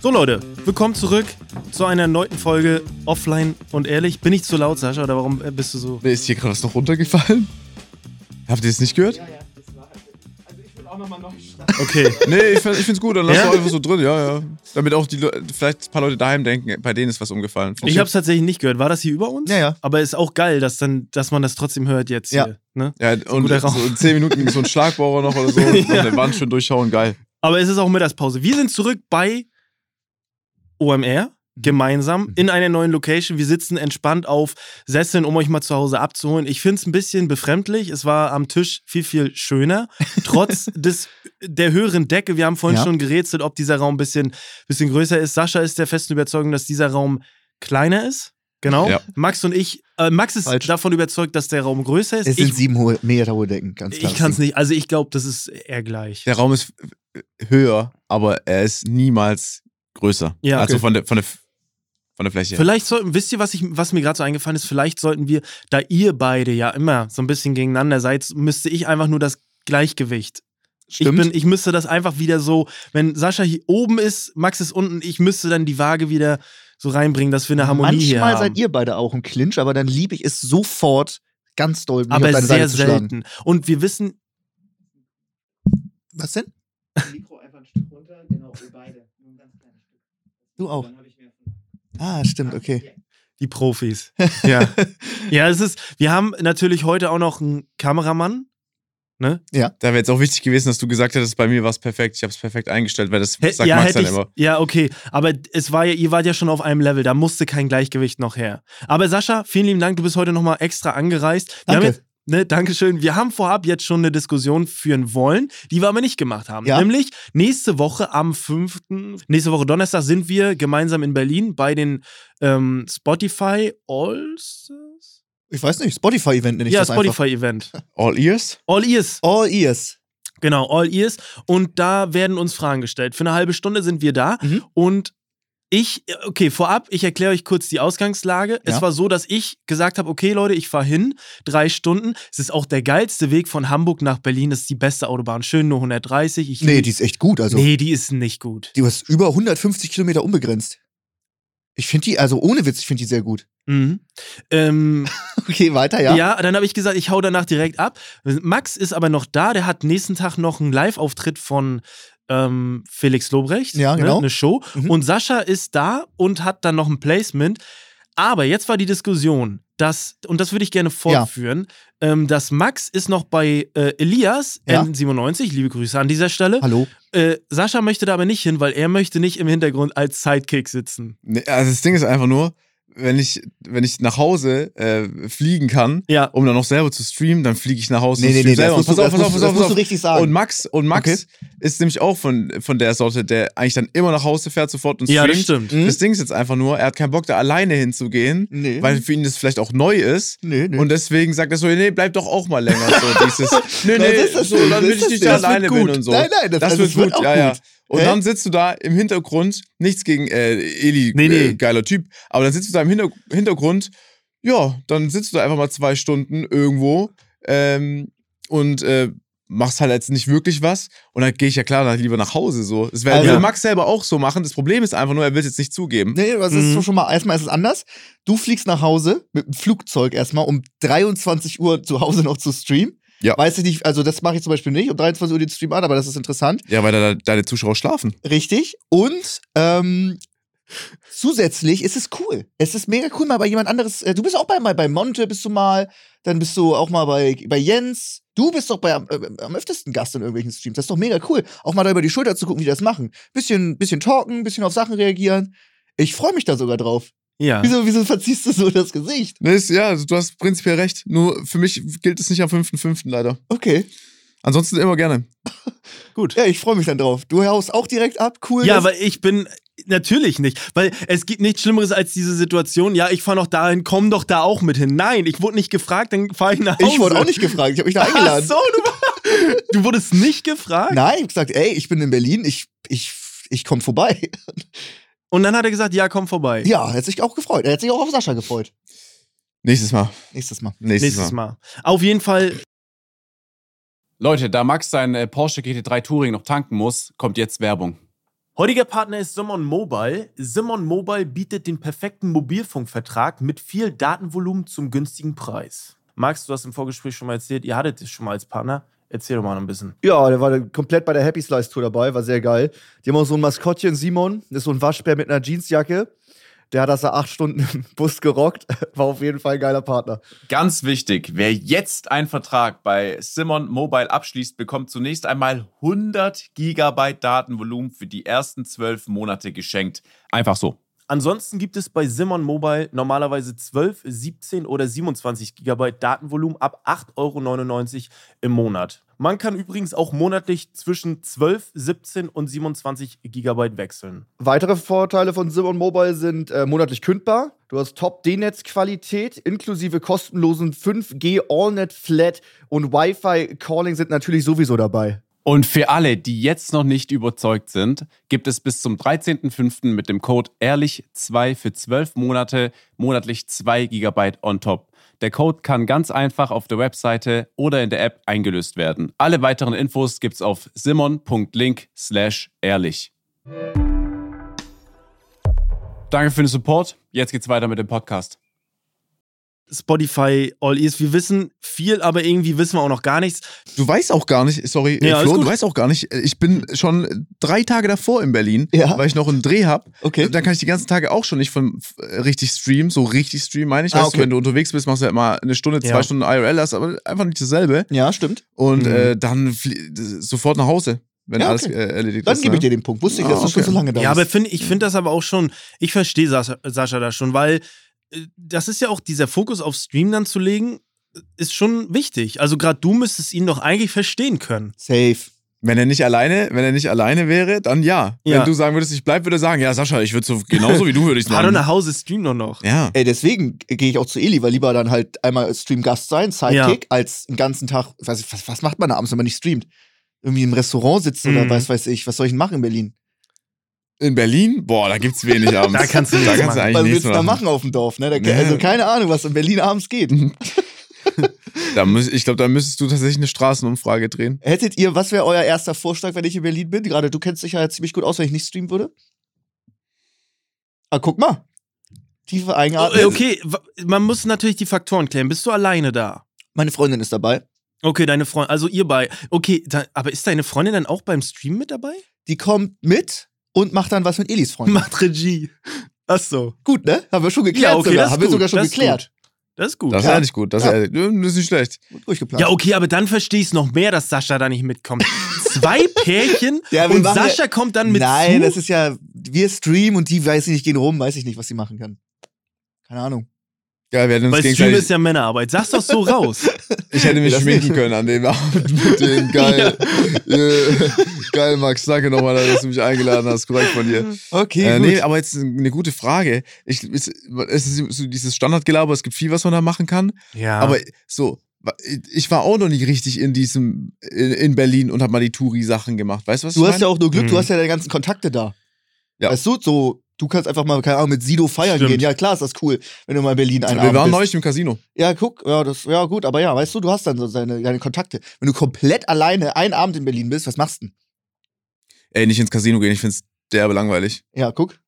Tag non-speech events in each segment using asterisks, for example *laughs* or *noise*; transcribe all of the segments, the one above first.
So Leute, willkommen zurück zu einer erneuten Folge Offline und Ehrlich. Bin ich zu laut, Sascha, oder warum äh, bist du so? Ist hier gerade was noch runtergefallen? Habt ihr es nicht gehört? Okay. *laughs* Nee, ich, find- ich find's gut, dann lass Ja? doch einfach so drin, ja, ja. Damit auch die Le vielleicht ein paar Leute daheim denken, bei denen ist was umgefallen. Find Ich habe es tatsächlich nicht gehört. War das hier über uns? Ja, ja. Aber ist auch geil, dass, dann, dass man das trotzdem hört jetzt Ja. hier. Ne? Ja, und so in 10 Minuten so ein *laughs* Schlagbohrer noch oder so, noch eine Wand schön durchschauen, geil. Aber es ist auch Mittagspause. Wir sind zurück bei OMR gemeinsam in einer neuen Location. Wir sitzen entspannt auf Sesseln, um euch mal zu Hause abzuholen. Ich finde es ein bisschen befremdlich. Es war am Tisch viel, viel schöner. *laughs* Trotz des, der höheren Decke. Wir haben vorhin Ja. schon gerätselt, ob dieser Raum ein bisschen, bisschen größer ist. Sascha ist der festen Überzeugung, dass dieser Raum kleiner ist. Genau. Ja. Max und ich, äh, Max ist Falsch. davon überzeugt, dass der Raum größer ist. Es ich sind sieben hohe, Meter hohe Decken, ganz klar. ich kann es nicht. Also ich glaube, das ist eher gleich. Der Raum ist äh, höher, aber er ist niemals größer. Ja, Also okay. von der, von der, von der Fläche her. Vielleicht sollten, wisst ihr, was, ich, was mir gerade so eingefallen ist? Vielleicht sollten wir, da ihr beide ja immer so ein bisschen gegeneinander seid, müsste ich einfach nur das Gleichgewicht. Stimmt. Ich, bin, ich müsste das einfach wieder so, wenn Sascha hier oben ist, Max ist unten, ich müsste dann die Waage wieder so reinbringen, dass wir eine Harmonie hier Manchmal haben. seid ihr beide auch im Clinch, aber dann liebe ich es sofort ganz doll, mich aber auf deine sehr Seite zu schlagen. selten. Und wir wissen, Was denn? Mikro einfach ein Stück runter, genau, wir beide. Nur ein ganz kleines Stück. Du auch. Ah, stimmt, okay. die Profis. *laughs* Ja. ja, es ist, wir haben natürlich heute auch noch einen Kameramann. Ne? Da wäre jetzt auch wichtig gewesen, dass du gesagt hättest, bei mir war es perfekt. Ich habe es perfekt eingestellt, weil das sagt ja, Max dann immer. ja, okay. Aber es war ja, ihr wart ja schon auf einem Level, da musste kein Gleichgewicht noch her. Aber Sascha, vielen lieben Dank, du bist heute nochmal extra angereist. Wir Danke. Haben jetzt, ne, Dankeschön. Wir haben vorab jetzt schon eine Diskussion führen wollen, die wir aber nicht gemacht haben. Ja. Nämlich nächste Woche am 5., nächste Woche Donnerstag sind wir gemeinsam in Berlin bei den ähm, Spotify Alls. Ich weiß nicht, Spotify-Event nenne ich Ja, das einfach. Spotify-Event. *laughs* All ears? All Ears. All Ears. Genau, All Ears. Und da werden uns Fragen gestellt. Für eine halbe Stunde sind wir da. Mhm. Und ich, okay, vorab, ich erkläre euch kurz die Ausgangslage. Es Ja. war so, dass ich gesagt habe, okay, Leute, ich fahre hin, drei Stunden. Es ist auch der geilste Weg von Hamburg nach Berlin. Das ist die beste Autobahn. Schön nur 130. Ich Nee, die ist echt gut. Also, nee, die ist nicht gut. die ist über 150 Kilometer unbegrenzt. Ich finde die, also ohne Witz, ich finde die sehr gut. Mhm. Ähm, *laughs* Okay, weiter, ja. ja? dann habe ich gesagt, ich hau danach direkt ab. Max ist aber noch da. Der hat nächsten Tag noch einen Live-Auftritt von ähm, Felix Lobrecht. Ja, ne, genau. Eine Show. Mhm. Und Sascha ist da und hat dann noch ein Placement. Aber jetzt war die Diskussion, dass, und das würde ich gerne fortführen, ähm, dass Max ist noch bei äh, Elias, Ja. N97, liebe Grüße an dieser Stelle. Hallo? Äh, Sascha möchte da aber nicht hin, weil er möchte nicht im Hintergrund als Sidekick sitzen. Nee, also das Ding ist einfach nur, wenn ich, wenn ich nach Hause äh, fliegen kann, Ja. um dann noch selber zu streamen, dann fliege ich nach Hause Nee, und nee, nee, das selber. musst Und pass das auf, pass auf, pass das musst auf, du auf. richtig sagen. Und Max, und Max Okay. ist nämlich auch von, von der Sorte, der eigentlich dann immer nach Hause fährt sofort und Ja, streamt. das stimmt. Mhm. Das Ding ist jetzt einfach nur, er hat keinen Bock, da alleine hinzugehen, Nee. weil für ihn das vielleicht auch neu ist. nee, nee. Und deswegen sagt er so, nee, bleib doch auch mal länger. So dieses, *laughs* nee, nee, ist das so, dann will ich das nicht Das alleine gut. bin und so. Nein, nein, das- das also wird gut, auch ja, ja. Und Hä? dann sitzt du da im Hintergrund, nichts gegen äh, Eli, Nee, nee. Äh, geiler Typ, aber dann sitzt du da im Hinter Hintergrund, ja, dann sitzt du da einfach mal zwei Stunden irgendwo ähm, und äh, machst halt jetzt nicht wirklich was und dann gehe ich ja klar dann lieber nach Hause so. Das wäre Also- würde Max selber auch so machen. Das Problem ist einfach nur, er will es jetzt nicht zugeben. Nee, das Mhm. ist so schon mal, erstmal ist es anders. Du fliegst nach Hause mit dem Flugzeug erstmal um 23 Uhr zu Hause noch zu streamen. Ja. Weiß ich nicht, also das mache ich zum Beispiel nicht, um 23 Uhr den Stream an, aber das ist interessant. Ja, weil da deine Zuschauer schlafen. Richtig. Und ähm, zusätzlich ist es cool. Es ist mega cool, mal bei jemand anderes. Äh, du bist auch bei, mal bei Monte, bist du mal. Dann bist du auch mal bei, bei Jens. Du bist doch bei, am, äh, am öftesten Gast in irgendwelchen Streams. Das ist doch mega cool. Auch mal da über die Schulter zu gucken, wie die das machen. Bisschen, bisschen talken, bisschen auf Sachen reagieren. Ich freue mich da sogar drauf. Ja. Wieso, wieso verziehst du so das Gesicht? Nee, ist, ja, also du hast prinzipiell recht. Nur für mich gilt es nicht am 5.5. leider. Okay. Ansonsten immer gerne. *laughs* Gut. Ja, ich freue mich dann drauf. Du haust auch direkt ab. Cool. Ja, aber ich bin natürlich nicht, weil es gibt nichts Schlimmeres als diese Situation. Ja, ich fahre noch dahin, komm doch da auch mit hin. Nein, ich wurde nicht gefragt, dann fahre ich nach Hause. ich wurde auch nicht gefragt. Ich habe mich da Ach eingeladen. so, du, *laughs* du wurdest nicht gefragt. Nein, ich hab gesagt, ey, ich bin in Berlin. Ich, ich, ich komme vorbei. Und dann hat er gesagt, ja, komm vorbei. Ja, er hat sich auch gefreut. Er hat sich auch auf Sascha gefreut. Nächstes Mal. Nächstes Mal. Nächstes, Nächstes Mal. Mal. Auf jeden Fall, Leute, da Max sein äh, Porsche GT3 Touring noch tanken muss, kommt jetzt Werbung. Heutiger Partner ist Simon Mobile. Simon Mobile bietet den perfekten Mobilfunkvertrag mit viel Datenvolumen zum günstigen Preis. Max, du hast im Vorgespräch schon mal erzählt, ihr hattet es schon mal als Partner. Erzähl doch mal noch ein bisschen. Ja, der war komplett bei der Happy Slice Tour dabei, war sehr geil. Die haben auch so ein Maskottchen, Simon, das ist so ein Waschbär mit einer Jeansjacke. Der hat das da acht Stunden im Bus gerockt. *laughs* War auf jeden Fall ein geiler Partner. Ganz wichtig, wer jetzt einen Vertrag bei Simon Mobile abschließt, bekommt zunächst einmal 100 Gigabyte Datenvolumen für die ersten zwölf Monate geschenkt. Einfach so. Ansonsten gibt es bei Simon Mobile normalerweise 12, 17 oder 27 GB Datenvolumen ab 8,99 Euro im Monat. Man kann übrigens auch monatlich zwischen 12, 17 und 27 GB wechseln. Weitere Vorteile von Simon Mobile sind äh, monatlich kündbar. Du hast Top-D-Netz-Qualität inklusive kostenlosen 5G AllNet Flat und Wi-Fi-Calling sind natürlich sowieso dabei. Und für alle, die jetzt noch nicht überzeugt sind, gibt es bis zum 13.05. mit dem Code ehrlich2 für 12 Monate monatlich 2 GB on top. Der Code kann ganz einfach auf der Webseite oder in der App eingelöst werden. Alle weiteren Infos gibt's auf simon.link slash ehrlich. Danke für den Support. Jetzt geht's weiter mit dem Podcast. Spotify All Ears. Wir wissen viel, aber irgendwie wissen wir auch noch gar nichts. Du weißt auch gar nicht, sorry, Ja, äh, alles Flo, du weißt auch gar nicht, äh, ich bin schon drei Tage davor in Berlin, Ja. weil ich noch einen Dreh hab. Okay. Da kann ich die ganzen Tage auch schon nicht von äh, richtig streamen, so richtig streamen meine ich. Ah, Weißt okay. du, wenn du unterwegs bist, machst du ja immer eine Stunde, zwei Ja. Stunden IRL, das ist aber einfach nicht dasselbe. Ja, stimmt. Und Mhm. äh, dann sofort nach Hause, wenn Ja, alles okay. äh, erledigt Dann ist. gebe ich ne? dir den Punkt. Wusste ich, Ah, dass du schon okay. so lange da Ja, aber bist. find, ich finde das aber auch schon, ich verstehe Sascha, Sascha da schon, weil äh, das ist ja auch dieser Fokus auf Stream dann zu legen, äh, ist schon wichtig. Also gerade du müsstest ihn doch eigentlich verstehen können. Safe. Wenn er nicht alleine, wenn er nicht alleine wäre, dann ja. Ja. Wenn du sagen würdest, ich bleib, würde er sagen, ja, Sascha, ich würde so genauso wie du würde ich doch machen. *laughs* nach Hause, stream doch noch. Ja. Ey, deswegen gehe ich auch zu Eli, weil lieber dann halt einmal als Stream-Gast sein, Sidekick, als den ganzen Tag. Was, was, was macht man da abends, wenn man nicht streamt? Irgendwie im Restaurant sitzen oder Mhm. was weiß ich. Was soll ich denn machen in Berlin? In Berlin, boah, da gibt's wenig *laughs* abends. Da kannst du da kannst du machen. eigentlich Was willst du da machen. auf dem Dorf? Ne? Da, Nee. Also keine Ahnung, was in Berlin abends geht. *laughs* Da müß, ich glaube, da müsstest du tatsächlich eine Straßenumfrage drehen. Hättet ihr, was wäre euer erster Vorschlag, wenn ich in Berlin bin? Gerade du kennst dich ja ziemlich gut aus, wenn ich nicht streamen würde. Ah, guck mal. Tiefe Oh, Einatmen. äh, okay, man muss natürlich die Faktoren klären. Bist du alleine da? Meine Freundin ist dabei. Okay, deine Freundin, also ihr bei. Okay, da, aber ist deine Freundin dann auch beim Stream mit dabei? Die kommt mit und macht dann was mit Elis Freundin. Macht Regie. Ach so. gut, ne? Haben wir schon geklärt Ja, okay, sogar. das ist Haben wir gut, sogar schon das ist geklärt. Das ist gut. Das ist Ja. ehrlich gut. Das, Ja. ist, ehrlich, das ist nicht schlecht. Gut durchgeplant. Ja, okay, aber dann verstehe ich es noch mehr, dass Sascha da nicht mitkommt. Zwei *laughs* Pärchen Ja, wir und machen ja- Sascha kommt dann mit Nein, zu? das ist ja, wir streamen und die, weiß ich nicht, gehen rum, weiß ich nicht, was sie machen können. Keine Ahnung. Geil, wir hätten uns Weil Stream ist ja Männerarbeit. Sag's doch so raus. *laughs* ich hätte mich Das schminken können an dem Abend mit dem. *laughs* Geil. Äh, *laughs* geil, Max. Danke nochmal, dass du mich eingeladen hast. Korrekt von dir. Okay, Äh, gut. nee, aber jetzt eine gute Frage. Ich, es, ist so dieses Standardgelaber, es gibt viel, was man da machen kann. Ja. Aber so, ich war auch noch nicht richtig in diesem, in, in Berlin und habe mal die Touri-Sachen gemacht. Weißt du, was du ich hast meine? ja auch nur Glück, Mhm. du hast ja deine ganzen Kontakte da. Ja. Weißt du, so, du kannst einfach mal, keine Ahnung, mit Sido feiern Stimmt. gehen. Ja, klar ist das cool, wenn du mal in Berlin einen Wir Abend waren bist. neulich im Casino. Ja, guck, ja, das, ja, gut, aber ja, weißt du, du hast dann so deine, deine Kontakte. Wenn du komplett alleine einen Abend in Berlin bist, was machst du denn? Ey, nicht ins Casino gehen, ich find's derbe langweilig. Ja, guck.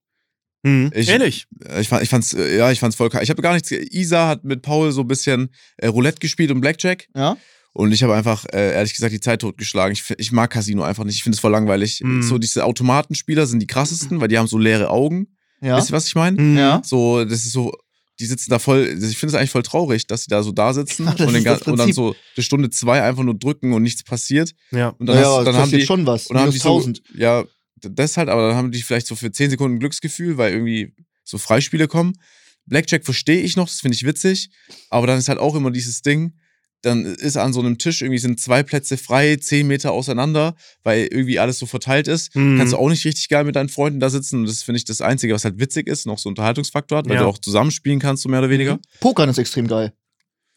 hm. ich- Ehrlich. Ich, fand, ich fand's, äh, ja, ich fand's voll. Ich habe gar nichts. Isa hat mit Paul so ein bisschen äh, Roulette gespielt und Blackjack. Ja. Und ich habe einfach, äh, ehrlich gesagt, die Zeit totgeschlagen. Ich, ich mag Casino einfach nicht. Ich finde es voll langweilig. Mhm. So, diese Automatenspieler sind die krassesten, weil die haben so leere Augen. Ja. Wisst ihr, was ich meine? Hm. Ja. So, das ist so, die sitzen da voll, ich finde es eigentlich voll traurig, dass sie da so da sitzen Ja, das und, und dann so eine Stunde zwei einfach nur drücken und nichts passiert. Ja. Und dann, ja, hast, das dann haben die, schon was. und dann haben die so, 1000. ja, das halt, aber dann haben die vielleicht so für 10 Sekunden Glücksgefühl, weil irgendwie so Freispiele kommen. Blackjack verstehe ich noch, das finde ich witzig, aber dann ist halt auch immer dieses Ding, dann ist an so einem Tisch irgendwie sind zwei Plätze frei, 10 Meter auseinander, weil irgendwie alles so verteilt ist. Mhm. Kannst du auch nicht richtig geil mit deinen Freunden da sitzen und das finde ich das Einzige, was halt witzig ist, noch so Unterhaltungsfaktor hat, weil Ja. du auch zusammenspielen kannst, so mehr oder weniger. Pokern ist extrem geil.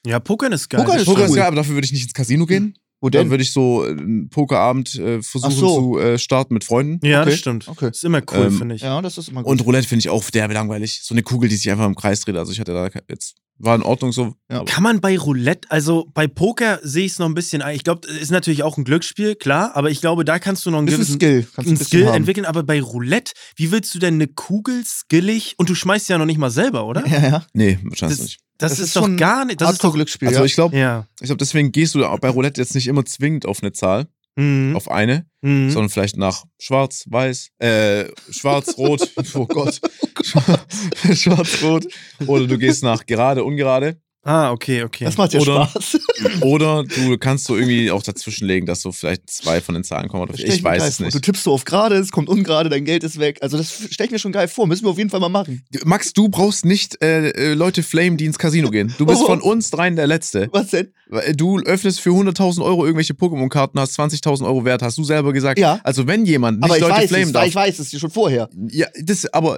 Ja, Pokern ist geil. Pokern das ist Poker stimmt. ist cool. geil, aber dafür würde ich nicht ins Casino gehen. Wo Dann denn? würde ich so einen Pokerabend äh, versuchen so. zu äh, starten mit Freunden. Ja, Okay. das stimmt. Okay. Ist immer cool, Ähm, finde ich. Ja, das ist immer gut. Und Roulette finde ich auch derbe langweilig. So eine Kugel, die sich einfach im Kreis dreht. Also ich hatte da jetzt War in Ordnung so. Ja. Kann man bei Roulette, also bei Poker sehe ich es noch ein bisschen ein. Ich glaube, ist natürlich auch ein Glücksspiel, klar, aber ich glaube, da kannst du noch einen Das ist gewissen ein Skill. Kannst du einen bisschen Skill haben. entwickeln. Aber bei Roulette, wie willst du denn eine Kugel skillig und du schmeißt ja noch nicht mal selber, oder? Ja, ja. Nee, wahrscheinlich Das, nicht. das, Das ist, ist doch gar nicht. Das ist doch, Hardcore-Glücksspiel. Also ja. ich glaube, ja. ich glaube, deswegen gehst du bei Roulette jetzt nicht immer zwingend auf eine Zahl, Mhm. auf eine, Mhm. sondern vielleicht nach schwarz, weiß, äh, schwarz, rot, *laughs* oh Gott, *laughs* schwarz, rot. Oder du gehst nach gerade, ungerade. Ah, okay, okay. das macht ja Oder- Spaß. *laughs* Oder du kannst so irgendwie auch dazwischenlegen, dass so vielleicht zwei von den Zahlen kommen. Ich mir weiß es vor. nicht. Du tippst so auf gerade, es kommt ungerade, dein Geld ist weg. Also das stelle ich mir schon geil vor. Müssen wir auf jeden Fall mal machen. Max, du brauchst nicht äh, äh, Leute flamen, die ins Casino gehen. Du bist Oh. von uns dreien der Letzte. Was denn? Weil Du öffnest für 100.000 Euro irgendwelche Pokémon-Karten, hast 20.000 Euro wert, hast du selber gesagt. Ja. Also wenn jemand nicht Aber ich Leute weiß flamen darf. ich weiß es schon vorher. Ja, das, *laughs* aber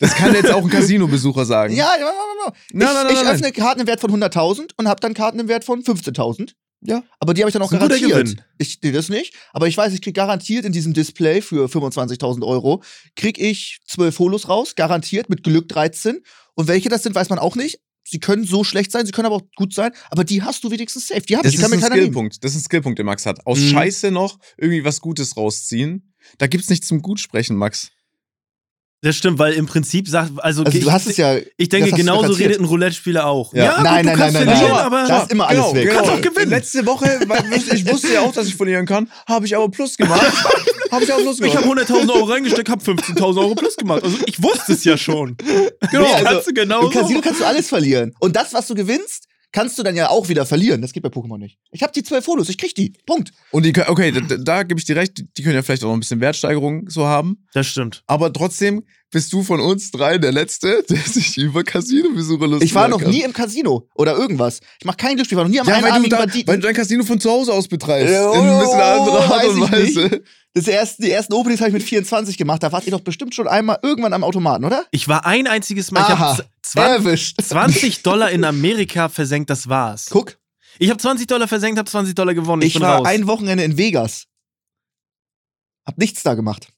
das kann jetzt auch ein Casino-Besucher sagen. Ja, ja, ja, ja. Ich, ich nein. öffne Karten im Wert von 100.000 und habe dann Karten im Wert von 15.000. Ja. Aber die habe ich dann auch garantiert. Ich nee, das nicht. Aber ich weiß, ich krieg garantiert in diesem Display für 25.000 Euro, krieg ich 12 Holos raus, garantiert mit Glück 13. Und welche das sind, weiß man auch nicht. Sie können so schlecht sein, sie können aber auch gut sein. Aber die hast du wenigstens safe. Die hab Das ich, ist kann mir ein nehmen. Skillpunkt. Das ist ein Skillpunkt, den Max hat. Aus Mhm. Scheiße noch irgendwie was Gutes rausziehen. Da gibt's nichts zum Gutsprechen, Max. Das stimmt, weil im Prinzip sagt, also, Also ich, du hast es ja. ich denke, das genauso redet ein Roulette-Spieler auch. Ja. gut, Nein, du nein, kannst nein, nein, verlieren, nein. aber Da ist immer alles weg. Kannst auch gewinnen. Letzte Woche, weil ich wusste ja auch, dass ich verlieren kann, habe ich aber Plus gemacht. *laughs* habe ich auch Plus ich gemacht. habe 100.000 Euro reingesteckt, habe 15.000 Euro plus gemacht. Also ich wusste es ja schon. Genau, Nee, also, kannst du genau Im Casino kannst du alles verlieren. Und das, was du gewinnst, kannst du dann ja auch wieder verlieren. Das geht bei Pokémon nicht. Ich habe die 12 Holos, ich krieg die. Punkt. Und die, können- okay, da, da gebe ich dir recht, die können ja vielleicht auch noch ein bisschen Wertsteigerung so haben. Das stimmt. Aber trotzdem bist du von uns drei der Letzte, *laughs* der sich über Casino-Besucher lustig Ich war noch kann. nie im Casino oder irgendwas. Ich mach kein Glücksspiel, ich war noch nie am Ja, weil du, da, weil du dein Casino von zu Hause aus betreibst. Ja, in ein bisschen anderer Art und ich Weise. Das erste, die ersten Openings habe ich mit 24 gemacht. Da wart ihr doch bestimmt schon einmal irgendwann am Automaten, oder? Ich war ein einziges Mal, ich Aha. habe 20, Erwischt. *laughs* 20 Dollar in Amerika versenkt, das war's. Guck, Ich habe 20 Dollar versenkt, habe 20 Dollar gewonnen. Ich, ich bin war raus. ein Wochenende in Vegas. Hab nichts da gemacht.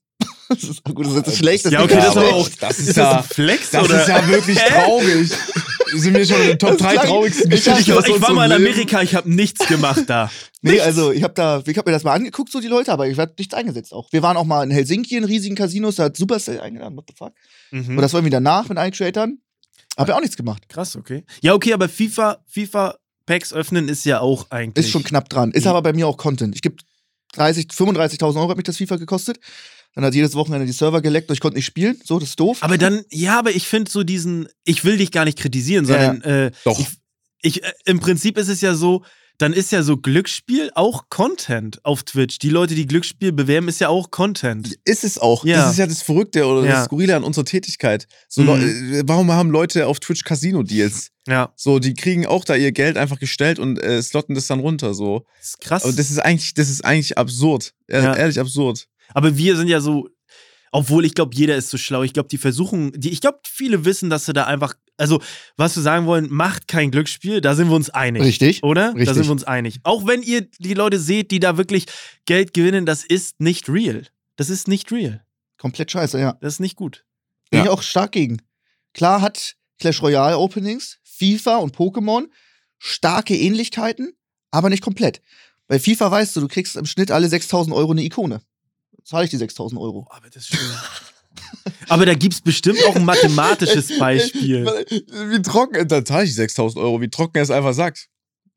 Das ist gut, das ist jetzt schlecht. Ja, okay, das ist aber auch. Das ist, Ist ja, das Flex das oder? ist ja wirklich traurig. Sind wir schon in den Top Das 3 klang- traurigsten ich ich, Geschichten war- aus ich war mal in? Amerika, ich habe nichts gemacht da. Nee, also ich habe da, ich habe mir das mal angeguckt, so die Leute, aber ich werde nichts eingesetzt auch. Wir waren auch mal in Helsinki in riesigen Casinos, da hat Supercell eingeladen, what the fuck. Mhm. Und das war irgendwie danach mit allen Creatoren. Hab ja auch nichts gemacht. Krass, okay. Ja, okay, aber FIFA, FIFA Packs öffnen ist ja auch eigentlich. Ist schon knapp dran. Ist aber bei mir auch Content. Ich gebe 30, 35.000 Euro hat mich das FIFA gekostet. Dann hat jedes Wochenende die Server geleckt und ich konnte nicht spielen. So, das ist doof. Aber dann, ja, aber ich finde so diesen, ich will dich gar nicht kritisieren, sondern äh, Doch. Ich, ich, äh, im Prinzip ist es ja so, dann ist ja so Glücksspiel auch Content auf Twitch. Die Leute, die Glücksspiel bewerben, ist ja auch Content. Ist es auch. Ja. Das ist ja das Verrückte oder Ja. das Skurrile an unserer Tätigkeit. So, Mhm. Äh, warum haben Leute auf Twitch Casino-Deals? Ja, So, die kriegen auch da ihr Geld einfach gestellt und äh, slotten das dann runter. So. das ist krass. Und das ist eigentlich, das ist eigentlich absurd. Ja. Ehrlich absurd. Aber wir sind ja so, obwohl ich glaube, jeder ist so schlau. Ich glaube, die versuchen, die, ich glaube, viele wissen, dass sie da einfach, also, was wir sagen wollen, macht kein Glücksspiel, da sind wir uns einig. Richtig. Oder? Da Richtig. sind wir uns einig. Auch wenn ihr die Leute seht, die da wirklich Geld gewinnen, das ist nicht real. Das ist nicht real. Komplett scheiße, ja. Das ist nicht gut. Bin Ja. ich auch stark gegen. Klar hat Clash Royale Openings, FIFA und Pokémon starke Ähnlichkeiten, aber nicht komplett. Bei FIFA weißt du, du kriegst im Schnitt alle 6000 Euro eine Ikone. Zahle ich die 6000 Euro. Aber das ist schön. *laughs* Aber da gibt es bestimmt auch ein mathematisches *laughs* Beispiel. Wie trocken, da zahle ich 6000 Euro, wie trocken er es einfach sagt.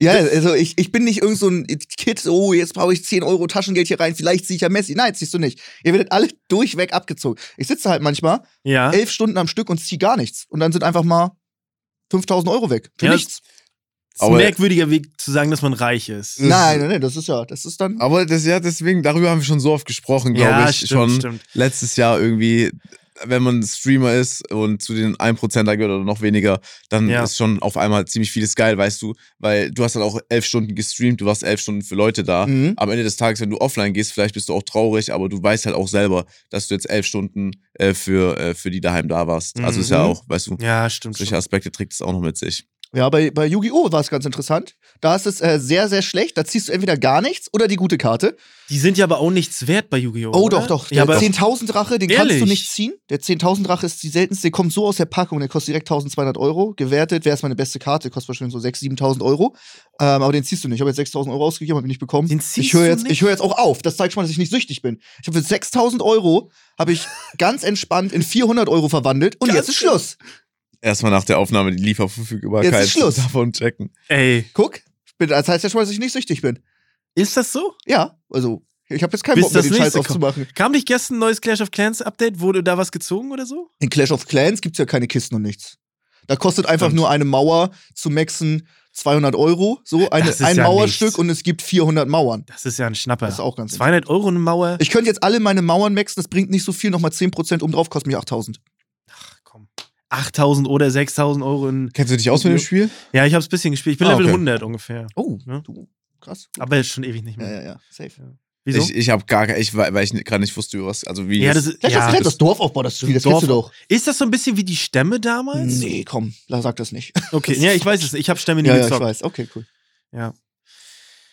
Ja, also ich, ich bin nicht irgend so ein Kid, oh, jetzt brauche ich 10 Euro Taschengeld hier rein, vielleicht ziehe ich ja Messi. Nein, ziehst du nicht. Ihr werdet alle durchweg abgezogen. Ich sitze halt manchmal Ja. elf Stunden am Stück und ziehe gar nichts. Und dann sind einfach mal 5000 Euro weg. Für Ja, nichts. Das ist ein Aber- merkwürdiger Weg zu sagen, dass man reich ist. Nein, nein, nein, das ist ja, das ist dann. Aber das ja deswegen, darüber haben wir schon so oft gesprochen, glaube Ja, ich, stimmt, schon stimmt. letztes Jahr irgendwie, wenn man Streamer ist und zu den 1%er gehört oder noch weniger, dann Ja. ist schon auf einmal ziemlich vieles geil, weißt du, weil du hast halt auch elf Stunden gestreamt, du warst elf Stunden für Leute da. Mhm. Am Ende des Tages, wenn du offline gehst, vielleicht bist du auch traurig, aber du weißt halt auch selber, dass du jetzt elf Stunden äh, für, äh, für die daheim da warst. Also ist ja Mhm. auch, weißt du, Ja, stimmt. solche. Aspekte trägt es auch noch mit sich. Ja, bei, bei Yu-Gi-Oh! war es ganz interessant. Da ist es äh, sehr, sehr schlecht. Da ziehst du entweder gar nichts oder die gute Karte. Die sind ja aber auch nichts wert bei Yu-Gi-Oh! Oh, oder? doch, doch. Ja, Der aber 10.000 Drache, den kannst du Ehrlich? nicht ziehen. Der 10.000 Drache ist die seltenste. Der kommt so aus der Packung. Der kostet direkt 1.200 Euro. Gewertet wäre es meine beste Karte. Kostet wahrscheinlich so 6.000, 7.000 Euro. Ähm, aber den ziehst du nicht. Ich habe jetzt 6.000 Euro ausgegeben, habe ihn nicht bekommen. Den ziehst ich höre du jetzt, nicht? ich höre jetzt auch auf. Das zeigt schon mal, dass ich nicht süchtig bin. Ich habe für 6.000 Euro habe ich *laughs* ganz entspannt in 400 Euro verwandelt und jetzt ist Schluss. Erstmal nach der Aufnahme die Lieferverfügbarkeit Jetzt ist Schluss. davon checken. ey, Guck, ich bin, das heißt ja schon mal, dass ich nicht süchtig bin. ist das so? Ja, also ich habe jetzt keinen Bock mehr, das den Scheiß aufzumachen. Kam nicht gestern ein neues Clash of Clans Update? Wurde da was gezogen oder so? In Clash of Clans gibt's ja keine Kisten und nichts. Da kostet einfach Stimmt. nur eine Mauer zu maxen 200 Euro, so eine, ein ja Mauerstück nichts. und es gibt 400 Mauern. Das ist ja ein Schnapper. Das ist auch ganz 200 Euro eine Mauer? Ich könnte jetzt alle meine Mauern maxen, das bringt nicht so viel, nochmal 10% oben drauf, kostet mich 8000. Ach komm. 8000 oder 6000 Euro in. Kennst du dich aus mit dem Spiel? Ja, ich hab's ein bisschen gespielt. Ich bin Ah, Level okay. 100 ungefähr. Oh, Ja. du, krass. Aber ist schon ewig nicht Ja, mehr. ja, ja, safe. Wieso? Ich, ich habe gar ich, weil ich gerade nicht wusste, über was. Also wie ja, das ist, Clash ja, das, das Dorfaufbau, das Spiel, das Dorf- kennst du doch. ist das so ein bisschen wie die Stämme damals? Nee, komm, sag das nicht. *laughs* Okay, ja, ich weiß es. Ich habe Stämme nie ja, ja, ich gezockt. weiß. Okay, cool. Ja.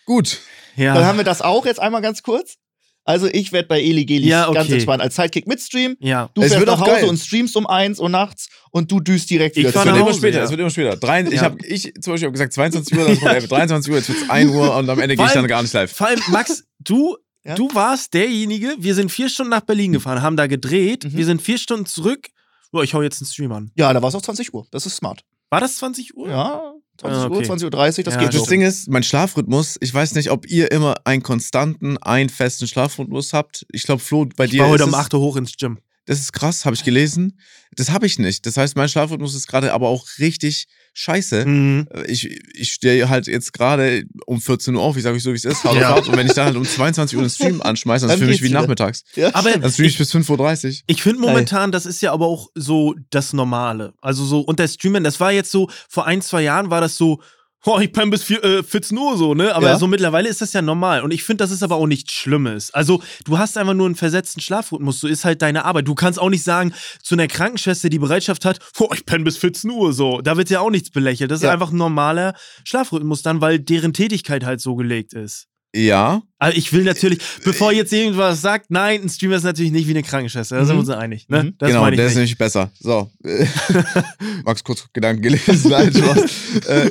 Gut. ja. Dann haben wir das auch jetzt einmal ganz kurz. Also ich werde bei Eli Gelis Ja, ganz okay. entspannt als Sidekick mitstreamen. ja. Du Es fährst wird nach auch Hause geil. und streamst um eins Uhr nachts und du düst direkt Ich wieder fahr Es wird immer später, ja. es wird immer später. Drei, ich habe ich zum Beispiel hab gesagt 22 Uhr, dann kommt *laughs* 11, 23 Uhr, jetzt wird's 1 Uhr und am Ende gehe ich dann gar nicht live. Vor allem, Max, du, *laughs* Ja? du warst derjenige, wir sind vier Stunden nach Berlin gefahren, haben da gedreht, Mhm. wir sind vier Stunden zurück. Oh, ich hau jetzt einen Stream an. Ja, da war es auch 20 Uhr. Das ist smart. War das 20 Uhr? Ja, 20 Ah, Uhr, okay. 20 Uhr 30, das Ja, geht das Das noch. Ding ist, mein Schlafrhythmus, ich weiß nicht, ob ihr immer einen konstanten, einen festen Schlafrhythmus habt. Ich glaube, Flo, bei Ich dir war heute um es, 8 Uhr hoch ins Gym. Das ist krass, habe ich gelesen. Das habe ich nicht. Das heißt, mein Schlafrhythmus ist gerade aber auch richtig scheiße. Mhm. Ich, ich stehe halt jetzt gerade um 14 Uhr auf, ich sage euch so, wie es ist, Ja. Und wenn ich dann halt um 22 Uhr den Stream *laughs* anschmeiße, dann Dann ist für mich wie wieder. nachmittags. Ja, Aber-. Dann stream ich bis 5.30 Uhr. Ich finde momentan, das ist ja aber auch so das Normale. Also so unter Streamern, das war jetzt so, vor ein, zwei Jahren war das so, oh, ich penne bis vier, äh, 14 Uhr so, ne? Aber Ja. so mittlerweile ist das ja normal. Und ich finde, das ist aber auch nichts Schlimmes. Also du hast einfach nur einen versetzten Schlafrhythmus, so ist halt deine Arbeit. Du kannst auch nicht sagen, zu einer Krankenschwester, die Bereitschaft hat, oh, ich penne bis 14 Uhr so. Da wird ja auch nichts belächelt. Das ist Ja. einfach ein normaler Schlafrhythmus dann, weil deren Tätigkeit halt so gelegt ist. Ja, Also ich will natürlich, bevor jetzt irgendwas sagt, nein, ein Streamer ist natürlich nicht wie eine Krankenschwester. Da sind wir uns einig. Ne? Mhm. Das genau, meine ich der ist nicht. nämlich besser. So. *laughs* *laughs* Max kurz Gedanken gelesen. Nein, *laughs* Spaß. äh,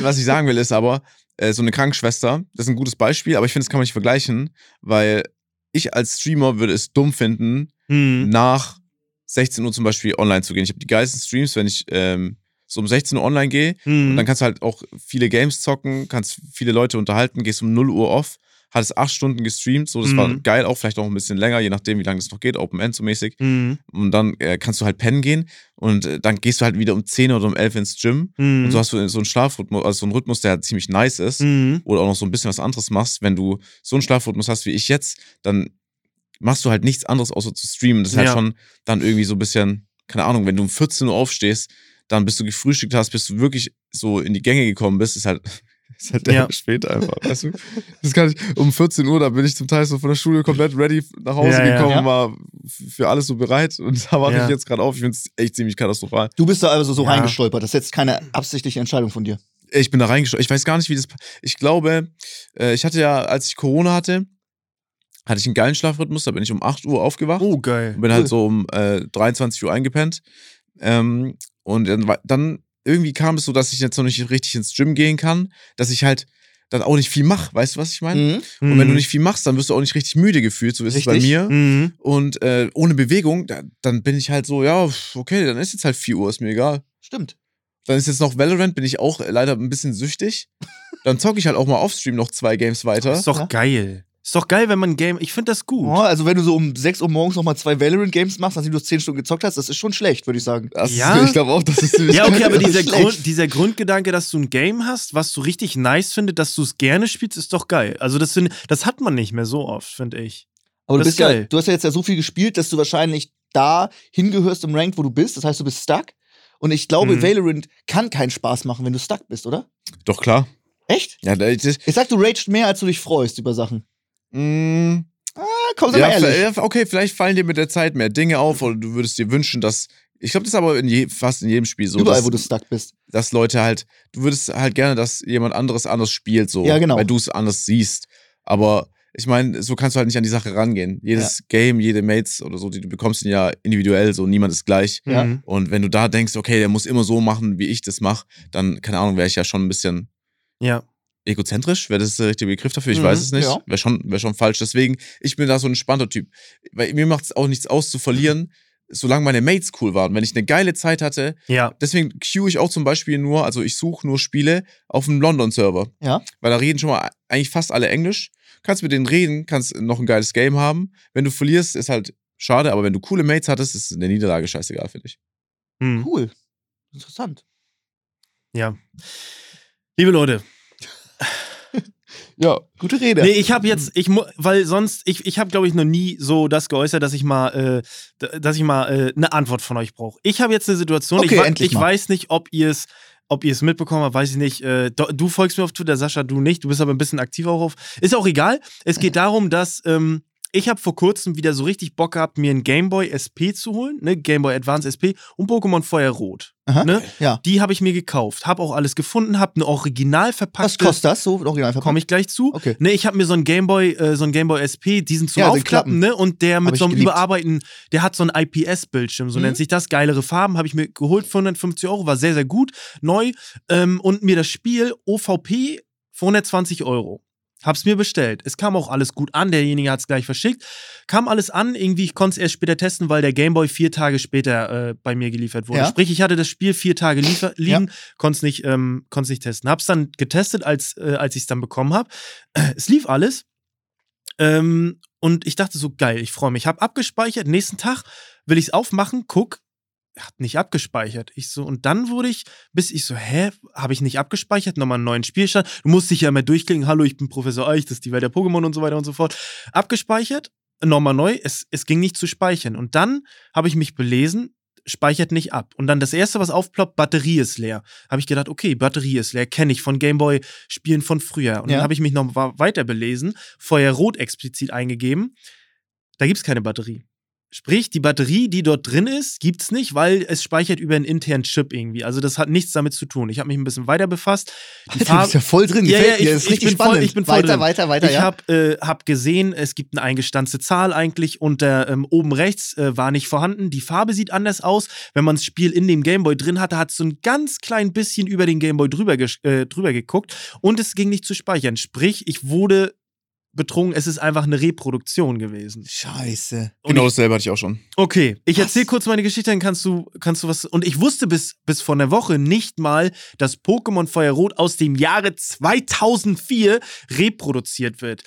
was ich sagen will, ist aber, äh, so eine Krankenschwester, das ist ein gutes Beispiel, aber ich finde, das kann man nicht vergleichen, weil ich als Streamer würde es dumm finden, Mhm. nach 16 Uhr zum Beispiel online zu gehen. Ich habe die geilsten Streams, wenn ich ähm, so um 16 Uhr online gehe. Mhm. Und dann kannst du halt auch viele Games zocken, kannst viele Leute unterhalten, gehst um 0 Uhr off, hattest acht Stunden gestreamt, so das war Mhm. geil, auch vielleicht auch ein bisschen länger, je nachdem, wie lange das noch geht, Open End so mäßig. Mhm. Und dann äh, kannst du halt pennen gehen und äh, dann gehst du halt wieder um 10 oder um 11 ins Gym. Mhm. Und so hast du so einen Schlafrhythmus, also so einen Rhythmus, der halt ziemlich nice ist. Mhm. Oder auch noch so ein bisschen was anderes machst. Wenn du so einen Schlafrhythmus hast wie ich jetzt, dann machst du halt nichts anderes außer zu streamen. Das ist halt Ja. schon dann irgendwie so ein bisschen, keine Ahnung, wenn du um 14 Uhr aufstehst, dann bis du gefrühstückt hast, bis du wirklich so in die Gänge gekommen bist, ist halt, *laughs* ist halt der Ja. spät einfach, weißt du? Das kann ich, um 14 Uhr, da bin ich zum Teil so von der Schule komplett ready nach Hause Ja, gekommen, Ja. war für alles so bereit und da warte Ja. ich jetzt gerade auf. Ich finde es echt ziemlich katastrophal. Du bist da also so Ja. reingestolpert. Das ist jetzt keine absichtliche Entscheidung von dir. Ich bin da reingeschaut. Ich weiß gar nicht, wie das. Ich glaube, äh, ich hatte ja, als ich Corona hatte, hatte ich einen geilen Schlafrhythmus. Da bin ich um 8 Uhr aufgewacht Oh, geil. und bin halt so um äh, 23 Uhr eingepennt. Ähm, und dann, war- dann irgendwie kam es so, dass ich jetzt noch nicht richtig ins Gym gehen kann, dass ich halt dann auch nicht viel mache. Weißt du, was ich meine? Mhm. Und wenn du nicht viel machst, dann wirst du auch nicht richtig müde gefühlt, so ist es bei Richtig. mir. Mhm. Und äh, ohne Bewegung, da, dann bin ich halt so, ja, okay, dann ist jetzt halt 4 Uhr, ist mir egal. Stimmt. Dann ist jetzt noch Valorant, bin ich auch leider ein bisschen süchtig. Dann zocke ich halt auch mal offstream noch zwei Games weiter. Ist doch Ja. geil. Ist doch geil, wenn man ein Game. Ich finde das gut. Oh, also wenn du so um 6 Uhr morgens nochmal zwei Valorant-Games machst, nachdem du 10 Stunden gezockt hast, das ist schon schlecht, würde ich sagen. Das Ja? Ist, *laughs* ich glaube auch, das ist *laughs* ziemlich Ja, okay, *laughs* aber dieser. Grund, dieser Grundgedanke, dass du ein Game hast, was du richtig nice findest, dass du es gerne spielst, ist doch geil. Also das, find, das hat man nicht mehr so oft, finde ich. Aber du, Das bist ist ja, geil. du hast ja jetzt ja so viel gespielt, dass du wahrscheinlich da hingehörst im Rank, wo du bist. Das heißt, du bist stuck. Und ich glaube, Mhm. Valorant kann keinen Spaß machen, wenn du stuck bist, oder? Doch, klar. Echt? Ja, das, Ich sag, du ragest mehr, als du dich freust über Sachen. Mm, Ah, komm, sei ja, mal ehrlich. ja, okay, vielleicht fallen dir mit der Zeit mehr Dinge auf oder du würdest dir wünschen, dass Ich glaube, das ist aber in je, fast in jedem Spiel so. Überall, dass, wo du stuck bist. dass Leute halt, du würdest halt gerne, dass jemand anderes anders spielt, so. Ja, genau. Weil du es anders siehst. Aber ich meine, so kannst du halt nicht an die Sache rangehen. Jedes Game, jede Mates oder so, die du bekommst, sind ja individuell, so niemand ist gleich. Ja. Mhm. Und wenn du da denkst, okay, der muss immer so machen, wie ich das mache, dann, keine Ahnung, wäre ich ja schon ein bisschen Ja. Egozentrisch, wäre das der richtige Begriff dafür? Ich Mhm, weiß es nicht. ja. Wäre schon, wär schon falsch. Deswegen, ich bin da so ein entspannter Typ. Weil mir macht es auch nichts aus zu verlieren, solange meine Mates cool waren. Wenn ich eine geile Zeit hatte, Ja. deswegen queue ich auch zum Beispiel nur, also ich suche nur Spiele auf dem London-Server. Ja. Weil da reden schon mal eigentlich fast alle Englisch. Kannst mit denen reden, kannst noch ein geiles Game haben. Wenn du verlierst, ist halt schade, aber wenn du coole Mates hattest, ist eine Niederlage scheißegal, finde ich. Mhm. Cool. Interessant. Ja. Liebe Leute, *laughs* Ja, gute Rede. nee, ich habe jetzt, ich mu- weil sonst, ich, ich habe glaube ich noch nie so das geäußert, dass ich mal, äh, dass ich mal äh, eine Antwort von euch brauche. Ich habe jetzt eine Situation, Okay, ich, endlich ich mal. weiß nicht, ob ihr es ob ihr es mitbekommen habt, weiß ich nicht. Äh, du folgst mir auf Twitter, Sascha, du nicht. Du bist aber ein bisschen aktiv auch auf. Ist auch egal. Es geht darum, dass ähm, ich habe vor kurzem wieder so richtig Bock gehabt, mir einen Game Boy SP zu holen, ne? Game Boy Advance SP und Pokémon Feuerrot. Aha. Ne? Ja. Die habe ich mir gekauft, habe auch alles gefunden, habe eine original Was kostet das? So original verpackt? Komme ich gleich zu. Okay. Ne, ich habe mir so einen Gameboy, äh, so einen Gameboy SP, diesen zum Ja, Aufklappen, Klappen. ne? Und der mit so einem geliebt. Überarbeiten, der hat so einen IPS-Bildschirm, so Mhm. nennt sich das. Geilere Farben, habe ich mir geholt für 150 Euro, war sehr, sehr gut, neu. Ähm, und mir das Spiel OVP für 120 Euro. Hab's mir bestellt. Es kam auch alles gut an, derjenige hat's gleich verschickt. Kam alles an, irgendwie, ich konnte es erst später testen, weil der Gameboy vier Tage später äh, bei mir geliefert wurde. Ja. Sprich, ich hatte das Spiel vier Tage liefer liegen, konnte es nicht, ähm, konnt's nicht testen. Hab's dann getestet, als, äh, als ich es dann bekommen habe. *clears throat* Es lief alles. Ähm, und ich dachte so, geil, ich freue mich. Hab abgespeichert, nächsten Tag will ich es aufmachen, guck, hat nicht abgespeichert. Ich so, und dann wurde ich, bis ich so, hä, habe ich nicht abgespeichert? Nochmal einen neuen Spielstand. Du musst dich ja immer durchklicken, hallo, ich bin Professor Eich, das ist die Welt der Pokémon und so weiter und so fort. Abgespeichert, nochmal neu, es, es ging nicht zu speichern. Und dann habe ich mich belesen, speichert nicht ab. Und dann das erste, was aufploppt, Batterie ist leer. Habe ich gedacht, okay, Batterie ist leer, kenne ich von Gameboy-Spielen von früher. Und Ja. dann habe ich mich noch weiter belesen, Feuerrot explizit eingegeben. Da gibt es keine Batterie. Sprich, die Batterie, die dort drin ist, gibt's nicht, weil es speichert über einen internen Chip irgendwie. Also das hat nichts damit zu tun. Ich habe mich ein bisschen weiter befasst. Die Du bist ja voll drin. Ja, ja, ich- ich richtig bin voll- spannend. ich bin voll weiter, drin. weiter, weiter, ich ja. habe äh, hab gesehen, es gibt eine eingestanzte Zahl eigentlich und der ähm, oben rechts äh, war nicht vorhanden. Die Farbe sieht anders aus. Wenn man das Spiel in dem Gameboy drin hatte, hat es so ein ganz klein bisschen über den Gameboy drüber, äh, drüber geguckt und es ging nicht zu speichern. Sprich, ich wurde betrogen, es ist einfach eine Reproduktion gewesen. Scheiße. Und genau ich- dasselbe hatte ich auch schon. Okay, ich erzähle kurz meine Geschichte, dann kannst du, kannst du was. Und ich wusste bis, bis vor einer Woche nicht mal, dass Pokémon Feuerrot aus dem Jahre 2004 reproduziert wird.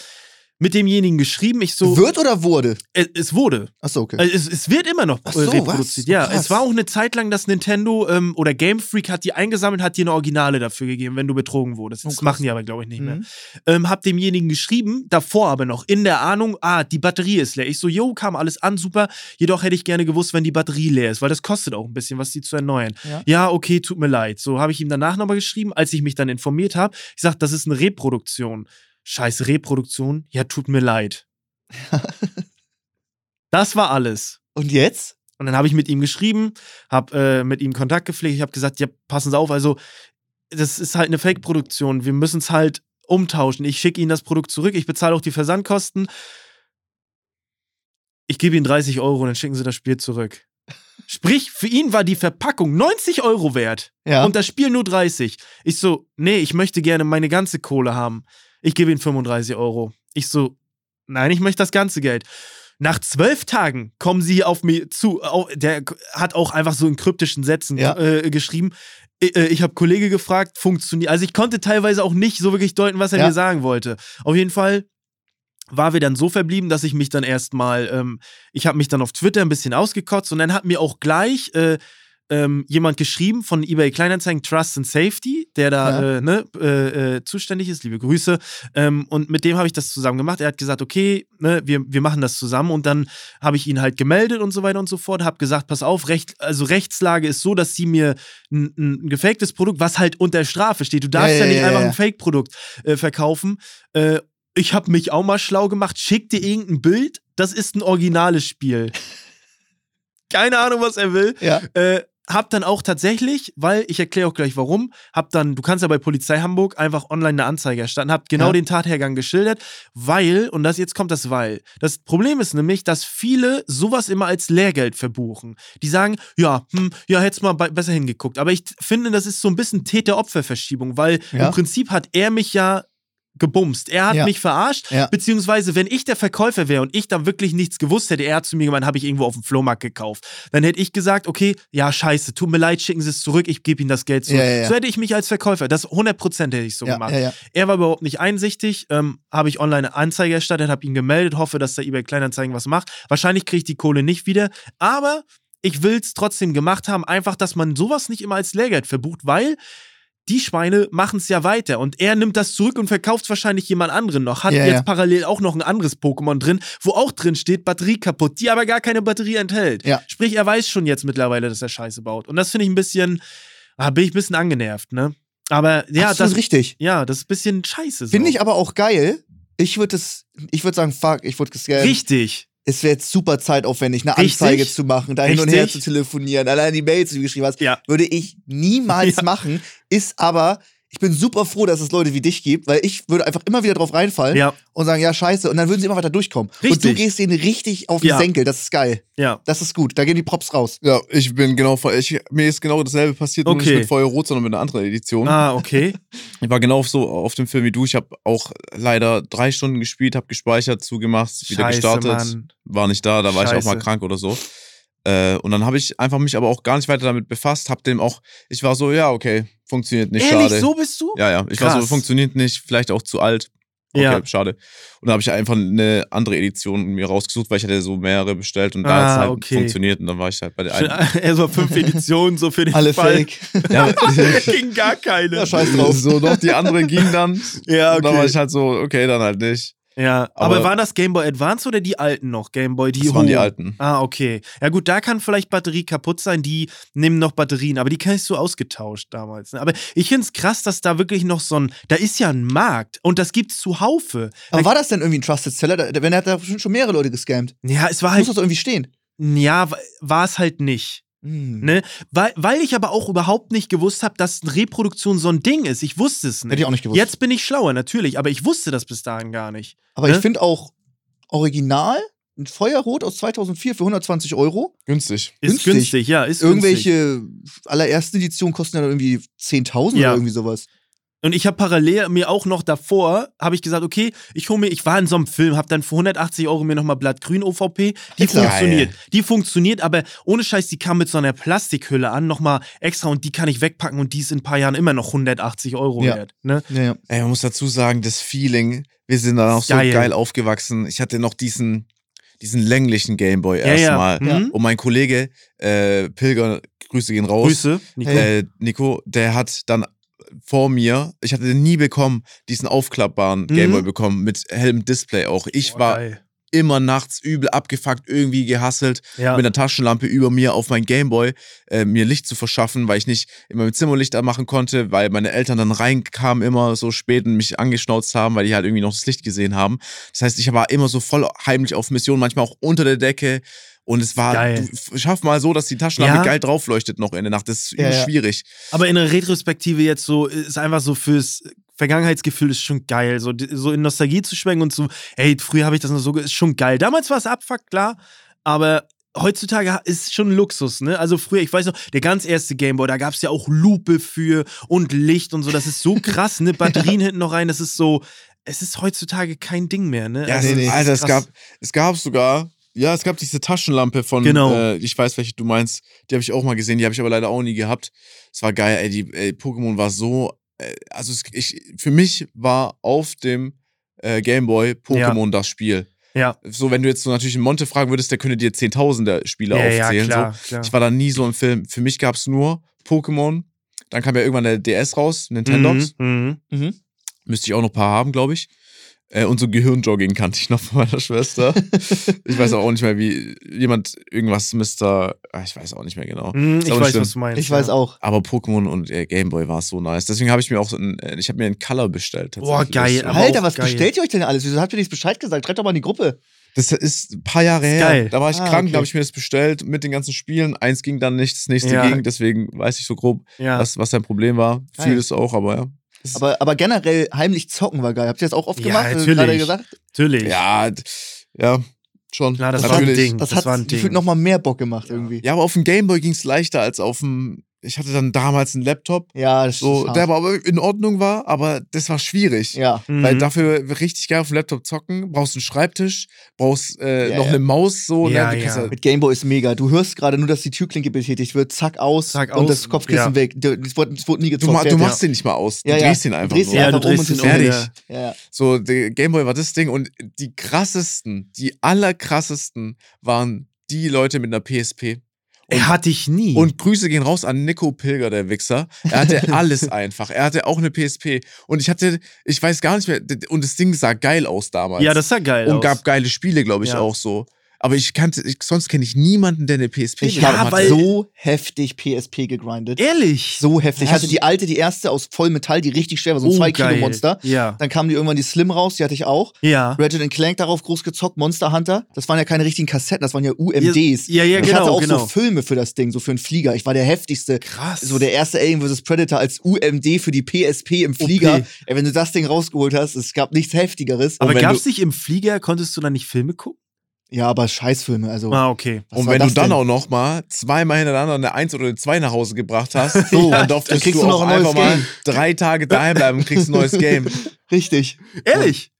Mit demjenigen geschrieben, ich so. Wird oder wurde? es, es wurde. Achso, okay. Also Es, es wird immer noch äh, so, reproduziert. was? Ja, Krass. es war auch eine Zeit lang, dass Nintendo ähm, oder Game Freak hat die eingesammelt, hat dir eine Originale dafür gegeben, wenn du betrogen wurdest. Das krass. machen die aber, glaube ich, nicht mehr Mhm. ähm, hab demjenigen geschrieben, davor aber noch, in der Ahnung, ah, die Batterie ist leer. Ich so, jo, kam alles an, super. Jedoch hätte ich gerne gewusst, wenn die Batterie leer ist, weil das kostet auch ein bisschen, was die zu erneuern. Ja. okay, tut mir leid. So habe ich ihm danach nochmal geschrieben, als ich mich dann informiert habe. Ich sag, das ist eine Reproduktion. Scheiße, Reproduktion? Ja, tut mir leid. das war alles. Und jetzt? Und dann habe ich mit ihm geschrieben, habe äh, mit ihm Kontakt gepflegt. Ich habe gesagt, ja, passen Sie auf, also das ist halt eine Fake-Produktion. Wir müssen es halt umtauschen. Ich schicke Ihnen das Produkt zurück, ich bezahle auch die Versandkosten. Ich gebe Ihnen 30 Euro und dann schicken Sie das Spiel zurück. Sprich, für ihn war die Verpackung 90 Euro wert Ja. und das Spiel nur 30. Ich so, nee, ich möchte gerne meine ganze Kohle haben. Ich gebe Ihnen 35 Euro. Ich so, nein, ich möchte das ganze Geld. Nach zwölf Tagen kommen sie auf mich zu. Der hat auch einfach so in kryptischen Sätzen Ja. äh, geschrieben. I- äh, Ich habe Kollege gefragt, funktioniert. Also ich konnte teilweise auch nicht so wirklich deuten, was er Ja. mir sagen wollte. Auf jeden Fall war wir dann so verblieben, dass ich mich dann erstmal, ähm, ich habe mich dann auf Twitter ein bisschen ausgekotzt und dann hat mir auch gleich äh, ähm, jemand geschrieben von eBay Kleinanzeigen Trust and Safety, der da Ja. äh, ne, äh, äh, zuständig ist. Liebe Grüße. Ähm, und mit dem habe ich das zusammen gemacht. Er hat gesagt, okay, ne, wir, wir machen das zusammen. Und dann habe ich ihn halt gemeldet und so weiter und so fort. Habe gesagt, pass auf, Recht, also Rechtslage ist so, dass sie mir ein, ein gefaktes Produkt, was halt unter Strafe steht. Du darfst Ja, ja, ja, nicht einfach ein Fake-Produkt äh, verkaufen. Äh, ich habe mich auch mal schlau gemacht. Schick dir irgendein Bild. Das ist ein originales Spiel. *laughs* Keine Ahnung, was er will. Ja. Äh, hab dann auch tatsächlich, weil ich erkläre auch gleich warum, hab dann, du kannst ja bei Polizei Hamburg einfach online eine Anzeige erstatten, hab genau Ja. den Tathergang geschildert, weil, und das jetzt kommt das Weil. Das Problem ist nämlich, dass viele sowas immer als Lehrgeld verbuchen. Die sagen, ja, hm, ja, hättest mal besser hingeguckt. Aber ich finde, das ist so ein bisschen Täter-Opfer-Verschiebung, weil Ja. im Prinzip hat er mich ja gebumst. Er hat Ja. mich verarscht, Ja. beziehungsweise wenn ich der Verkäufer wäre und ich da wirklich nichts gewusst hätte, er hat zu mir gemeint, habe ich irgendwo auf dem Flohmarkt gekauft, dann hätte ich gesagt, okay, ja, scheiße, tut mir leid, schicken Sie es zurück, ich gebe Ihnen das Geld zurück. Ja. So hätte ich mich als Verkäufer, das 100% hätte ich so gemacht. Er war überhaupt nicht einsichtig, ähm, habe ich online eine Anzeige erstattet, habe ihn gemeldet, hoffe, dass der eBay Kleinanzeigen was macht. Wahrscheinlich kriege ich die Kohle nicht wieder, aber ich will es trotzdem gemacht haben, einfach, dass man sowas nicht immer als Lehrgeld verbucht, weil die Schweine machen es ja weiter und er nimmt das zurück und verkauft es wahrscheinlich jemand anderen noch. Hat Ja, jetzt ja. parallel auch noch ein anderes Pokémon drin, wo auch drin steht, Batterie kaputt, die aber gar keine Batterie enthält. Ja. Sprich, er weiß schon jetzt mittlerweile, dass er Scheiße baut. Und das finde ich ein bisschen, ah, bin ich ein bisschen angenervt, ne? Aber ja, Absolut das, richtig. ja, das ist ein bisschen scheiße. So. Finde ich aber auch geil. Ich würde es, ich würde sagen, fuck, ich würde gescannt. Richtig. Es wäre jetzt super zeitaufwendig, eine Richtig. Anzeige zu machen, da hin und her zu telefonieren, allein die Mails, die du geschrieben hast, Ja. würde ich niemals *laughs* Ja. machen. Ist aber, ich bin super froh, dass es Leute wie dich gibt, weil ich würde einfach immer wieder drauf reinfallen Ja, und sagen, ja, scheiße, und dann würden sie immer weiter durchkommen. Und du Richtig. gehst denen richtig auf den Ja. Senkel, das ist geil. ja. Das ist gut, da gehen die Props raus. Ja, ich bin genau voll. Ich, mir ist genau dasselbe passiert, nur Okay. nicht mit Feuerrot, sondern mit einer anderen Edition. Ah, okay. *laughs* Ich war genau so auf dem Film wie du. Ich habe auch leider drei Stunden gespielt, habe gespeichert, zugemacht, wieder Scheiße, gestartet. Mann. War nicht da, da war ich auch mal krank oder so. Äh, und dann habe ich einfach mich aber auch gar nicht weiter damit befasst. Hab dem auch, ich war so, ja, okay, funktioniert nicht, Ehrlich, schade. so bist du? Ja, ja. Ich war so, Krass. funktioniert nicht, vielleicht auch zu alt. Okay, Ja. schade. Und dann habe ich einfach eine andere Edition mir rausgesucht, weil ich hatte so mehrere bestellt und da Ah, hat es halt okay. funktioniert und dann war ich halt bei der einen. *laughs* Erstmal fünf *laughs* Editionen so für den Alle Fall. fake. Ja, *laughs* Ging gar keine. Ja, scheiß drauf. so doch, die andere ging dann. Ja, Und dann war okay. ich halt so, okay, dann halt nicht. Ja, aber, Aber- waren das Game Boy Advance oder die alten noch? Game Boy, die Das waren die alten. Ah, okay. Ja gut, da kann vielleicht Batterie kaputt sein, die nehmen noch Batterien, aber die kann ich so ausgetauscht damals. Ne? Aber ich finde es krass, dass da wirklich noch so ein, da ist ja ein Markt und das gibt's zu Haufe. Aber war das denn irgendwie ein Trusted Seller? Da- Wenn er hat da schon mehrere Leute gescammt. Ja, es war Muss halt, das irgendwie stehen? ja, war es halt nicht. Hm. Ne? Weil, weil ich aber auch überhaupt nicht gewusst habe, dass eine Reproduktion so ein Ding ist. Ich wusste es nicht. Hätte ich auch nicht gewusst. Jetzt bin ich schlauer, natürlich, aber ich wusste das bis dahin gar nicht. Aber Ne? ich finde auch original ein Feuerrot aus 2004 für 120 Euro. Günstig. Ist Günstig. günstig, ja, ist günstig. Irgendwelche allerersten Editionen kosten ja dann irgendwie 10.000 Ja. oder irgendwie sowas. Und ich habe parallel mir auch noch davor, habe ich gesagt, okay, ich hole mir, ich war in so einem Film, habe dann für 180 Euro mir nochmal Blattgrün OVP. Die Geil. funktioniert. Die funktioniert, aber ohne Scheiß, die kam mit so einer Plastikhülle an, nochmal extra und die kann ich wegpacken und die ist in ein paar Jahren immer noch 180 Euro Ja. wert. Ne? Ja, ja. Ey, man muss dazu sagen, das Feeling, wir sind dann auch so Geil. geil, aufgewachsen. Ich hatte noch diesen, diesen länglichen Gameboy Ja, ja. erstmal. Mhm. Und mein Kollege, äh, Pilger, Grüße gehen raus. Grüße. Nico. Äh, Nico, der hat dann vor mir, ich hatte den nie bekommen, diesen aufklappbaren Mhm. Gameboy bekommen, mit hellem Display auch. Ich Boah, war geil. immer nachts übel abgefuckt, irgendwie gehasselt, Ja. mit einer Taschenlampe über mir auf mein Gameboy, äh, mir Licht zu verschaffen, weil ich nicht immer mit Zimmerlicht anmachen konnte, weil meine Eltern dann reinkamen immer so spät und mich angeschnauzt haben, weil die halt irgendwie noch das Licht gesehen haben. Das heißt, ich war immer so voll heimlich auf Mission, manchmal auch unter der Decke. Und es war, Geil. du, schaff mal so, dass die Taschenlampe Ja. geil draufleuchtet noch in der Nacht. Das ist Ja, schwierig. Aber in der Retrospektive jetzt so, ist einfach so fürs Vergangenheitsgefühl ist schon geil. So, so in Nostalgie zu schwenken und so, ey, früher habe ich das noch so, ist schon geil. Damals war es Abfuck, klar, aber heutzutage ist schon Luxus, ne? Also früher, ich weiß noch, der ganz erste Gameboy, da gab es ja auch Lupe für und Licht und so, das ist so *laughs* krass, ne? Batterien hinten noch rein, das ist so, es ist heutzutage kein Ding mehr, ne? Ja, Also, es, nee, Alter, es gab, es gab sogar, ja, es gab diese Taschenlampe von, Genau. äh, ich weiß, welche du meinst, die habe ich auch mal gesehen, die habe ich aber leider auch nie gehabt. Es war geil, ey, die ey, Pokémon war so, äh, also es, ich, für mich war auf dem äh, Gameboy Pokémon das Spiel. Ja. So, wenn du jetzt so natürlich einen Monte fragen würdest, der könnte dir Zehntausende Spiele Ja, ja, aufzählen. klar, so. klar. Ich war da nie so im Film. Für mich gab es nur Pokémon. Dann kam ja irgendwann der DS raus, Nintendox. Mhm, mhm. Mhm. Müsste ich auch noch ein paar haben, glaube ich. Äh, und so Gehirnjogging kannte ich noch von meiner Schwester. *laughs* ich weiß auch nicht mehr, wie jemand irgendwas Mr. Ah, Ich weiß auch nicht mehr genau. Ist ich weiß, was du meinst. Ich weiß ja. auch. Aber Pokémon und äh, Gameboy war so nice. Deswegen habe ich mir auch so ein, äh, ich habe mir einen Color bestellt. Boah, geil, So. aber Alter, was geil. bestellt ihr euch denn alles? Wieso habt ihr nicht Bescheid gesagt? Schreibt doch mal in die Gruppe. Das ist ein paar Jahre her. Geil. Da war ich Ah, krank, okay. da habe ich mir das bestellt mit den ganzen Spielen. Eins ging dann nicht, das nächste Ja. ging, deswegen weiß ich so grob, Ja. was, was dein Problem war. Geil. Vieles auch, aber ja. Aber, aber generell heimlich zocken war geil. Habt ihr das auch oft Ja, gemacht? Natürlich. Gerade gesagt? Natürlich. Ja, ja, schon. Klar, das Das war ein. Ding. Das, Das, war ein hat Ding. gefühlt nochmal mehr Bock gemacht irgendwie. Ja, aber auf dem Gameboy ging es leichter als auf dem. Ich hatte dann damals einen Laptop, Ja, das so, der aber in Ordnung war, aber das war schwierig. Ja. Weil Mhm. dafür richtig geil auf dem Laptop zocken, brauchst einen Schreibtisch, brauchst äh, Ja, noch ja. eine Maus, so, Ja, ne? Du kannst ja. ja. Mit Gameboy ist mega. Du hörst gerade nur, dass die Türklinke betätigt wird, zack aus Zack, und aus, das Kopfkissen ja. weg. Du- Es wurde, es wurde nie Du, gezockt. ma du machst den nicht mal aus, du ja, ja. drehst ihn einfach drehst nur. Ja, du drehst und ihn um. fertig. Ja, ja. So, der Gameboy war das Ding und die krassesten, die allerkrassesten waren die Leute mit einer PSP. Er hatte ich nie. Und Grüße gehen raus an Nico Pilger, der Wichser. Er hatte *laughs* alles einfach. Er hatte auch eine PSP. Und ich hatte, ich weiß gar nicht mehr, und das Ding sah geil aus damals. ja, das sah geil Und aus. gab geile Spiele, glaube ich, Ja. auch so. Aber ich kannte, ich, sonst kenne ich niemanden, der eine PSP Ich bekommen habe weil- so heftig PSP gegrindet. Ehrlich? So heftig. Ich hatte die alte, die erste aus Vollmetall, die richtig schwer war, so ein Oh, 2 Kilo geil. Monster. Ja. Dann kam die irgendwann die Slim raus, die hatte ich auch. Ja. Ratchet Clank darauf groß gezockt, Monster Hunter. Das waren ja keine richtigen Kassetten, das waren ja UMDs. Ja, ja, ich genau, hatte auch genau. so Filme für das Ding, so für einen Flieger. Ich war der heftigste. Krass. So der erste Alien vs. Predator als UMD für die PSP im Flieger. Ey, wenn du das Ding rausgeholt hast, es gab nichts heftigeres. Aber gab's du- nicht im Flieger, konntest du dann nicht Filme gucken? Ja, aber Scheißfilme, also. Ah, okay. Und wenn du dann denn? auch noch mal zweimal hintereinander eine 1 oder eine 2 nach Hause gebracht hast, *laughs* So, dann dann durftest kriegst du, du noch auch ein neues einfach mal Game. drei Tage daheim bleiben und kriegst ein neues Game. *laughs* Richtig. Ehrlich?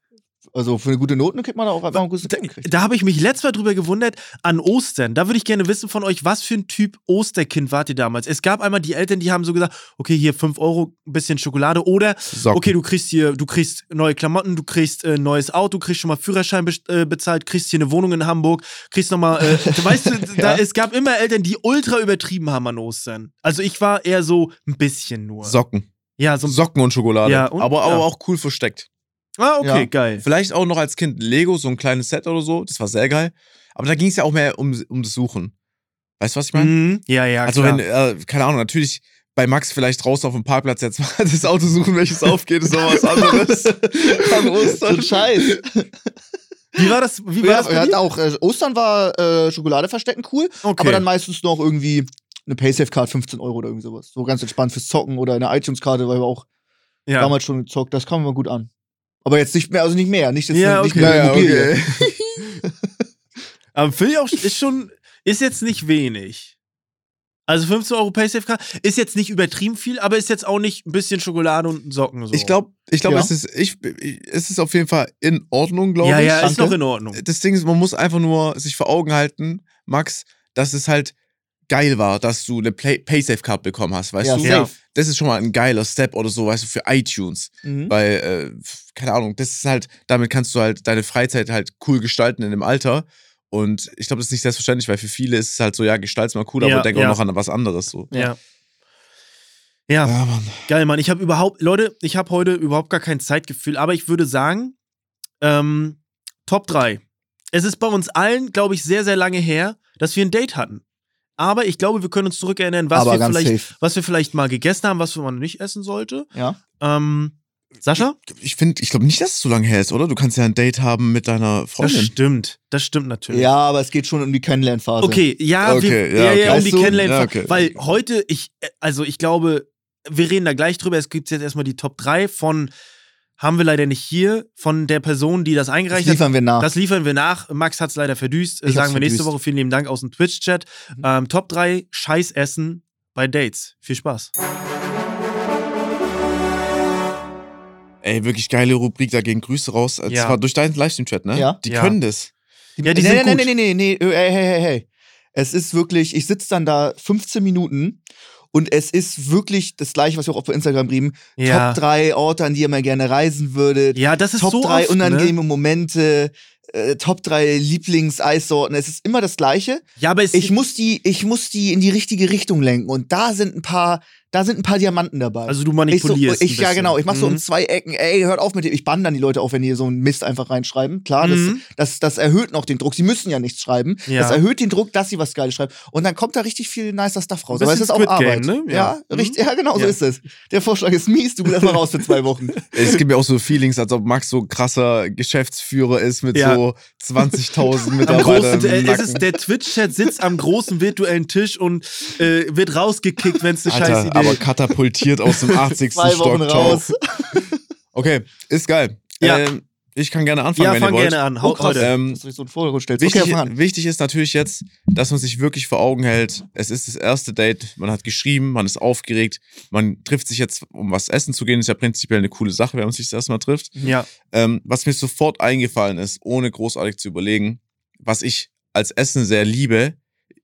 Also für eine gute Noten kriegt man da auch einfach ein gutes Game gekriegt. Da habe ich mich letztes Mal drüber gewundert, an Ostern. Da würde ich gerne wissen von euch, was für ein Typ Osterkind wart ihr damals? Es gab einmal die Eltern, die haben so gesagt, okay, hier 5 Euro, ein bisschen Schokolade oder Socken. okay, du kriegst hier, du kriegst neue Klamotten, du kriegst äh, neues Auto, kriegst schon mal Führerschein be äh, bezahlt, kriegst hier eine Wohnung in Hamburg, kriegst nochmal, äh, *laughs* du weißt du, da, Ja. es gab immer Eltern, die ultra übertrieben haben an Ostern. Also ich war eher so ein bisschen nur. Socken. Ja, so ein Socken und Schokolade. Ja, und- aber, aber ja. auch cool versteckt. Ah, okay, Ja. geil. Vielleicht auch noch als Kind Lego, so ein kleines Set oder so. Das war sehr geil. Aber da ging es ja auch mehr um, um das Suchen. Weißt du, was ich meine? Mhm. Ja, ja, also, klar. wenn, äh, keine Ahnung, natürlich bei Max vielleicht draußen auf dem Parkplatz jetzt mal *laughs* das Auto suchen, welches aufgeht, ist noch was *laughs* anderes. An So Ostern. ein Scheiß. Wie war das? Wie war Ja, das bei dir? auch, äh, Ostern war äh, Schokolade verstecken cool, Okay. aber dann meistens noch irgendwie eine Paysafe-Card 15 Euro oder irgendwie sowas. So ganz entspannt fürs Zocken oder eine iTunes-Karte, weil wir auch ja. damals schon gezockt, das kam immer gut an. Aber jetzt nicht mehr, also nicht mehr, nicht, jetzt Ja, nicht okay. mehr Ja, ja, Immobilie. okay. *laughs* Aber finde ich auch, ist schon, ist jetzt nicht wenig. Also 15 Euro Paysafe Card ist jetzt nicht übertrieben viel, aber ist jetzt auch nicht ein bisschen Schokolade und Socken so. Ich glaube, ich glaub, Ja. es, ist, ich, ich, es ist auf jeden Fall in Ordnung, glaube ja, ich. ja, ist Danke. noch in Ordnung. Das Ding ist, man muss einfach nur sich vor Augen halten, Max, dass es halt geil war, dass du eine Paysafe-Card bekommen hast, weißt Ja, du? safe. Das ist schon mal ein geiler Step oder so, weißt du, für iTunes. Mhm. Weil, äh, keine Ahnung, das ist halt, damit kannst du halt deine Freizeit halt cool gestalten in dem Alter. Und ich glaube, das ist nicht selbstverständlich, weil für viele ist es halt so, ja, gestalt's mal cool, Ja, aber denk ja. auch noch an was anderes. So. Ja. Ja, Ja, Mann. geil, Mann. Ich habe überhaupt, Leute, ich habe heute überhaupt gar kein Zeitgefühl, aber ich würde sagen, ähm, Top 3. Es ist bei uns allen, glaube ich, sehr, sehr lange her, dass wir ein Date hatten. Aber ich glaube, wir können uns zurückerinnern, was, wir vielleicht, was wir vielleicht mal gegessen haben, was man nicht essen sollte. Ja. Ähm, Sascha? Ich finde, ich glaube nicht, dass es so lange her ist, oder? Du kannst ja ein Date haben mit deiner Das Freundin. stimmt. Das stimmt natürlich. Ja, aber es geht schon um die Kennenlernphase. Okay, ja, Okay, wir, ja, ja, okay. ja, um die? Kennenlernphase. Ja, okay. Weil heute, ich, äh, also ich glaube, wir reden da gleich drüber. Es gibt jetzt erstmal die Top 3 von, haben wir leider nicht hier, von der Person, die das Das eingereicht hat. liefern wir nach. Das liefern wir nach. Max hat es leider verdüst. Äh, Ich Sagen wir nächste verdüst. Woche. Vielen lieben Dank aus dem Twitch-Chat. Mhm. Ähm, Top 3 Scheißessen bei Dates. Viel Spaß. Ey, wirklich geile Rubrik, da gehen Grüße raus. Das Ja. war durch deinen Livestream-Chat, ne? Ja. Die Ja. können das. Ja, die nee, sind nee, gut. nee, nee, nee, nee, hey, hey, hey. Es ist wirklich, ich sitze dann da 15 Minuten und es ist wirklich das gleiche, was wir auch auf Instagram brieben. Ja. Top 3 Orte, an die ihr mal gerne reisen würdet. Ja, das ist Top so 3 oft, unangenehme Ne? Momente. Äh, Top 3 Lieblingseissorten. Es ist immer das gleiche. Ja, aber es Ich muss die, ich muss die in die richtige Richtung lenken. Und da sind ein paar, da sind ein paar Diamanten dabei. also du ich so, manipulierst. ich, ja genau, ich mach so um Mhm. zwei Ecken, ey, hört auf mit dem, ich bann dann die Leute auf, wenn die so einen Mist einfach reinschreiben. Klar, Mhm. das, das, das erhöht noch den Druck. Sie müssen ja nichts schreiben. Ja. Das erhöht den Druck, dass sie was Geiles schreiben. Und dann kommt da richtig viel nicer Stuff raus. Aber es ist auch Arbeit. Game, ne? Ja, Ja. Mhm. richtig, ja genau, so Ja. ist es. Der Vorschlag ist mies, du bist erstmal raus für zwei Wochen. *laughs* Es gibt mir auch so Feelings, als ob Max so krasser Geschäftsführer ist mit so so 20.000 *laughs* Am Mitarbeiter großen, äh, ist, der Twitch-Chat sitzt am großen virtuellen Tisch und äh, wird rausgekickt, wenn es eine scheiß Idee aber katapultiert aus dem *laughs* 80. Zwei Wochen Stock. Raus. *laughs* Okay, ist geil. Ja. Ähm, ich kann gerne anfangen, Ja, wenn fang ihr wollt. gerne an. Oh, Hau, krass. heute. Ähm, Dass du dich so. Wichtig, Okay, fang wichtig ist natürlich jetzt, dass man sich wirklich vor Augen hält, es ist das erste Date, man hat geschrieben, man ist aufgeregt, man trifft sich jetzt, um was essen zu gehen, ist ja prinzipiell eine coole Sache, wenn man sich das erste Mal trifft. Ja. Ähm, was mir sofort eingefallen ist, ohne großartig zu überlegen, was ich als Essen sehr liebe,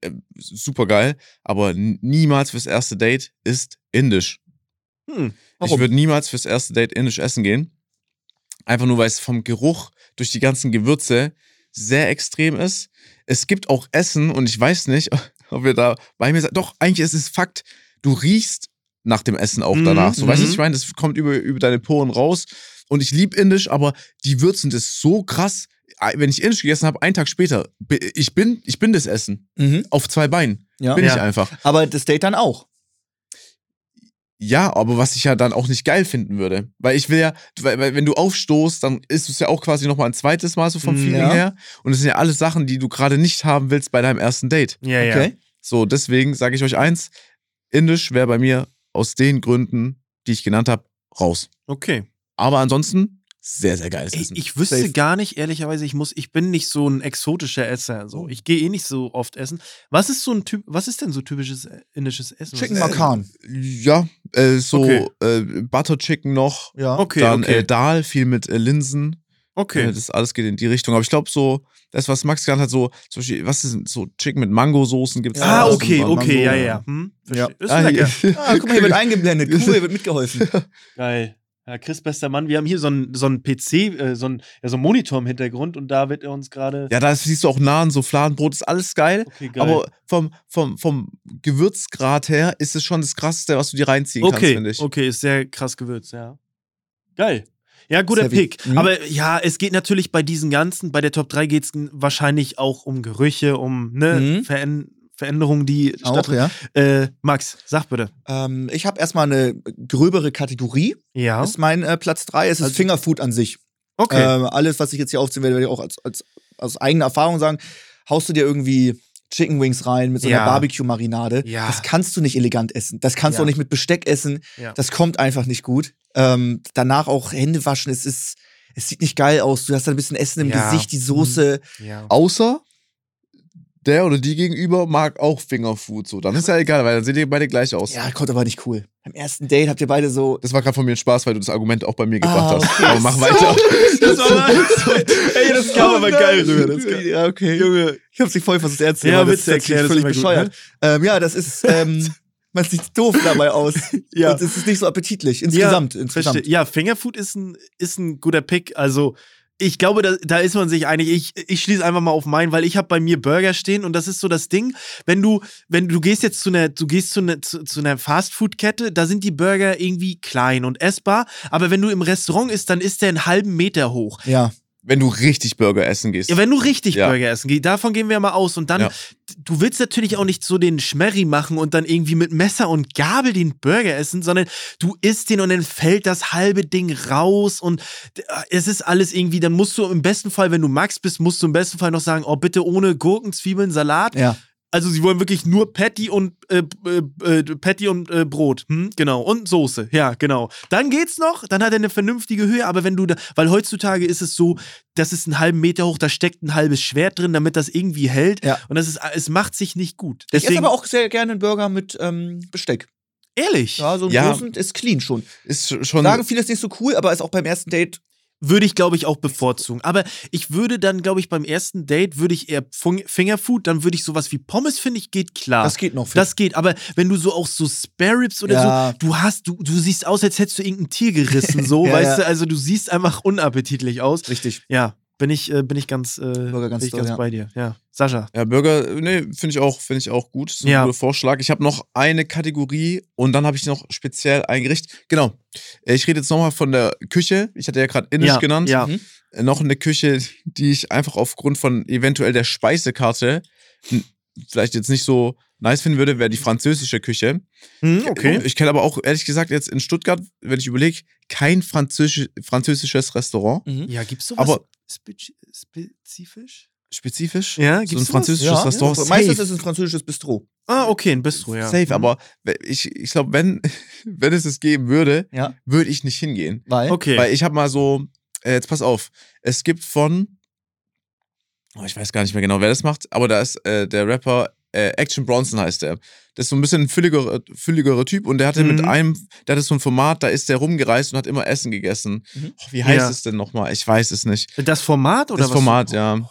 äh, super geil, aber niemals fürs erste Date ist indisch. Hm. Ich würde niemals fürs erste Date indisch essen gehen. Einfach nur, weil es vom Geruch durch die ganzen Gewürze sehr extrem ist. Es gibt auch Essen und ich weiß nicht, *laughs* ob wir da bei mir seid. Doch, eigentlich ist es Fakt, du riechst nach dem Essen auch Mhm, danach. So, weißt du, was mhm. ich meine? Das kommt über, über deine Poren raus. Und ich liebe Indisch, aber die Würzen das so krass. Wenn ich Indisch gegessen habe, einen Tag später, ich bin, ich bin das Essen. Mhm. Auf zwei Beinen. Ja. Bin Ja. ich einfach. Aber das Date dann auch. Ja, aber was ich ja dann auch nicht geil finden würde. Weil ich will ja, weil, weil wenn du aufstoßt, dann ist es ja auch quasi nochmal ein zweites Mal so vom Mm, Feeling ja. her. Und es sind ja alles Sachen, die du gerade nicht haben willst bei deinem ersten Date. Ja, ja. Okay. So, deswegen sage ich euch eins: Indisch wäre bei mir aus den Gründen, die ich genannt habe, raus. Okay. Aber ansonsten sehr, sehr geiles Essen. ich wüsste Safe. gar nicht, ehrlicherweise, ich muss, ich bin nicht so ein exotischer Esser. So. Ich gehe eh nicht so oft essen. Was ist so ein Typ, was ist denn so typisches äh, indisches Essen? Chicken Makan. ja, äh, so Okay. äh, Butter Chicken noch. Ja. Okay, dann okay. Äh, Dal, viel mit äh, Linsen. okay. Äh, das alles geht in die Richtung. Aber ich glaube, so, das, was Max genannt hat, so, zum Beispiel, was ist denn so Chicken mit Mangosoßen gibt es ah, Ja, okay, Mango. okay, ja, ja. Hm, Ja. Ist Ah, lecker. hier- Ah, guck mal, hier *laughs* wird eingeblendet. Cool, hier wird mitgeholfen. *laughs* Geil. Ja, Chris, bester Mann, wir haben hier so einen so einen PC, äh, so einen ja, so einen Monitor im Hintergrund und da wird er uns gerade. Ja, da siehst du auch Nahen, so Fladenbrot, ist alles geil. Okay, geil. Aber vom, vom, vom Gewürzgrad her ist es schon das Krasseste, was du dir reinziehen kannst, okay, finde ich. okay, ist sehr krass gewürzt, ja. Geil. Ja, guter. Pick. Mhm. Aber ja, es geht natürlich bei diesen ganzen, bei der Top 3 geht es wahrscheinlich auch um Gerüche, um ne, Mhm. Veränd Veränderungen, die Auch, stattfinden. ja. Äh, Max, sag bitte. Ähm, ich habe erstmal eine gröbere Kategorie. Ja. Das ist mein äh, Platz 3. Es ist Also- Fingerfood an sich. Okay. Ähm, alles, was ich jetzt hier aufzählen werde, werde ich auch als, als, aus eigener Erfahrung sagen. Haust du dir irgendwie Chicken Wings rein mit so einer Ja. Barbecue-Marinade. Ja. Das kannst du nicht elegant essen. Das kannst du Ja. auch nicht mit Besteck essen. Das kommt einfach nicht gut. Ähm, danach auch Hände waschen. Es ist, es sieht nicht geil aus. Du hast da ein bisschen Essen im. Mhm. Gesicht, die Soße. ja. Außer der oder die gegenüber mag auch Fingerfood. So, dann ist ja egal, weil dann seht ihr beide gleich aus. Ja, kommt aber nicht cool. Beim ersten Date habt ihr beide so. Das war gerade von mir ein Spaß, weil du das Argument auch bei mir gebracht Ah, hast. okay. Aber mach weiter. *laughs* Das war *laughs* mal so, ey, das kam aber geil rüber. Das kam, ja, okay. Junge. Ich hab's nicht voll versucht ernst zu Ja, nehmen, natürlich das ist völlig gut, bescheuert. ähm, ja, das ist, ähm, *laughs* man sieht doof dabei aus. Ja. Und es ist nicht so appetitlich. Insgesamt, insgesamt. Verstehe. Ja, Fingerfood ist ein, ist ein guter Pick. Also, ich glaube, da, da ist man sich einig. Ich, ich schließe einfach mal auf meinen, weil ich habe bei mir Burger stehen und das ist so das Ding, wenn du, wenn du gehst jetzt zu einer, du gehst zu einer, zu, zu einer Fastfood-Kette, da sind die Burger irgendwie klein und essbar, aber wenn du im Restaurant isst, dann ist der einen halben Meter hoch. Ja. Wenn du richtig Burger essen gehst. Ja, wenn du richtig Ja. Burger essen gehst, davon gehen wir mal aus. Und dann, Ja. du willst natürlich auch nicht so den Schmerri machen und dann irgendwie mit Messer und Gabel den Burger essen, sondern du isst den und dann fällt das halbe Ding raus und d- es ist alles irgendwie, dann musst du im besten Fall, wenn du Max bist, musst du im besten Fall noch sagen, oh, bitte ohne Gurken, Zwiebeln, Salat. Ja. Also sie wollen wirklich nur Patty und äh, äh, äh, Patty und äh, Brot, hm? genau und Soße, ja genau. Dann geht's noch, dann hat er eine vernünftige Höhe, aber wenn du da, weil heutzutage ist es so, das ist einen halben Meter hoch, da steckt ein halbes Schwert drin, damit das irgendwie hält Ja. und das ist, es macht sich nicht gut. Ich esse Deswegen, aber auch sehr gerne einen Burger mit ähm, Besteck. ehrlich, Ja, so ein Ja. großen ist clean schon. Ist schon. Sagen viele ist nicht so cool, aber ist auch beim ersten Date. Würde ich glaube ich auch bevorzugen. Aber ich würde dann glaube ich beim ersten Date würde ich eher Fingerfood, dann würde ich sowas wie Pommes finde ich geht klar. Das geht noch. Das geht, aber wenn du so auch so Spare Ribs oder Ja. so, du hast, du, du siehst aus, als hättest du irgendein Tier gerissen, *laughs* so, Ja, weißt ja. du, also du siehst einfach unappetitlich aus. richtig. Ja, bin ich, äh, bin ich ganz, äh, Burger ganz bin ich toll, ganz ja. bei dir. Ja, Sascha. Ja, Burger, nee, finde ich auch, finde ich auch gut. Ist ein Ja. guter Vorschlag. Ich habe noch eine Kategorie und dann habe ich noch speziell ein Gericht. Genau. Äh, Ich rede jetzt nochmal von der Küche. Ich hatte ja gerade Indisch ja, genannt. Ja. Mhm. Äh, Noch eine Küche, die ich einfach aufgrund von eventuell der Speisekarte vielleicht jetzt nicht so nice finden würde, wäre die französische Küche. Hm, okay. Ich kenne aber auch, ehrlich gesagt, jetzt in Stuttgart, wenn ich überlege, kein französisch, französisches Restaurant. Mhm. Ja, gibt's sowas Aber- spezi- spezifisch? Spezifisch. Ja, so ein gibt's französisches Ja, Restaurant. ja. Meistens ist es ein französisches Bistro. Ah, okay, ein Bistro, ja. Safe, Mhm. aber ich, ich glaube, wenn, *laughs* wenn es es geben würde, Ja. würde ich nicht hingehen. Weil? Okay. Weil ich habe mal so, äh, jetzt pass auf, es gibt von, oh, ich weiß gar nicht mehr genau, wer das macht, aber da ist äh, der Rapper äh, Action Bronson heißt der. Das ist so ein bisschen ein fülligerer, fülligerer Typ und der hatte mit Mhm. einem, der hatte so ein Format, da ist der rumgereist und hat immer Essen gegessen. Mhm. Oh, wie heißt Ja. es denn nochmal? Ich weiß es nicht. das Format oder Das was? Format, ja. Oh,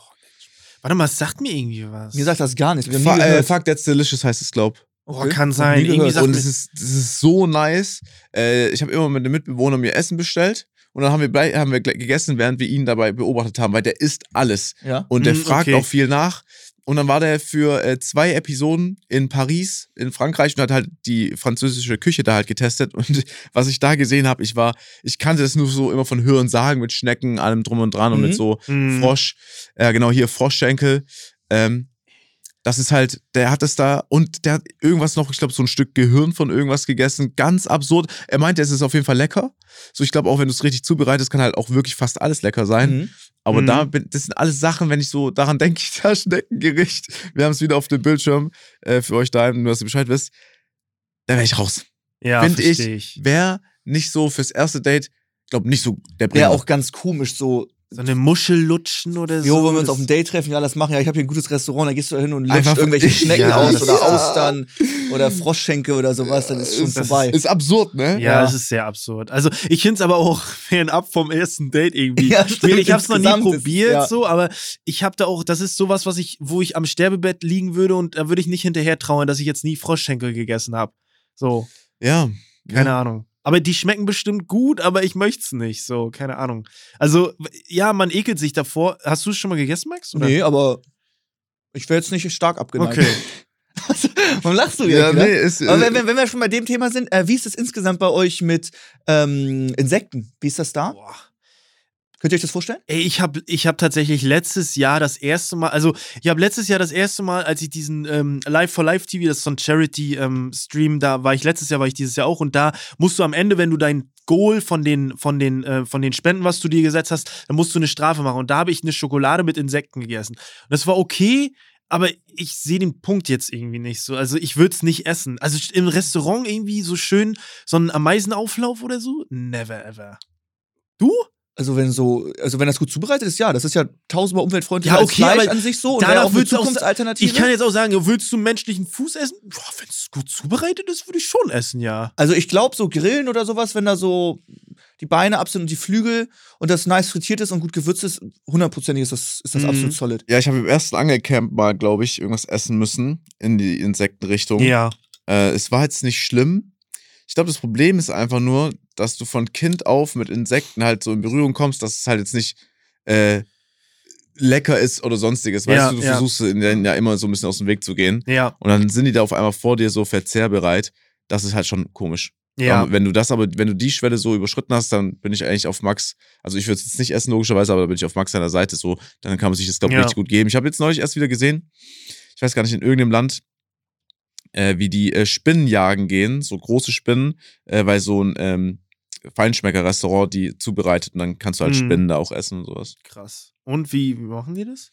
warte mal, es sagt mir irgendwie was. Mir sagt das gar nichts. Fa äh. Fuck That's Delicious heißt es, glaub. oh, kann sein. Irgendwie sagt Und es ist, das ist so nice. Äh, ich habe immer mit dem Mitbewohner mir Essen bestellt und dann haben wir, haben wir gegessen, während wir ihn dabei beobachtet haben, weil der isst alles. ja. Und der Mm, fragt okay. auch viel nach. Und dann war der für äh, zwei Episoden in Paris, in Frankreich und hat halt die französische Küche da halt getestet. *laughs* Und was ich da gesehen habe, ich war, ich kannte das nur so immer von Hören sagen mit Schnecken, allem drum und dran und Mhm. mit so Mhm. Frosch, äh, genau hier Froschschenkel. Ähm, das ist halt, der hat es da und der hat irgendwas noch, ich glaube, so ein Stück Gehirn von irgendwas gegessen. Ganz absurd. Er meinte, es ist auf jeden Fall lecker. So, ich glaube, auch wenn du es richtig zubereitest, kann halt auch wirklich fast alles lecker sein. Mhm. Aber Mhm. da das sind alles Sachen, wenn ich so daran *laughs* denke, ich da Schneckengericht. Wir haben es wieder auf dem Bildschirm äh, für euch daheim, nur dass ihr Bescheid wisst. Da wäre ich raus. ja, find ich- ich. Wäre nicht so fürs erste Date, ich glaube nicht so der Bringer. Wäre auch ganz komisch so. So eine Muschel lutschen oder so. Jo, wenn wir uns auf ein Date treffen, ja, das machen, ja, ich habe hier ein gutes Restaurant, da gehst du da hin und lutscht irgendwelche Schnecken Ja, aus oder Ja. Austern oder Froschschenke oder sowas, dann ist schon ist, vorbei. Ist absurd, ne? Ja, Ja. es ist sehr absurd. Also ich finde es aber auch *laughs* fernab vom ersten Date irgendwie. Ja, ich stimmt, ich habe es noch nie ist probiert, ja. so, aber ich habe da auch, das ist sowas, was ich, wo ich am Sterbebett liegen würde und da würde ich nicht hinterher trauern, dass ich jetzt nie Froschschenkel gegessen habe. So, Ja. keine ja. Ahnung. Aber die schmecken bestimmt gut, aber ich möchte es nicht. So, keine Ahnung. Also, ja, man ekelt sich davor. Hast du es schon mal gegessen, Max? Oder? Nee, aber ich wäre jetzt nicht stark abgeneigt. Okay. *laughs* Warum lachst du Ja, jetzt? nee, ne? ist. Aber wenn, wenn, wenn wir schon bei dem Thema sind, äh, wie ist es insgesamt bei euch mit ähm, Insekten? Wie ist das da? Boah. Könnt ihr euch das vorstellen? Ey, ich habe ich hab tatsächlich letztes Jahr das erste Mal, also ich habe letztes Jahr das erste Mal, als ich diesen ähm, Live for Life TV, das ist so ein Charity-Stream, da war ich letztes Jahr, war ich dieses Jahr auch und da musst du am Ende, wenn du dein Goal von den, von den, äh, von den Spenden, was du dir gesetzt hast, dann musst du eine Strafe machen und da habe ich eine Schokolade mit Insekten gegessen. Und das war okay, aber ich sehe den Punkt jetzt irgendwie nicht so. Also ich würde es nicht essen. Also im Restaurant irgendwie so schön so ein Ameisenauflauf oder so? Never ever. Du? Also wenn so, also wenn das gut zubereitet ist, ja, das ist ja tausendmal umweltfreundlicher Ja, als okay, Fleisch aber an sich so und danach auch eine auch Zukunftsalternative. Ich kann jetzt auch sagen, willst du menschlichen Fuß essen? Wenn es gut zubereitet ist, würde ich schon essen, ja. also ich glaube, so Grillen oder sowas, wenn da so die Beine ab sind und die Flügel und das nice frittiert ist und gut gewürzt ist, hundertprozentig ist das, ist das Mhm. absolut solid. ja, ich habe im ersten Angelcamp mal, glaube ich, irgendwas essen müssen in die Insektenrichtung. Ja. Äh, es war jetzt nicht schlimm. Ich glaube, das Problem ist einfach nur, dass du von Kind auf mit Insekten halt so in Berührung kommst, dass es halt jetzt nicht äh, lecker ist oder sonstiges. Weißt Ja, du, du ja. versuchst denen ja immer so ein bisschen aus dem Weg zu gehen. Ja. Und dann sind die da auf einmal vor dir so verzehrbereit. Das ist halt schon komisch. Ja. Aber wenn du das aber, wenn du die Schwelle so überschritten hast, dann bin ich eigentlich auf Max, also ich würde es jetzt nicht essen, logischerweise, aber da bin ich auf Max seiner Seite so, dann kann man sich das, glaube ich, Ja. richtig gut geben. Ich habe jetzt neulich erst wieder gesehen, ich weiß gar nicht, in irgendeinem Land, äh, wie die äh, Spinnen jagen gehen, so große Spinnen, äh, weil so ein ähm, Feinschmecker-Restaurant die zubereitet und dann kannst du halt Mhm. Spinnen da auch essen und sowas. Krass. Und wie, machen die das?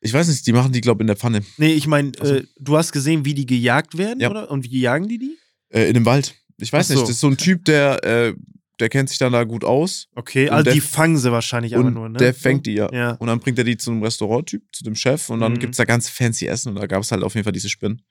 Ich weiß nicht, die machen die, glaube ich, in der Pfanne. Nee, ich meine, Ach so. äh, du hast gesehen, wie die gejagt werden, Ja. oder? Und wie jagen die die? Äh, in dem Wald. Ich weiß so. nicht, das ist so ein Typ, der, äh, der kennt sich dann da gut aus. Okay, also die fangen sie wahrscheinlich aber und nur, ne? der fängt die ja. Ja. Und dann bringt er die zu einem Restauranttyp, zu dem Chef und dann Mhm. gibt's da ganz fancy Essen und da gab es halt auf jeden Fall diese Spinnen.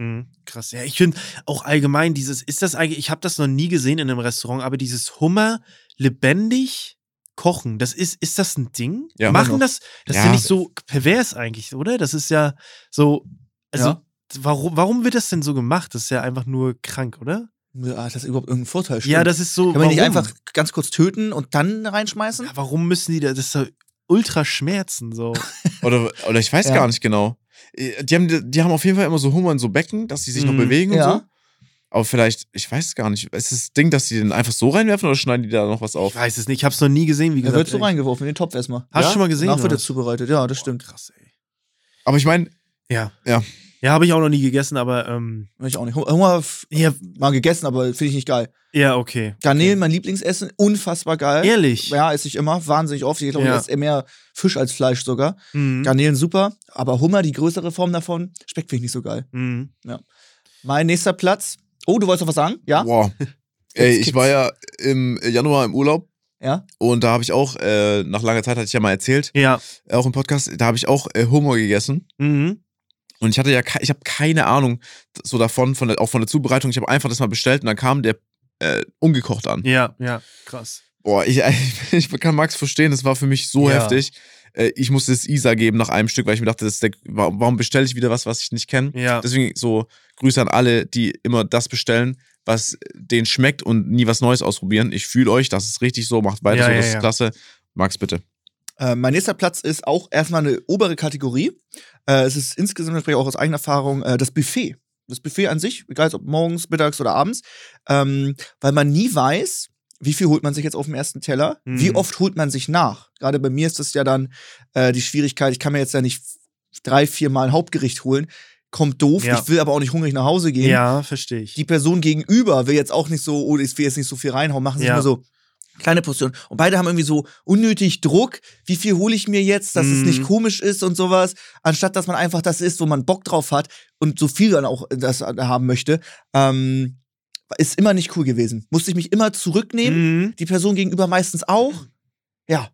Mhm, krass. Ja, ich finde auch allgemein dieses, ist das eigentlich, ich habe das noch nie gesehen in einem Restaurant, aber dieses Hummer lebendig kochen, das ist, ist das ein Ding? Ja, Machen das, das Ja. finde ich so pervers eigentlich, oder? Das ist ja so, also, Ja. warum, warum wird das denn so gemacht? Das ist ja einfach nur krank, oder? Ja, hat das überhaupt irgendeinen Vorteil? Ja, Stimmt. das ist so. Kann man nicht warum? einfach ganz kurz töten und dann reinschmeißen? Ja, warum müssen die da, das ist so ultra schmerzen, so. *laughs* Oder, oder ich weiß Ja. gar nicht genau. Äh, Die haben, die haben auf jeden Fall immer so Hummer in so Becken, dass die sich noch Mhm. bewegen Ja. und so. Aber vielleicht, ich weiß es gar nicht. Ist das Ding, dass die den einfach so reinwerfen oder schneiden die da noch was auf? Ich weiß es nicht, ich habe es noch nie gesehen, wie gesagt. wird so ey. reingeworfen in den Topf erstmal. Hast du Ja? schon mal gesehen? Danach wird er zubereitet, ja, das Boah, stimmt. Krass, ey. Aber ich meine, Ja. Ja, habe ich auch noch nie gegessen, aber ähm, Ich auch nicht. Hummer f- ja, mal gegessen, aber finde ich nicht geil. ja, okay. Garnelen, mein Lieblingsessen, unfassbar geil. Ehrlich? Ja, esse ich immer, wahnsinnig oft. Ich glaube, Ja. ich esse eher mehr Fisch als Fleisch sogar. Mhm. Garnelen super, aber Hummer, die größere Form davon, Speck finde ich nicht so geil. Mhm. Mein nächster Platz. Oh, du wolltest noch was sagen? Ja? Boah. *laughs* Ey, ich war ja im Januar im Urlaub Ja? und da habe ich auch, äh, nach langer Zeit hatte ich ja mal erzählt, Ja. äh, auch im Podcast, da habe ich auch äh, Hummer gegessen. Mhm. Und ich hatte ja, ich habe keine Ahnung so davon, von der, auch von der Zubereitung. Ich habe einfach das mal bestellt und dann kam der äh, ungekocht an. Ja, ja, krass. Boah, ich, *laughs* ich kann Max verstehen, das war für mich so Ja. heftig. Äh, ich musste es Isa geben nach einem Stück, weil ich mir dachte, das ist der, wa- warum bestelle ich wieder was, was ich nicht kenne? Ja. Deswegen so Grüße an alle, die immer das bestellen, was denen schmeckt und nie was Neues ausprobieren. Ich fühle euch, das ist richtig so, macht weiter Ja, so, ja, das ist ja. klasse. Max, bitte. Äh, mein nächster Platz ist auch erstmal eine obere Kategorie. Äh, es ist insgesamt, das spreche ich auch aus eigener Erfahrung, äh, das Buffet. Das Buffet an sich, egal ob morgens, mittags oder abends, ähm, weil man nie weiß, wie viel holt man sich jetzt auf dem ersten Teller, Mhm. wie oft holt man sich nach. Gerade bei mir ist das ja dann äh, die Schwierigkeit, ich kann mir jetzt ja nicht drei, vier Mal ein Hauptgericht holen. Kommt doof, Ja. ich will aber auch nicht hungrig nach Hause gehen. Ja, verstehe ich. Die Person gegenüber will jetzt auch nicht so, oh, ich will jetzt nicht so viel reinhauen, machen sich Ja. nur so kleine Portionen. Und beide haben irgendwie so unnötig Druck. Wie viel hole ich mir jetzt, dass es Mhm. nicht komisch ist und sowas, anstatt dass man einfach das isst, wo man Bock drauf hat und so viel dann auch das haben möchte. Ähm, ist immer nicht cool gewesen. Musste ich mich immer zurücknehmen. Mhm. Die Person gegenüber meistens auch. Ja.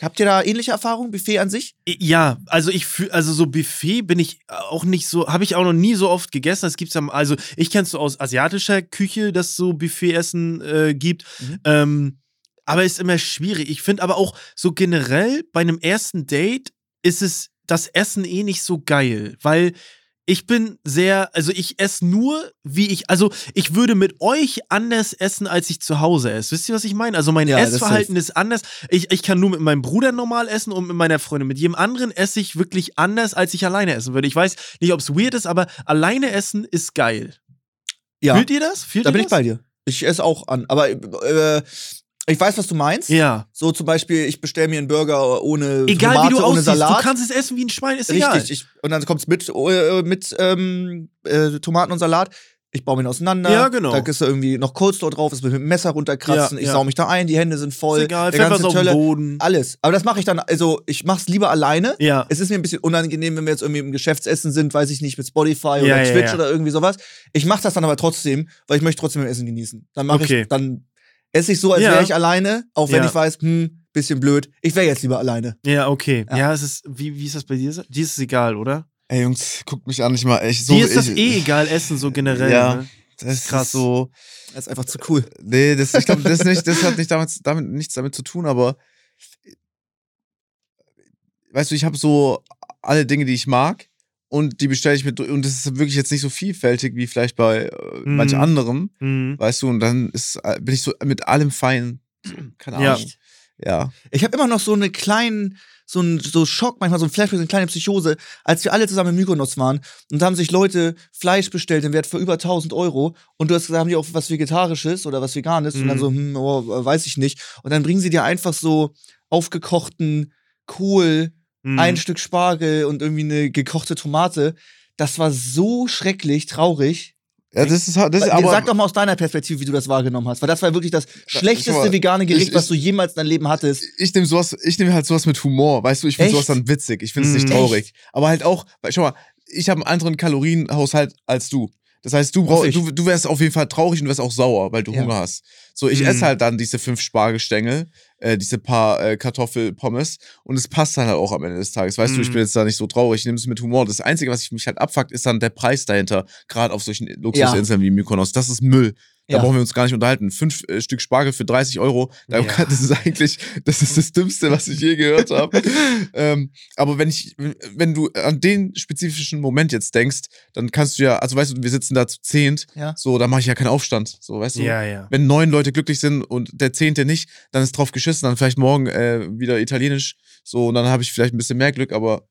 Habt ihr da ähnliche Erfahrungen? Buffet an sich? Ja, also ich fühl, also so Buffet bin ich auch nicht so, habe ich auch noch nie so oft gegessen. Das gibt's ja, also ich kenn's so aus asiatischer Küche, dass so Buffetessen äh, gibt. Mhm. Ähm, aber ist immer schwierig. Ich finde aber auch so generell bei einem ersten Date ist es das Essen eh nicht so geil, weil ich bin sehr, also ich esse nur, wie ich, also ich würde mit euch anders essen, als ich zu Hause esse. Wisst ihr, was ich meine? Also mein Ja, Essverhalten ist anders. Ich, ich kann nur mit meinem Bruder normal essen und mit meiner Freundin. Mit jedem anderen esse ich wirklich anders, als ich alleine essen würde. Ich weiß nicht, ob es weird ist, aber alleine essen ist geil. Ja. Fühlt ihr das? Fühlt da ihr bin das? ich bei dir. Ich esse auch an. Aber äh, ich weiß, was du meinst. Ja. So zum Beispiel, ich bestelle mir einen Burger ohne Egal Tomate, wie du ohne aussiehst, Salat. du kannst es essen wie ein Schwein, ist egal. Richtig. Ich, und dann kommt's mit, äh, mit ähm, äh, Tomaten und Salat. Ich baue ihn auseinander. Ja, genau. Da ist da irgendwie noch Coleslaw drauf, das will mit dem Messer runterkratzen. Ja, ich ja. sau mich da ein, die Hände sind voll. ist egal, der Pfeffer ganze auf Teller, Boden. alles. Aber das mache ich dann, also ich mach's lieber alleine. Ja. Es ist mir ein bisschen unangenehm, wenn wir jetzt irgendwie im Geschäftsessen sind, weiß ich nicht, mit Spotify Ja, oder Twitch oder irgendwie sowas. Ich mache das dann aber trotzdem, weil ich möchte trotzdem mein Essen genießen. Dann mache Okay. ich, dann esse ich so, als Ja. wäre ich alleine, auch wenn Ja. ich weiß, hm, bisschen blöd. Ich wäre jetzt lieber alleine. Ja, okay. Ja. Ja, es ist, wie, wie ist das bei dir? Dir ist es egal, oder? Ey, Jungs, guckt mich an, ich mal echt so. Dir ist das ich, eh egal, Essen so generell. Ja. Ne? Das ist krass. so. Das ist einfach zu cool. Nee, das, ich glaube, das, nicht, das hat nicht damit, damit, nichts damit zu tun, aber weißt du, ich habe so alle Dinge, die ich mag und die bestelle ich mit und das ist wirklich jetzt nicht so vielfältig wie vielleicht bei äh, Mhm. manch anderem, Mhm. weißt du, und dann ist, äh, bin ich so mit allem fein. Keine Ja. Ahnung. Ja. Ich habe immer noch so eine kleinen, so ein so Schock, manchmal so ein Flash, so eine kleine Psychose, als wir alle zusammen in Mykonos waren und da haben sich Leute Fleisch bestellt im Wert für über 1000 Euro und du hast gesagt, haben die auch was Vegetarisches oder was Veganes und dann Mhm. so, hm, oh, weiß ich nicht. Und dann bringen sie dir einfach so aufgekochten Kohl, Mhm. ein Stück Spargel und irgendwie eine gekochte Tomate. Das war so schrecklich, traurig. Ja, das ist das ist aber. Sag doch mal aus deiner Perspektive, wie du das wahrgenommen hast, weil das war wirklich das schlechteste mal, vegane Gericht, ich- was ich- du jemals in deinem Leben hattest. ich nehme sowas, ich nehme halt sowas mit Humor, weißt du, ich finde Echt? sowas dann witzig, ich finde es nicht Mhm. traurig. Aber halt auch, weil, schau mal, ich habe einen anderen Kalorienhaushalt als du. Das heißt, du, brauch, ich. du, du wärst auf jeden Fall traurig und du wärst auch sauer, weil du Ja. Hunger hast. So, ich Mhm. esse halt dann diese fünf Spargelstängel, äh, diese paar äh, Kartoffelpommes und es passt dann halt auch am Ende des Tages. Weißt du, ich Mhm. bin jetzt da nicht so traurig, ich nehme es mit Humor. Das Einzige, was ich mich halt abfuckt, ist dann der Preis dahinter, gerade auf solchen Luxusinseln wie Mykonos. Das ist Müll. Da Ja. brauchen wir uns gar nicht unterhalten. Fünf äh, Stück Spargel für 30 Euro, da Ja. das ist eigentlich, das ist das Dümmste, was ich je gehört habe. *laughs* ähm, aber wenn ich, wenn du an den spezifischen Moment jetzt denkst, dann kannst du ja, also weißt du, wir sitzen da zu zehnt, Ja. so, da mache ich ja keinen Aufstand, so, weißt du. Ja, ja. Wenn neun Leute glücklich sind und der zehnte nicht, dann ist drauf geschissen, dann vielleicht morgen äh, wieder italienisch, so, und dann habe ich vielleicht ein bisschen mehr Glück, aber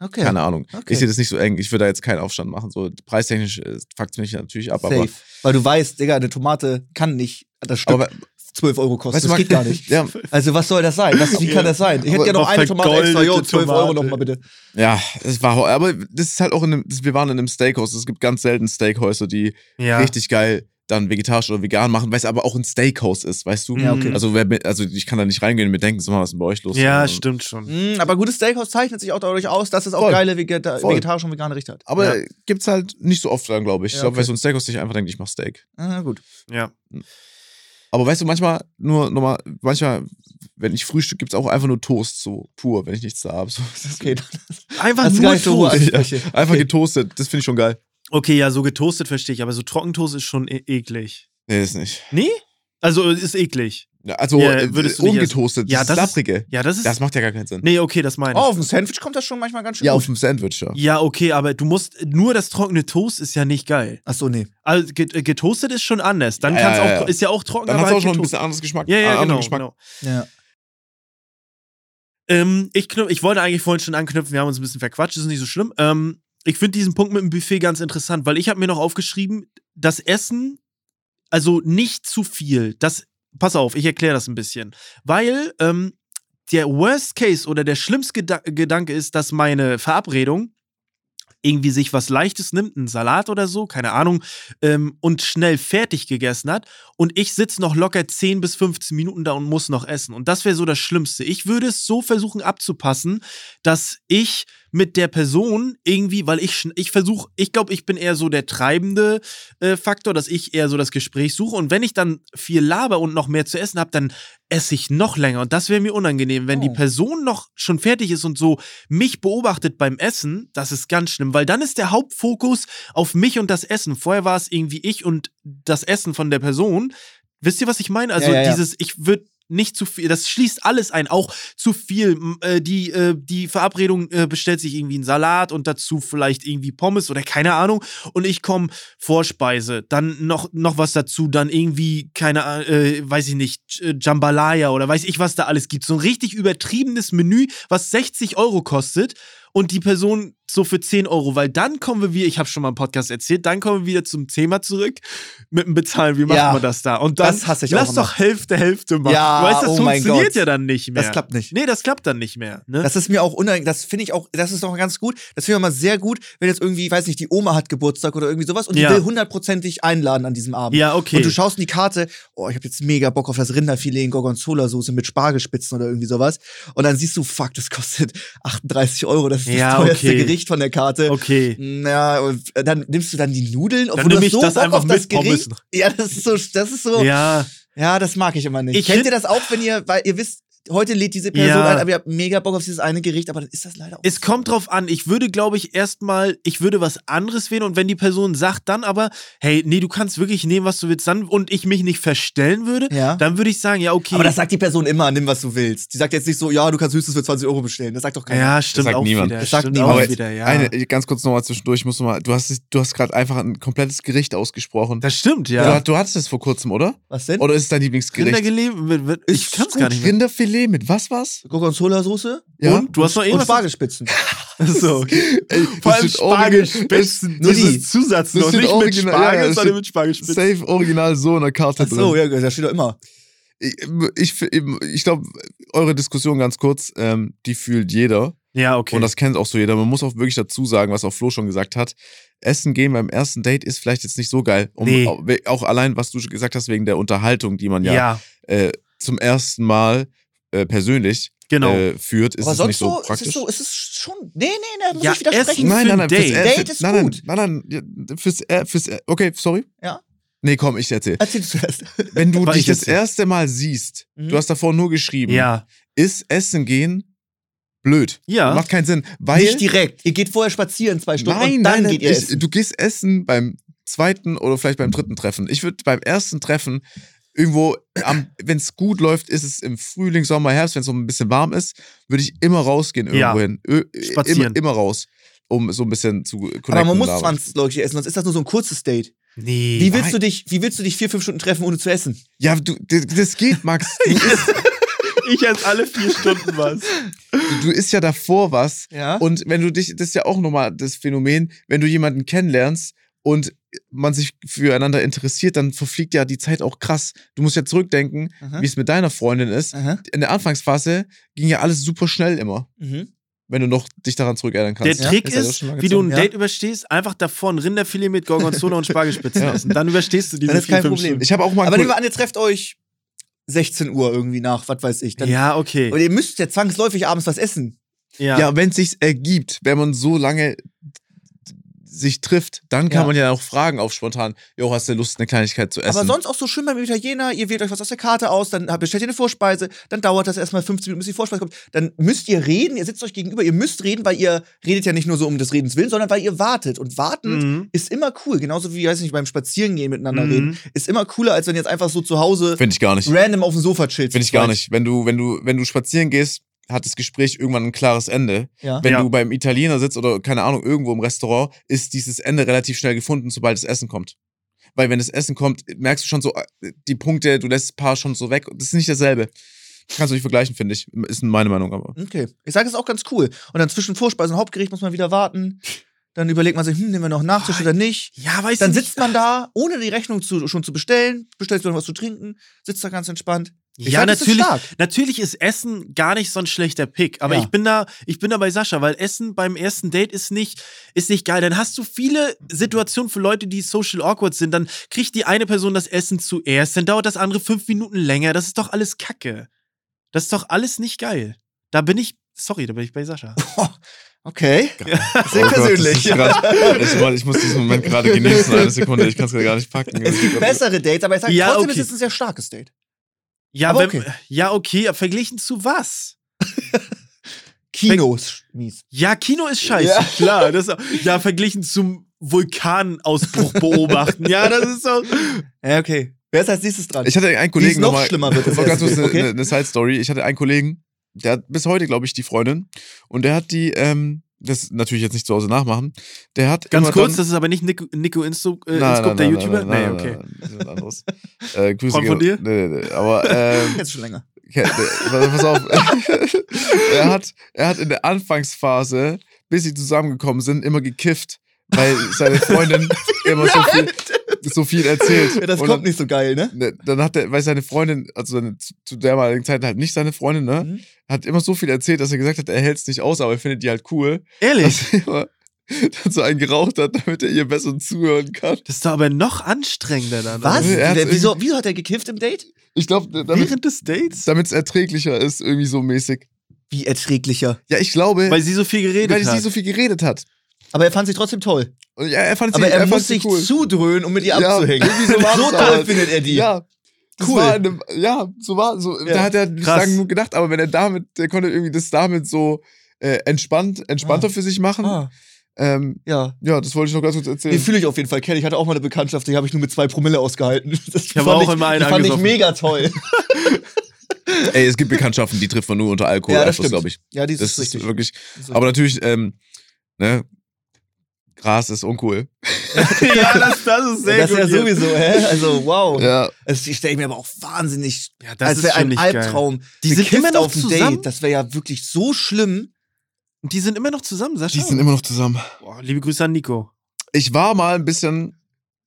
Okay. keine Ahnung. Okay. Ich sehe das nicht so eng, ich würde da jetzt keinen Aufstand machen, so, preistechnisch äh, fuckt mich natürlich ab, aber, Safe. Weil du weißt, Digga, eine Tomate kann nicht das Stück aber 12 Euro kosten. Weißt du, das geht gar nicht. *laughs* Ja, Also was soll das sein? Was, wie kann das sein? Ich hätte Aber gerne noch noch eine Tomate extra. Jo, vergoldete 12 Euro Tomate. noch mal bitte. ja, es war, aber das ist halt auch in einem, das, wir waren in einem Steakhouse. Es gibt ganz selten Steakhäuser, die Ja. richtig geil dann vegetarisch oder vegan machen, weil es aber auch ein Steakhouse ist, weißt du? Ja, okay. Also, wer, mit- also ich kann da nicht reingehen und mir denken, sag mal, was ist denn bei euch los? Ja, Und- stimmt schon. Mm, aber gutes Steakhouse zeichnet sich auch dadurch aus, dass es auch Voll. geile Vegeta Voll. vegetarische und vegane Richter hat. Aber Ja. gibt's halt nicht so oft dran, glaube ich. Ich Ja, glaube, okay. weil so ein Steakhouse sich einfach denkt, ich mach Steak. Ah, gut. Ja. Aber weißt du, manchmal, nur nochmal, manchmal, wenn ich Frühstück, gibt's auch einfach nur Toast, so pur, wenn ich nichts da habe. So. *laughs* Okay. Einfach Das ist gar nur so Toast. Ansprüche. Einfach Okay. getoastet, das finde ich schon geil. Okay, ja, so getoastet verstehe ich, aber so Trockentoast ist schon e eklig. Nee, ist nicht. Nee? Also ist eklig. Ja, Also, Ja, äh, würdest du nicht ungetoastet, Ja, das, das ist-. Ja, das ist. Das macht ja gar keinen Sinn. nee, okay, das meine Oh, ich. auf dem Sandwich kommt das schon manchmal ganz schön Ja, gut. auf dem Sandwich, ja. Ja, okay, aber du musst nur das trockene Toast ist ja nicht geil. Ach so, nee. Also get- äh, getoastet ist schon anders. Dann Ja, kann's ja, auch ja. ist ja auch trocken, Dann aber hat es auch schon ein bisschen anderes Geschmack. Ja, äh, ja, genau, Geschmack. genau. Ja. Ähm, ich, knüp- ich wollte eigentlich vorhin schon anknüpfen, wir haben uns ein bisschen verquatscht, ist nicht so schlimm. Ähm, ich finde diesen Punkt mit dem Buffet ganz interessant, weil ich habe mir noch aufgeschrieben, das Essen, also nicht zu viel. Das, pass auf, ich erkläre das ein bisschen. Weil ähm, der Worst Case oder der schlimmste Geda Gedanke ist, dass meine Verabredung irgendwie sich was Leichtes nimmt, einen Salat oder so, keine Ahnung, ähm, und schnell fertig gegessen hat und ich sitze noch locker 10 bis 15 Minuten da und muss noch essen. Und das wäre so das Schlimmste. Ich würde es so versuchen abzupassen, dass ich mit der Person irgendwie, weil ich ich versuche, ich glaube, ich bin eher so der treibende äh, Faktor, dass ich eher so das Gespräch suche und wenn ich dann viel laber und noch mehr zu essen habe, dann esse ich noch länger und das wäre mir unangenehm, wenn die Oh. Person noch schon fertig ist und so mich beobachtet beim Essen, das ist ganz schlimm, weil dann ist der Hauptfokus auf mich und das Essen. Vorher war es irgendwie ich und das Essen von der Person. Wisst ihr, was ich meine? Also Ja, ja, ja. dieses, ich würde nicht zu viel, das schließt alles ein, auch zu viel. Äh, die, äh, die Verabredung äh, bestellt sich irgendwie einen Salat und dazu vielleicht irgendwie Pommes oder keine Ahnung. Und ich komme Vorspeise, dann noch, noch was dazu, dann irgendwie, keine Ahnung, äh, weiß ich nicht, J- Jambalaya oder weiß ich, was da alles gibt. So ein richtig übertriebenes Menü, was 60 Euro kostet und die Person so für 10 Euro, weil dann kommen wir wieder, ich habe schon mal im Podcast erzählt, dann kommen wir wieder zum Thema zurück mit dem Bezahlen. Wie macht Ja, man das da? Und dann das hasse ich auch lass immer. doch Hälfte, Hälfte machen. Ja, weißt du, das oh funktioniert ja dann nicht mehr. Das klappt nicht. Nee, das klappt dann nicht mehr. Ne? Das ist mir auch unangenehm. Das finde ich auch, das ist doch ganz gut. Das finde ich auch mal sehr gut, wenn jetzt irgendwie, weiß nicht, die Oma hat Geburtstag oder irgendwie sowas und Ja. die will hundertprozentig einladen an diesem Abend. ja, okay. Und du schaust in die Karte, oh, ich habe jetzt mega Bock auf das Rinderfilet in Gorgonzola-Soße mit Spargelspitzen oder irgendwie sowas. Und dann siehst du, fuck, das kostet *laughs* 38 Euro, das ist Ja, das teuerste okay. Gericht von der Karte. okay. Ja, und dann nimmst du dann die Nudeln, obwohl ich hast so das einfach auf das mit Gericht. Ja, das ist so, das ist so. Ja, Ja, das mag ich immer nicht. Ich Kennt ihr das auch, wenn ihr, weil ihr wisst, heute lädt diese Person Ja. ein, aber ihr habt mega Bock auf dieses eine Gericht, aber dann ist das leider auch. es kommt drauf an. Ich würde, glaube ich, erstmal, ich würde was anderes wählen und wenn die Person sagt dann aber, hey, nee, du kannst wirklich nehmen, was du willst, dann und ich mich nicht verstellen würde, Ja. dann würde ich sagen, ja, okay. aber das sagt die Person immer, nimm was du willst. Die sagt jetzt nicht so, ja, du kannst höchstens für 20 Euro bestellen. Das sagt doch keiner. ja, stimmt sagt auch niemand. wieder. Das sagt stimmt niemand. wieder, ja. Eine, ganz kurz nochmal zwischendurch, musst du mal, du hast, du hast gerade einfach ein komplettes Gericht ausgesprochen. das stimmt, Du, ja. du hattest es vor kurzem, oder? Was denn? Oder ist es dein Lieblingsgericht? Rindergelee, ich Ist kann es gar nicht mehr. Rinderfilet mit was was? Gorgonzola-Soße Ja. Und? Du hast noch und irgendwas? Spargelspitzen. *laughs* so, okay. *laughs* Ey, Vor allem Spargelspitzen. nur Das die. ist Zusatz das noch, nicht mit original- Spargel, ja, das sondern mit Spargelspitzen. Safe original so in der Karte Ach so, drin. ja, das steht doch immer. Ich, ich, ich glaube, eure Diskussion ganz kurz, ähm, die fühlt jeder. Ja, okay. Und das kennt auch so jeder. Man muss auch wirklich dazu sagen, was auch Flo schon gesagt hat. Essen gehen beim ersten Date ist vielleicht jetzt nicht so geil. Um, Nee. auch, allein, was du schon gesagt hast, wegen der Unterhaltung, die man ja, ja, Äh, zum ersten Mal äh, persönlich genau. äh, führt, ist aber es sonst nicht so so, es praktisch. ist so, es ist schon. Nee, nee, da muss Ja, ich widersprechen. Essen- nein, nein, ein nein, fürs, Date. äh, Date ist nein, nein, gut. nein, nein, ja, fürs, äh, fürs, äh, okay, sorry. Ja. Nee, komm, ich erzähl. Erzähl du zuerst. Wenn du dich ich das erste Mal siehst, Mhm. du hast davor nur geschrieben, ja. ist Essen gehen blöd. Ja. Macht keinen Sinn, weil Nicht direkt. Ihr geht vorher spazieren zwei Stunden Nein, und dann nein, nein, geht ihr ich, essen. du gehst essen beim zweiten oder vielleicht beim dritten Treffen. Ich würde beim ersten Treffen irgendwo, wenn es gut läuft, ist es im Frühling, Sommer, Herbst, wenn es so ein bisschen warm ist, würde ich immer rausgehen Ja. irgendwo hin. Spazieren. Immer, immer raus, um so ein bisschen zu connecten. aber man muss und labern. 20 Leute essen, sonst ist das nur so ein kurzes Date. Nee. Wie willst Nein. du dich, wie willst du dich vier, fünf Stunden treffen, ohne zu essen? Ja, du, das, geht, Max. *laughs* Ich esse alle vier Stunden was. du, du isst ja davor was. Ja. Und wenn du dich, das ist ja auch nochmal das Phänomen, wenn du jemanden kennenlernst und man sich füreinander interessiert, dann verfliegt ja die Zeit auch krass. Du musst ja zurückdenken, Aha. wie es mit deiner Freundin ist. Aha. In der Anfangsphase ging ja alles super schnell immer, Mhm. wenn du noch dich daran zurückerinnern Der kannst. Ja, Trick ist ja ist, lange wie du ein. Date überstehst, einfach davor ein Rinderfilet mit Gorgonzola und Spargelspitzen *laughs* Ja. essen. Dann überstehst du diese Dann ist kein Problem. Stunden. Ich habe auch mal Aber nehmen wir an, ihr trefft euch 16 Uhr irgendwie nach, was weiß ich. Dann, Ja, okay. Und ihr müsst ja zwangsläufig abends was essen. Ja. ja, wenn es sich ergibt, wenn man so lange sich trifft, dann kann Ja. man ja auch fragen auf spontan, jo, hast du Lust, eine Kleinigkeit zu essen? Aber sonst auch so schön beim Italiener, ihr wählt euch was aus der Karte aus, dann bestellt ihr eine Vorspeise, dann dauert das erstmal 15 Minuten, bis die Vorspeise kommt. Dann müsst ihr reden, ihr sitzt euch gegenüber, ihr müsst reden, weil ihr redet ja nicht nur so um des Redens willen, sondern weil ihr wartet. Und warten Mhm. ist immer cool. Genauso wie, weiß nicht, beim Spazierengehen miteinander Mhm. reden. Ist immer cooler, als wenn ihr jetzt einfach so zu Hause ich gar nicht. random auf dem Sofa chillt. Finde ich gar nicht. Wenn du, wenn du, wenn du spazieren gehst, hat das Gespräch irgendwann ein klares Ende. Ja. Wenn Ja. du beim Italiener sitzt oder keine Ahnung, irgendwo im Restaurant, ist dieses Ende relativ schnell gefunden, sobald das Essen kommt. Weil wenn das Essen kommt, merkst du schon so äh, die Punkte, du lässt ein paar schon so weg. Das ist nicht dasselbe. Kannst du nicht vergleichen, finde ich. Ist meine Meinung, aber. Okay. Ich sage, es ist auch ganz cool. Und dann zwischen Vorspeise und Hauptgericht muss man wieder warten. Dann überlegt man sich, hm, nehmen wir noch Nachtisch oder nicht. Ja, weißt Dann du. sitzt man da, ohne die Rechnung zu, schon zu bestellen, bestellst du noch was zu trinken, sitzt da ganz entspannt. Ich ja, ist natürlich, natürlich ist Essen gar nicht so ein schlechter Pick. Aber Ja. ich bin da, ich bin da bei Sascha, weil Essen beim ersten Date ist nicht, ist nicht geil. Dann hast du viele Situationen für Leute, die social awkward sind. Dann kriegt die eine Person das Essen zuerst, dann dauert das andere fünf Minuten länger. Das ist doch alles Kacke. Das ist doch alles nicht geil. Da bin ich, sorry, da bin ich bei Sascha. *laughs* Okay. *laughs* Sehr Oh Gott, persönlich. ist grad- *laughs* ich, ich muss diesen Moment gerade genießen. Eine Sekunde, ich kann es gar nicht packen. Es gibt bessere Dates, aber ich sage Ja, trotzdem, okay. es ist ein sehr starkes Date. Ja, Aber wenn, okay. ja, okay, aber verglichen zu was? *laughs* Kino ist mies. Ja, Kino ist scheiße, Ja. klar. Das, ja, verglichen zum Vulkanausbruch *laughs* beobachten. ja, das ist so. Ja, okay. Wer ist als nächstes dran? Ich hatte einen Kollegen noch noch mal, schlimmer wird. Das noch ganz kurz Date, eine, okay? eine Side-Story. Ich hatte einen Kollegen, der hat bis heute, glaube ich, die Freundin. Und der hat die, ähm, das natürlich jetzt nicht zu Hause nachmachen. Der hat Ganz immer kurz, dann, das ist aber nicht Nico, Nico Insto, äh, Nein, Inscope, nein, der nein, YouTuber? Nein, nein, nee, okay. nein, nein, das ist was anderes. äh, Grüße Freund von dir? Nee, nee, nee. Aber ähm, *laughs* Jetzt schon länger. Ja, der- pass auf. *laughs* er, hat, er hat in der Anfangsphase, bis sie zusammengekommen sind, immer gekifft, weil seine Freundin *laughs* immer so viel, *laughs* so viel erzählt. Ja, das Und kommt nicht so geil, ne? dann, ne, dann hat er, weil seine Freundin, also seine, zu dermaligen Zeit halt nicht seine Freundin, ne, Mhm. hat immer so viel erzählt, dass er gesagt hat, er hält es nicht aus, aber er findet die halt cool, Ehrlich? dass er immer *laughs* dann so einen geraucht hat, damit er ihr besser zuhören kann. Das ist doch aber noch anstrengender dann. Was? Also, er hat Wer- wieso, wieso hat er gekifft im Date? Ich glaube, damit Während des Dates? es erträglicher ist, irgendwie so mäßig. Wie erträglicher. Ja, ich glaube, Weil sie so viel geredet weil hat. sie so viel geredet hat. Aber er fand sich trotzdem toll. Ja, er fand sie, Aber er, fand muss sie sich cool. zudröhnen, um mit ihr Ja, abzuhängen. irgendwie so so toll findet er die. Ja. Cool. Einem, ja, so war so. Ja. Da hat er nicht Krass. lange genug gedacht, aber wenn er damit, der konnte irgendwie das damit so äh, entspannt, entspannter Ah. für sich machen. Ah, Ähm, ja. ja, das wollte ich noch ganz kurz Den erzählen. fühle ich auf jeden Fall. Kenn ich hatte auch mal eine Bekanntschaft, die habe ich nur mit zwei Promille ausgehalten. *laughs* Das habe fand auch ich, immer einen die fand ich mega toll. *laughs* Ey, es gibt Bekanntschaften, die trifft man nur unter Alkohol, Ja, das glaube ich. Ja, die ist Das ist richtig. wirklich. Das ist Aber natürlich, ähm, ne, Gras ist uncool. *laughs* ja, das, das ist sehr das ist ja sowieso, hä? Also, wow. Ja. Das stelle ich mir aber auch wahnsinnig, Ja, das als ist wäre ein nicht geil. Albtraum. Die sind immer noch auf dem zusammen? Date. Das wäre ja wirklich so schlimm. Und die sind immer noch zusammen, Sascha? Die sind immer noch zusammen. Boah, liebe Grüße an Nico. Ich war mal ein bisschen.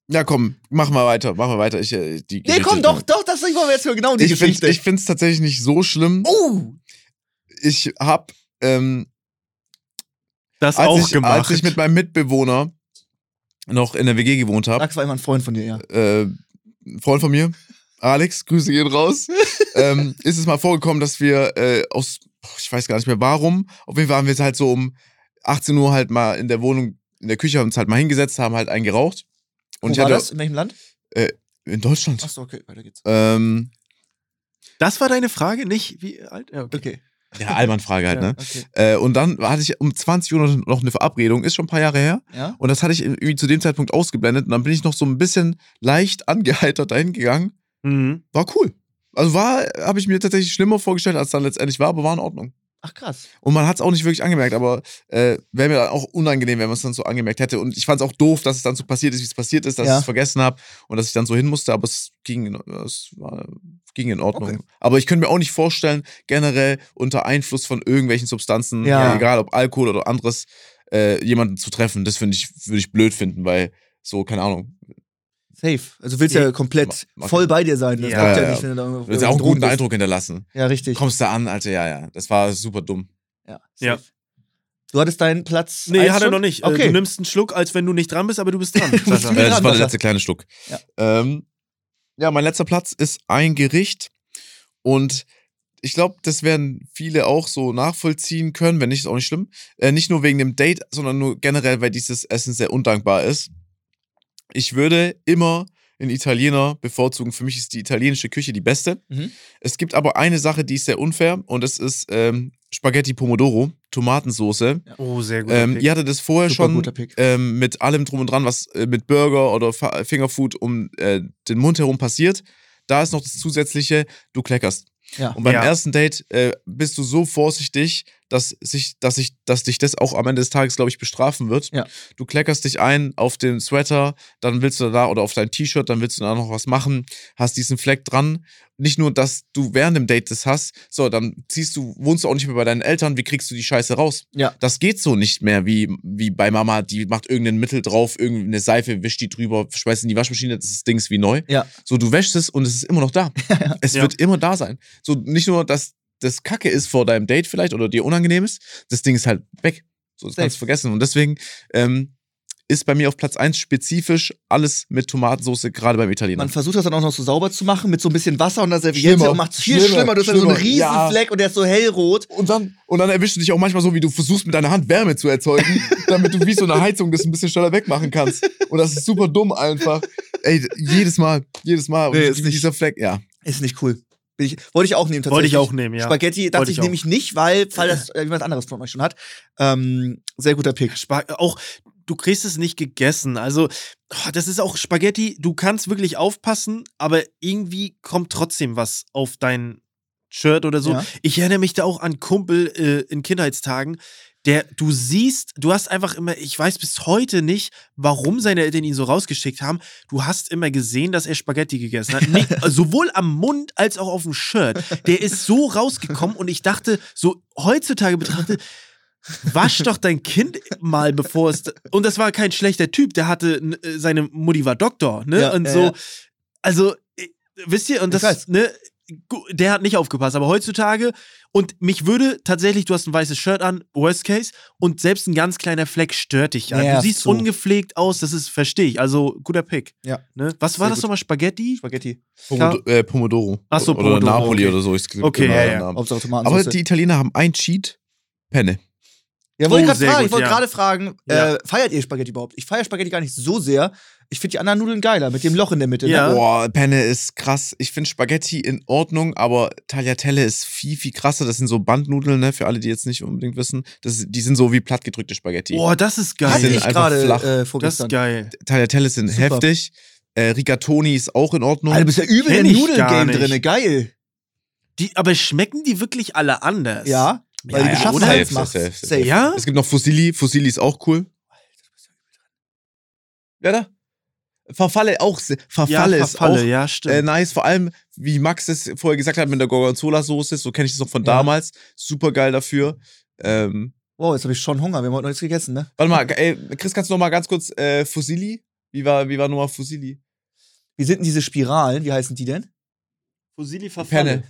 Ja, komm, machen wir weiter, machen wir weiter. Ich, äh, die Nee, Geschichte komm, doch, doch, das wollen wir jetzt für genau die Ich finde Geschichte. ich find's tatsächlich nicht so schlimm. oh! Ich hab, ähm, Das als, auch ich, gemacht. als ich mit meinem Mitbewohner noch in der WG gewohnt habe, Max war immer ein Freund von dir, ja. äh, ein Freund von mir, Alex, Grüße gehen raus, *laughs* ähm, ist es mal vorgekommen, dass wir äh, aus, ich weiß gar nicht mehr warum, auf jeden Fall waren wir halt so um 18 Uhr halt mal in der Wohnung, in der Küche, haben uns halt mal hingesetzt, haben halt einen geraucht. Und Wo ich war hatte, das? In welchem Land? in Deutschland. Achso, okay, weiter geht's. Ähm, das war deine Frage, nicht wie alt? Ja, okay. Okay. Ja, Allmann-Frage halt, ne? Okay. Äh, und dann hatte ich um 20 Uhr noch- eine Verabredung, ist schon ein paar Jahre her. Ja? Und das hatte ich irgendwie zu dem Zeitpunkt ausgeblendet. Und dann bin ich noch so ein bisschen leicht *laughs* angeheitert dahin gegangen. Mhm. War cool. Also war, habe ich mir tatsächlich schlimmer vorgestellt, als dann letztendlich war, aber war in Ordnung. Ach, krass. Und man hat es auch nicht wirklich angemerkt, aber äh, wäre mir dann auch unangenehm, wenn man es dann so angemerkt hätte. Und ich fand es auch doof, dass es dann so passiert ist, wie es passiert ist, dass Ja. ich es vergessen habe und dass ich dann so hin musste, aber es ging, in- es war, ging in Ordnung. Okay. Aber ich könnte mir auch nicht vorstellen, generell unter Einfluss von irgendwelchen Substanzen, Ja. egal ob Alkohol oder anderes, äh, jemanden zu treffen. Das finde ich, würde ich blöd finden, weil So, keine Ahnung. Safe. Also du willst ja komplett Ma- voll bei dir sein. Das Ja, ja, ja, nicht, wenn du da irgendwo Du willst ja auch einen guten bist. Eindruck hinterlassen. Ja, richtig. Kommst da an, Alter, ja, ja. Das war super dumm. Ja, Ja. safe. Du hattest deinen Platz. Nee, hat er noch nicht. Äh, Okay. Du nimmst einen Schluck, als wenn du nicht dran bist, aber du bist dran. *laughs* du Äh, das dran, war der letzte kleine Schluck. Ja. Ähm, ja, mein letzter Platz ist ein Gericht. Und ich glaube, das werden viele auch so nachvollziehen können, wenn nicht, ist auch nicht schlimm. Äh, nicht nur wegen dem Date, sondern nur generell, weil dieses Essen sehr undankbar ist. Ich würde immer einen Italiener bevorzugen. Für mich ist die italienische Küche die beste. Mhm. Es gibt aber eine Sache, die ist sehr unfair und das ist ähm, Spaghetti Pomodoro, Tomatensoße. Oh, sehr gut. Ähm, ihr hattet es vorher Super schon ähm, mit allem drum und dran, was äh, mit Burger oder Fa- Fingerfood um äh, den Mund herum passiert. Da ist noch das zusätzliche, du kleckerst. Ja. Und beim Ja. ersten Date äh, bist du so vorsichtig, dass, sich, dass, ich, dass dich das auch am Ende des Tages, glaube ich, bestrafen wird. Ja. Du kleckerst dich ein auf den Sweater, dann willst du da oder auf dein T-Shirt, dann willst du da noch was machen, hast diesen Fleck dran. Nicht nur, dass du während dem Date das hast, so, dann ziehst du, wohnst du auch nicht mehr bei deinen Eltern, wie kriegst du die Scheiße raus? Ja. Das geht so nicht mehr wie, wie bei Mama, die macht irgendein Mittel drauf, irgendeine Seife, wischt die drüber, schmeißt in die Waschmaschine, das Ding ist wie neu. Ja. So, du wäschst es und es ist immer noch da. *laughs* Es wird immer da sein. So, nicht nur, dass das Kacke ist vor deinem Date vielleicht oder dir unangenehm ist, das Ding ist halt weg. So, das Safe. kannst du vergessen. Und deswegen ähm, ist bei mir auf Platz 1 spezifisch alles mit Tomatensauce, gerade beim Italiener. Man versucht das dann auch noch so sauber zu machen mit so ein bisschen Wasser und Serviette Schlimmer, und macht es viel schlimmer, schlimmer. Du hast dann so einen riesen ja. Fleck und der ist so hellrot. Und dann, und dann erwischst du dich auch manchmal so, wie du versuchst, mit deiner Hand Wärme zu erzeugen, *laughs* damit du wie so eine Heizung das ein bisschen schneller wegmachen kannst. Und das ist super dumm einfach. Ey, jedes Mal, jedes Mal. Und Nee, ist nicht- dieser Fleck, ja. Ist nicht cool. Ich, wollte ich auch nehmen tatsächlich. Wollte ich auch nehmen, ja. Spaghetti dachte Wollte ich ich nämlich nicht, weil, weil das jemand anderes von euch schon hat. Ähm, sehr guter Pick. Spa auch, du kriegst es nicht gegessen. Also, oh, das ist auch Spaghetti. Du kannst wirklich aufpassen, aber irgendwie kommt trotzdem was auf dein Shirt oder so. Ja. Ich erinnere mich da auch an Kumpel äh, in Kindheitstagen. Der, du siehst, du hast einfach immer, ich weiß bis heute nicht, warum seine Eltern ihn so rausgeschickt haben. Du hast immer gesehen, dass er Spaghetti gegessen hat. Nee, *laughs* sowohl am Mund als auch auf dem Shirt. Der ist so rausgekommen und ich dachte, so heutzutage betrachtet, wasch doch dein Kind mal, bevor es. Und das war kein schlechter Typ, der hatte, äh, seine Mutti war Doktor, ne? Ja, und so. ja. Also, äh, wisst ihr, und das, ne? Der hat nicht aufgepasst, aber heutzutage, und mich würde tatsächlich, du hast ein weißes Shirt an, Worst Case, und selbst ein ganz kleiner Fleck stört dich ja. Du siehst so. ungepflegt aus, das ist, verstehe ich. Also, guter Pick. Ja. Ne? Was war Sehr das gut. nochmal? Spaghetti? Spaghetti. Pomodo äh, Pomodoro. Ach so, Oder Pomodoro, Napoli okay. oder so. Ich Okay, genau ja, der ja. Aber die Italiener haben ein Cheat, Penne. Ja, wollte ich Oh, fragen. gut, ich wollte ja. gerade fragen, Ja. äh, feiert ihr Spaghetti überhaupt? Ich feiere Spaghetti gar nicht so sehr. Ich finde die anderen Nudeln geiler, mit dem Loch in der Mitte. Ja. Ne? Boah, Penne ist krass. Ich finde Spaghetti in Ordnung, aber Tagliatelle ist viel, viel krasser. Das sind so Bandnudeln, ne, für alle, die jetzt nicht unbedingt wissen. Das, die sind so wie plattgedrückte Spaghetti. Boah, das ist geil. Hatte sind ich gerade äh, das ist geil. Tagliatelle sind Super. heftig. Äh, Rigatoni ist auch in Ordnung. Alter, du bist ja übel im Nudeln-Game drin. Geil. Die, aber schmecken die wirklich alle anders? Ja, weil Ja, die ja, safe, macht. safe, Safe. safe. Ja? Es gibt noch Fusilli. Fusilli ist auch cool. Ja, da. Verfalle auch. Verfalle ja, ist Verfalle, auch ja, stimmt. äh, nice. Vor allem, wie Max es vorher gesagt hat, mit der Gorgonzola-Soße. So kenne ich das noch von Ja. damals. Super geil dafür. Ähm, Wow, jetzt habe ich schon Hunger. Wir haben heute noch nichts gegessen, ne? warte mal, ey, Chris, kannst du noch mal ganz kurz äh, Fusilli? Wie war, wie war nochmal Fusilli? Wie sind denn diese Spiralen? Wie heißen die denn? Fusilli Penne.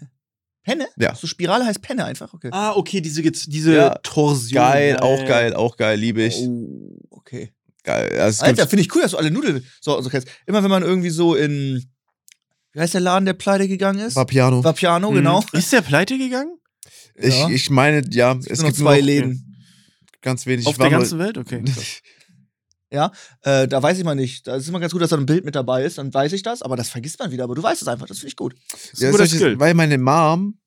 Penne? Ja. So Spirale heißt Penne einfach, okay. Ah, okay, diese, diese Ja. Torsion. Geil, Ja, auch geil, auch geil, liebe ich. Oh, okay. Geil. Also, Alter, finde ich cool, dass du alle Nudeln so, so kennst. Immer wenn man irgendwie so in, wie heißt der Laden, der pleite gegangen ist? Vapiano. Vapiano, Mhm. genau. Ist der pleite gegangen? Ich, Ja. ich meine, ja, Es es gibt noch zwei noch Läden. ganz wenig. Auf Ich war der nur- ganzen Welt? Okay. *laughs* Äh, da weiß ich mal nicht. Da ist immer ganz gut, dass da ein Bild mit dabei ist, dann weiß ich das, aber das vergisst man wieder. Aber du weißt es einfach, das finde ich gut. ist Ja, solche- Skill. weil meine Mom,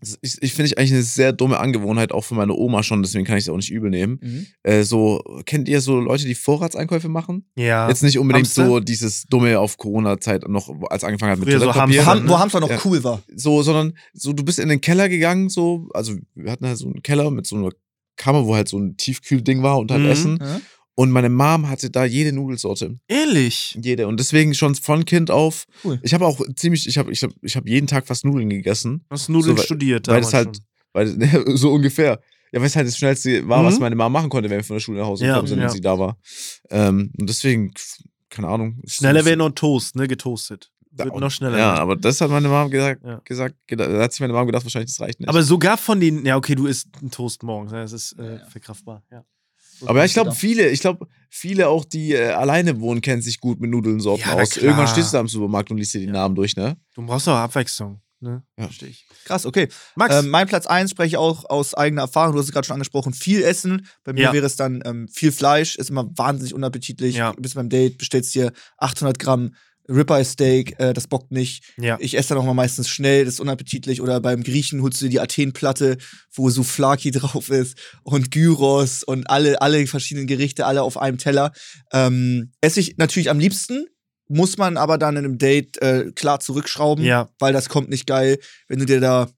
das ist- ich finde ich eigentlich eine sehr dumme Angewohnheit, auch von meiner Oma schon, deswegen kann ich es auch nicht übel nehmen. Mhm. Äh, so, kennt ihr so Leute, die Vorratseinkäufe machen? Ja. Jetzt nicht unbedingt Hamster? so dieses dumme auf Corona-Zeit noch, als angefangen hat mit Früher so. Hamster, Ham, ne? wo Hamster noch Ja. cool war. so, sondern so, du bist in den Keller gegangen, so, also wir hatten halt so einen Keller mit so einer Kammer, wo halt so ein Tiefkühlding war und halt Mhm. Essen. Ja? Und meine Mom hatte da jede Nudelsorte. Ehrlich? Jede. Und deswegen schon von Kind auf. Cool. Ich habe auch ziemlich, ich habe ich hab, ich hab jeden Tag fast Nudeln gegessen. Hast Nudeln So, weil- studiert weil das halt, weil *laughs* so ungefähr. Ja, weil es halt das Schnellste war, was Mhm. meine Mama machen konnte, wenn wir von der Schule nach Hause Ja, gekommen sind ja. und sie da war. Ähm, und deswegen, keine Ahnung. Schneller wäre noch Toast, ne? Getoastet. Wird noch schneller. Ja, aber das hat meine Mama gesagt, Ja. gesagt gedacht, da hat sich meine Mama gedacht, wahrscheinlich das reicht nicht. Aber sogar von den, ja, okay, du isst einen Toast morgens, ne? das ist äh, verkraftbar. Ja. Aber ja, ich glaube, viele, ich glaube, viele auch, die äh, alleine wohnen, kennen sich gut mit Nudelsorten Ja, aus. klar. Irgendwann stehst du da im Supermarkt und liest dir die Namen durch, ne? Du brauchst auch Abwechslung. Ne? Ja. Verstehe ich. Krass, okay. Max, Ähm, mein Platz 1 spreche ich auch aus eigener Erfahrung. Du hast es gerade schon angesprochen. Viel Essen. Bei mir Ja. wäre es dann ähm, viel Fleisch. Ist immer wahnsinnig unappetitlich. Ja. Du bist beim Date, bestellst dir 800 Gramm Ribeye Steak. Äh, das bockt nicht. ja. Ich esse dann auch mal meistens schnell. Das ist unappetitlich. Oder beim Griechen holst du dir die Athenplatte, wo Souflaki *laughs* drauf ist und Gyros und alle, alle verschiedenen Gerichte, alle auf einem Teller. Ähm, esse ich natürlich am liebsten. Muss man aber dann in einem Date äh, klar zurückschrauben ja. weil das kommt nicht geil, wenn du dir da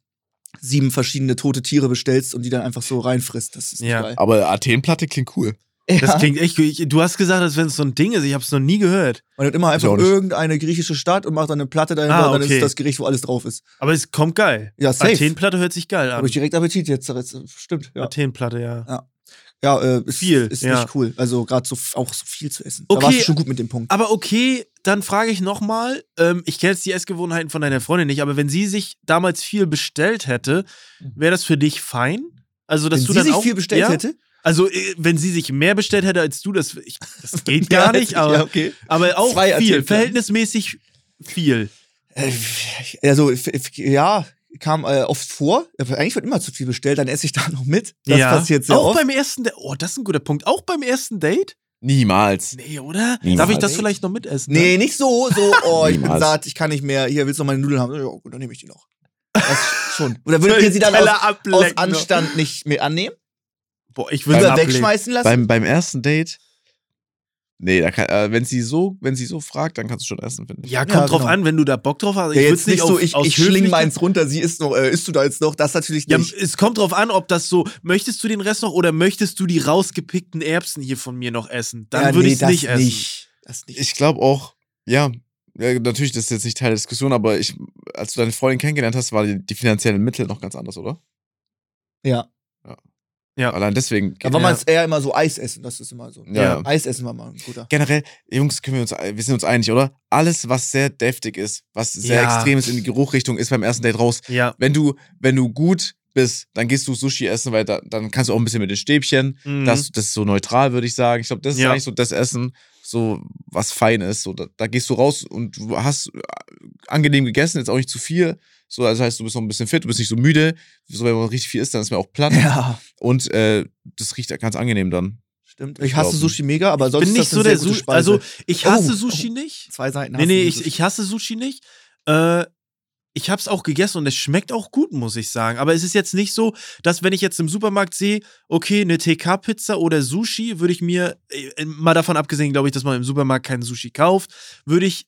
sieben verschiedene tote Tiere bestellst und die dann einfach so reinfrisst. Das ist nicht Ja. geil. Aber Athenplatte klingt cool. Das Ja. klingt echt gut. Ich- Du hast gesagt, als wenn es so ein Ding ist. Ich habe es noch nie gehört. Man hat immer einfach irgendeine griechische Stadt und macht dann eine Platte dahinter Ah, und dann okay. ist es das Gericht, wo alles drauf ist. Aber es kommt geil. Ja, safe. Athenplatte hört sich geil an. Habe ich direkt Appetit jetzt. jetzt stimmt, ja. Athenplatte, ja. Ja, äh, ist, Viel, ist ja. nicht cool. Also gerade so, auch so viel zu essen. Okay. Da warst du schon gut mit dem Punkt. Aber okay, dann frage ich nochmal. Ähm, ich kenne jetzt die Essgewohnheiten von deiner Freundin nicht, aber wenn sie sich damals viel bestellt hätte, wäre das für dich fein? Also, dass Wenn du sie dann sich auch, viel bestellt ja? hätte? Also, äh, wenn sie sich mehr bestellt hätte als du, das, ich, das geht *laughs* gar nicht, aber, ja, okay. aber auch Zwei viel, verhältnismäßig viel. Äh, also, ja, kam äh, oft vor. Eigentlich wird immer zu viel bestellt, dann esse ich da *laughs* noch mit. Das ja. passiert sehr auch oft. beim ersten Date. Oh, das ist ein guter Punkt. Auch beim ersten Date? Niemals. Nee, oder? Niemals. Darf ich das vielleicht noch mitessen? Nee, nicht so, so, *laughs* oh, ich bin satt, ich kann nicht mehr. Hier, willst du noch meine Nudeln haben? Ja, gut, dann nehme ich die noch. Das schon. Oder würdet ihr sie dann aus, aus noch. Anstand nicht mehr annehmen? Boah, ich würde ablegen. wegschmeißen lassen? Beim, beim ersten Date. Nee, da kann, äh, wenn sie so, wenn sie so fragt, dann kannst du schon essen, finde ich. Ja, kommt Ja, drauf genau. an, wenn du da Bock drauf hast. ja, Ich jetzt würd's nicht so, auf- ich, ich schling meins runter, sie isst noch, äh, isst du da jetzt noch? Das natürlich Ja, nicht. es kommt drauf an, ob das so, möchtest du den Rest noch oder möchtest du die rausgepickten Erbsen hier von mir noch essen? Dann ja, würde nee, ich es das nicht essen. Nicht. Das nicht. Ich glaube auch, ja, ja, natürlich, das ist jetzt nicht Teil der Diskussion, aber ich, als du deine Freundin kennengelernt hast, waren die, die finanziellen Mittel noch ganz anders, oder? ja. Ja. Allein deswegen. Da war Ja. man eher immer so Eis essen, das ist immer so. Ja. Eis essen war mal ein guter. Generell, Jungs, können wir uns, wir sind uns einig, oder? Alles, was sehr deftig ist, was sehr Ja. extrem ist in die Geruchrichtung, ist beim ersten Date raus. Ja. Wenn du, wenn du gut bist, dann gehst du Sushi essen, weil da, dann kannst du auch ein bisschen mit den Stäbchen. Mhm. Das, das ist so neutral, würde ich sagen. Ich glaube, das ist Ja. eigentlich so das Essen, so was fein ist. So, da, da gehst du raus und du hast äh, angenehm gegessen, jetzt auch nicht zu viel. So, das heißt, du bist noch ein bisschen fit, du bist nicht so müde. So, wenn man richtig viel isst, dann ist man auch platt. *laughs* Ja, Und äh, das riecht ganz angenehm dann. stimmt. Ich Ich hasse Sushi mega, aber sonst bin ist nicht das so eine der Sushi. Also, ich hasse Oh, Sushi oh. nicht. Zwei Seiten Nee, nee, ich, ich hasse Sushi nicht. Äh, ich hab's auch gegessen und es schmeckt auch gut, muss ich sagen. Aber es ist jetzt nicht so, dass wenn ich jetzt im Supermarkt sehe, okay, eine TK-Pizza oder Sushi, würde ich mir, äh, mal davon abgesehen, glaube ich, dass man im Supermarkt keinen Sushi kauft, würde ich,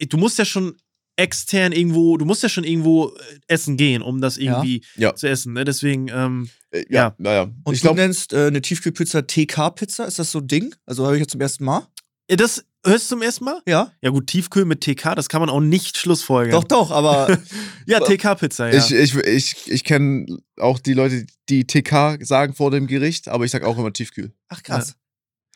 du musst ja schon extern irgendwo, du musst ja schon irgendwo äh, essen gehen, um das Ja. irgendwie Ja. zu essen. Ne? Deswegen, ähm, Äh, Ja. ja, ja. Und ich du glaube, nennst äh, eine Tiefkühlpizza TK-Pizza? Ist das so ein Ding? Also habe ich jetzt zum ersten Mal? äh, das hörst du zum ersten Mal? Ja. Ja, gut, Tiefkühl mit TK, das kann man auch nicht schlussfolgern. Doch, doch, aber *laughs* Ja, TK-Pizza, ja. ich, ich, ich, ich kenne auch die Leute, die TK sagen vor dem Gericht, aber ich sag auch immer Tiefkühl. ach krass.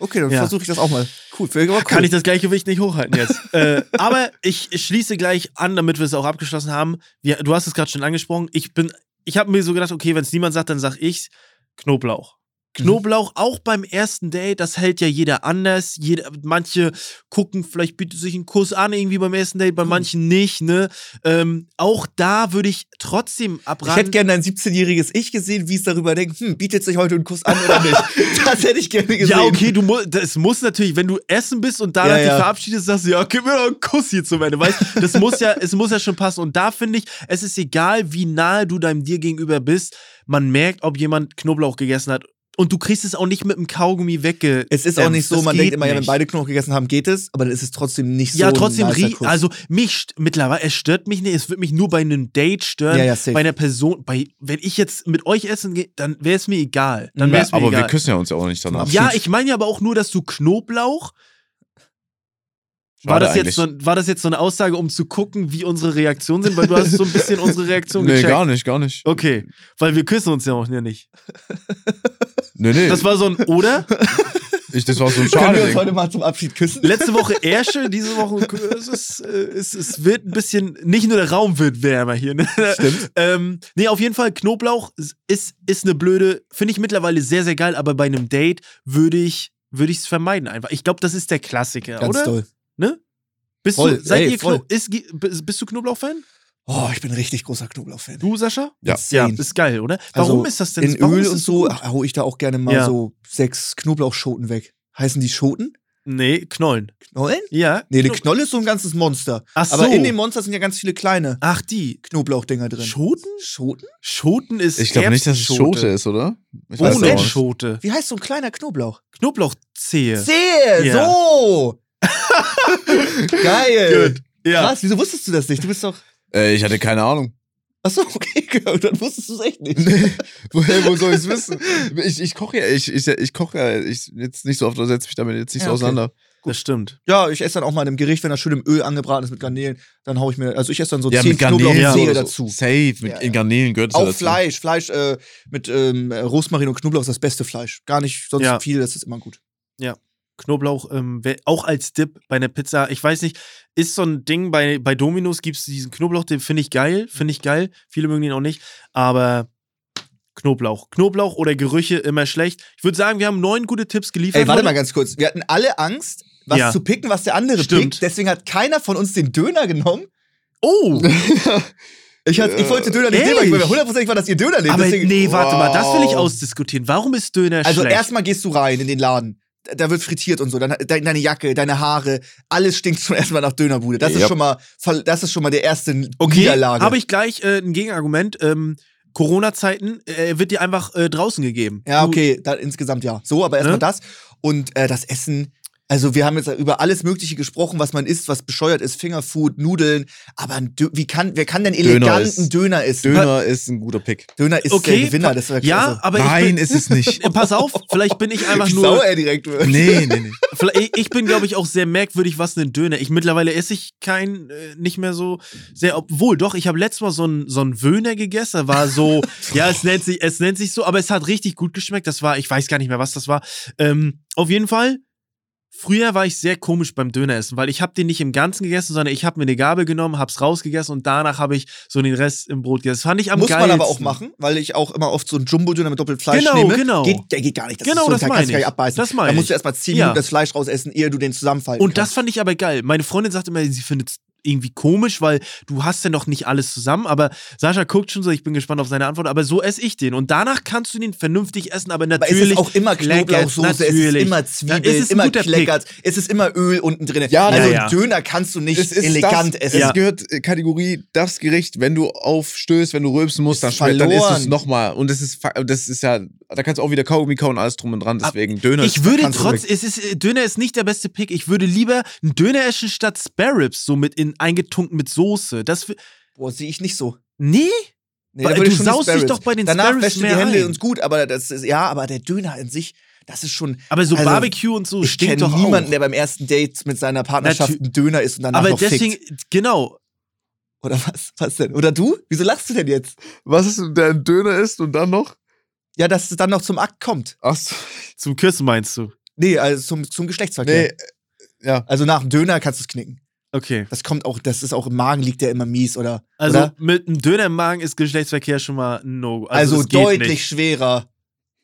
Okay, dann Ja. versuche ich das auch mal. Cool, ich cool. Kann ich das Gleichgewicht nicht hochhalten jetzt. *laughs* äh, aber ich schließe gleich an, damit wir es auch abgeschlossen haben. Wir, du hast es gerade schon angesprochen. Ich bin, ich habe mir so gedacht, okay, wenn es niemand sagt, dann sag ich's. Knoblauch. Knoblauch auch beim ersten Date, das hält ja jeder anders. Jeder, manche gucken, vielleicht bietet sich einen Kuss an, irgendwie beim ersten Date, bei manchen nicht, ne? Ähm, auch da würde ich trotzdem Ich abraten. hätte gerne dein 17-jähriges Ich gesehen, wie es darüber denkt, hm, bietet sich heute ein Kuss an oder nicht? *laughs* das hätte ich gerne gesehen. Ja, okay, du musst, das muss natürlich, wenn du essen bist und danach Ja, dich ja. verabschiedest, sagst du, ja, gib mir doch einen Kuss hier zum Ende, weißt Das muss ja, es muss ja schon passen. Und da finde ich, es ist egal, wie nahe du deinem dir gegenüber bist, man merkt, ob jemand Knoblauch gegessen hat. Und du kriegst es auch nicht mit dem Kaugummi wegge. Es ist auch nicht so, Das man geht denkt immer, ja, wenn beide Knochen gegessen haben, geht es, aber dann ist es trotzdem nicht so Ja, ein trotzdem, Kuss. also mich mittlerweile, es stört mich nicht, es wird mich nur bei einem Date stören. Ja, ja, safe. bei einer Person, bei, wenn ich jetzt mit euch essen gehe, dann wäre es mir egal. Dann wäre es mir aber egal. wir küssen ja uns ja auch nicht danach. Ja, ich meine ja aber auch nur, dass du Knoblauch War Schade das, jetzt so, war das jetzt so eine Aussage, um zu gucken, wie unsere Reaktionen sind? Weil du hast so ein bisschen unsere Reaktion *laughs* Nee, gecheckt. gar nicht, gar nicht. Okay, weil wir küssen uns ja auch nicht. *laughs* Nee, nee. Das war so ein Oder? *laughs* ich, das war so ein Können wir uns Schade. heute mal zum Abschied küssen? Letzte Woche Ersche, diese Woche es, ist, äh, es, es wird ein bisschen, nicht nur der Raum wird wärmer hier. Ne? Stimmt. ähm, nee, auf jeden Fall, Knoblauch ist, ist eine blöde, finde ich mittlerweile sehr, sehr geil, aber bei einem Date würde ich würde es vermeiden einfach. Ich glaube, das ist der Klassiker, Ganz oder? toll. Ne? Bist Voll, du, seid ey, ihr. Kno ist, bist du Knoblauch-Fan? Oh, ich bin ein richtig großer Knoblauch-Fan. Du, Sascha? Ja. Ja, ist geil, oder? Also, Warum ist das denn In warum Öl und so gut? ach, hau ich da auch gerne mal Ja. so sechs Knoblauchschoten weg. Heißen die Schoten? Nee, Knollen. Knollen? Ja. Nee, eine Kno- Knolle ist so ein ganzes Monster. Ach so. Aber in dem Monster sind ja ganz viele kleine Ach, die. Knoblauchdinger drin. Schoten? Schoten? Schoten ist Ich glaube nicht, dass es. Schote ist, oder? Ich weiß Ohne auch nicht. Schote. Wie heißt so ein kleiner Knoblauch? Knoblauchzehe. Zehe! Ja. So! *laughs* Geil! Ja. Krass, wieso wusstest du das nicht? Du bist doch. Äh, ich hatte keine Ahnung. Achso, *laughs* okay, dann wusstest du es echt nicht. Nee, *laughs* woher, wo soll ich es wissen? Ich, ich koche ja, ich, ich, ich koche ja ich, jetzt nicht so oft, oder setze mich damit jetzt nicht Ja, so okay. auseinander. Das stimmt. Ja, ich esse dann auch mal in einem Gericht, wenn das schön im Öl angebraten ist mit Garnelen, dann hau ich mir, also ich esse dann so Ja, zehn mit Garnelen Knoblauchzehe so, dazu. Safe, mit Ja, in ja. Garnelen gehört es Auch dazu. Fleisch, Fleisch äh, mit ähm, Rosmarin und Knoblauch ist das beste Fleisch. Gar nicht sonst Ja. viel, das ist immer gut. Knoblauch, ähm, auch als Dip bei einer Pizza. Ich weiß nicht, ist so ein Ding, bei, bei Dominos gibt es diesen Knoblauch-Dip, finde ich geil, finde ich geil. Viele mögen ihn auch nicht, aber Knoblauch. Knoblauch oder Gerüche immer schlecht. Ich würde sagen, wir haben neun gute Tipps geliefert. Ey, warte mal ganz kurz. Wir hatten alle Angst, was Ja. zu picken, was der andere Stimmt. pickt. Deswegen hat keiner von uns den Döner genommen. Oh, *laughs* Ich, hatte, ich wollte Döner nicht nehmen, weil hundertprozentig war, dass ihr Döner nehmt. aber Deswegen, nee, warte mal, das will ich Wow. ausdiskutieren. Warum ist Döner Also schlecht? erstmal gehst du rein in den Laden. Da- wird frittiert und so. Dann, de- deine Jacke, deine Haare, alles stinkt schon *laughs* erstmal nach Dönerbude. Das ist Yep. schon mal, das ist schon mal der erste Okay, Niederlage. habe ich gleich äh, ein Gegenargument. Ähm, Corona-Zeiten äh, wird dir einfach äh, draußen gegeben. Ja, okay, da, insgesamt ja. So, aber erstmal Ne? das. Und äh, das Essen. Also wir haben jetzt über alles Mögliche gesprochen, was man isst, was bescheuert ist, Fingerfood, Nudeln. Aber ein Dö wie kann, wer kann denn Döner eleganten ist- Döner essen? Döner ist ein guter Pick. Döner ist Okay, der Gewinner. Das war Ja, also, aber Nein, ich bin, ist es nicht. *laughs* Pass auf, vielleicht bin ich einfach wie nur. sauer er direkt wird. nee, nee, nee. *laughs* Ich, ich bin, glaube ich, auch sehr merkwürdig, was ein Döner. Ich mittlerweile esse ich kein, äh, nicht mehr so sehr, obwohl doch, ich habe letztes Mal so ein so ein Wöhner gegessen, war so, *laughs* ja, es nennt sich, es nennt sich so, aber es hat richtig gut geschmeckt. Das war, ich weiß gar nicht mehr, was das war. Ähm, auf jeden Fall. Früher war ich sehr komisch beim Döneressen, weil ich habe den nicht im Ganzen gegessen, sondern ich habe mir eine Gabel genommen, hab's rausgegessen und danach habe ich so den Rest im Brot gegessen. Das fand ich am Muss geilsten. man aber auch machen, weil ich auch immer oft so einen Jumbo-Döner mit Doppelfleisch Genau, nehme. genau. Geht, der geht gar nicht. Das Genau, ist so, das da meine du gar ich. nicht abbeißen. Das meine da musst ich. du erstmal 10 Ja. Minuten das Fleisch rausessen, ehe du den zusammenfalten Und das kannst. fand ich aber geil. Meine Freundin sagt immer, sie findet es irgendwie komisch, weil du hast ja noch nicht alles zusammen. Aber Sascha guckt schon so, ich bin gespannt auf seine Antwort. Aber so esse ich den. Und danach kannst du den vernünftig essen, aber Aber natürlich. es ist auch immer Knoblauchsoße, es ist natürlich. immer Ja, Zwiebeln, es ist immer guter Pick. kleckert, es ist immer Öl unten drin. Ja, also ja, ja. Döner kannst du nicht Es ist elegant das, essen. Es gehört äh, Kategorie das Gericht, wenn du aufstößt, wenn du rülpsen musst, dann, schmeckt, dann isst du es nochmal. Und das ist, das ist ja, da kannst du auch wieder Kaugummi kauen, alles drum und dran. Deswegen Döner Ich ist würde trotz, es ist, äh, Döner ist nicht der beste Pick. Ich würde lieber einen Döner essen statt Spare Ribs, so mit in, eingetunkt mit Soße. Das, Boah, sehe ich nicht so. nee? Nee, Weil du saust dich doch bei den Danach Spare Ribs wäschst du die mehr Hände ein. und gut, aber das ist, ja, aber der Döner an sich, das ist schon. Aber so Also, Barbecue und so ich stinkt kenne doch niemanden, auch. der beim ersten Date mit seiner Partnerschaft Natü- einen Döner isst und danach Aber noch deswegen, fickt. genau. Oder was? Was denn? Oder du? Wieso lachst du denn jetzt? Was ist, der ein Döner ist und dann noch? Ja, dass es dann noch zum Akt kommt. Ach so. Zum Küssen meinst du? Nee, also zum, zum Geschlechtsverkehr. Nee, äh, ja. Also nach dem Döner kannst du es knicken. Okay. Das kommt auch, das ist auch im Magen liegt der immer mies, oder? Also oder? mit einem Döner im Magen ist Geschlechtsverkehr schon mal No. Also, geht deutlich nicht. schwerer.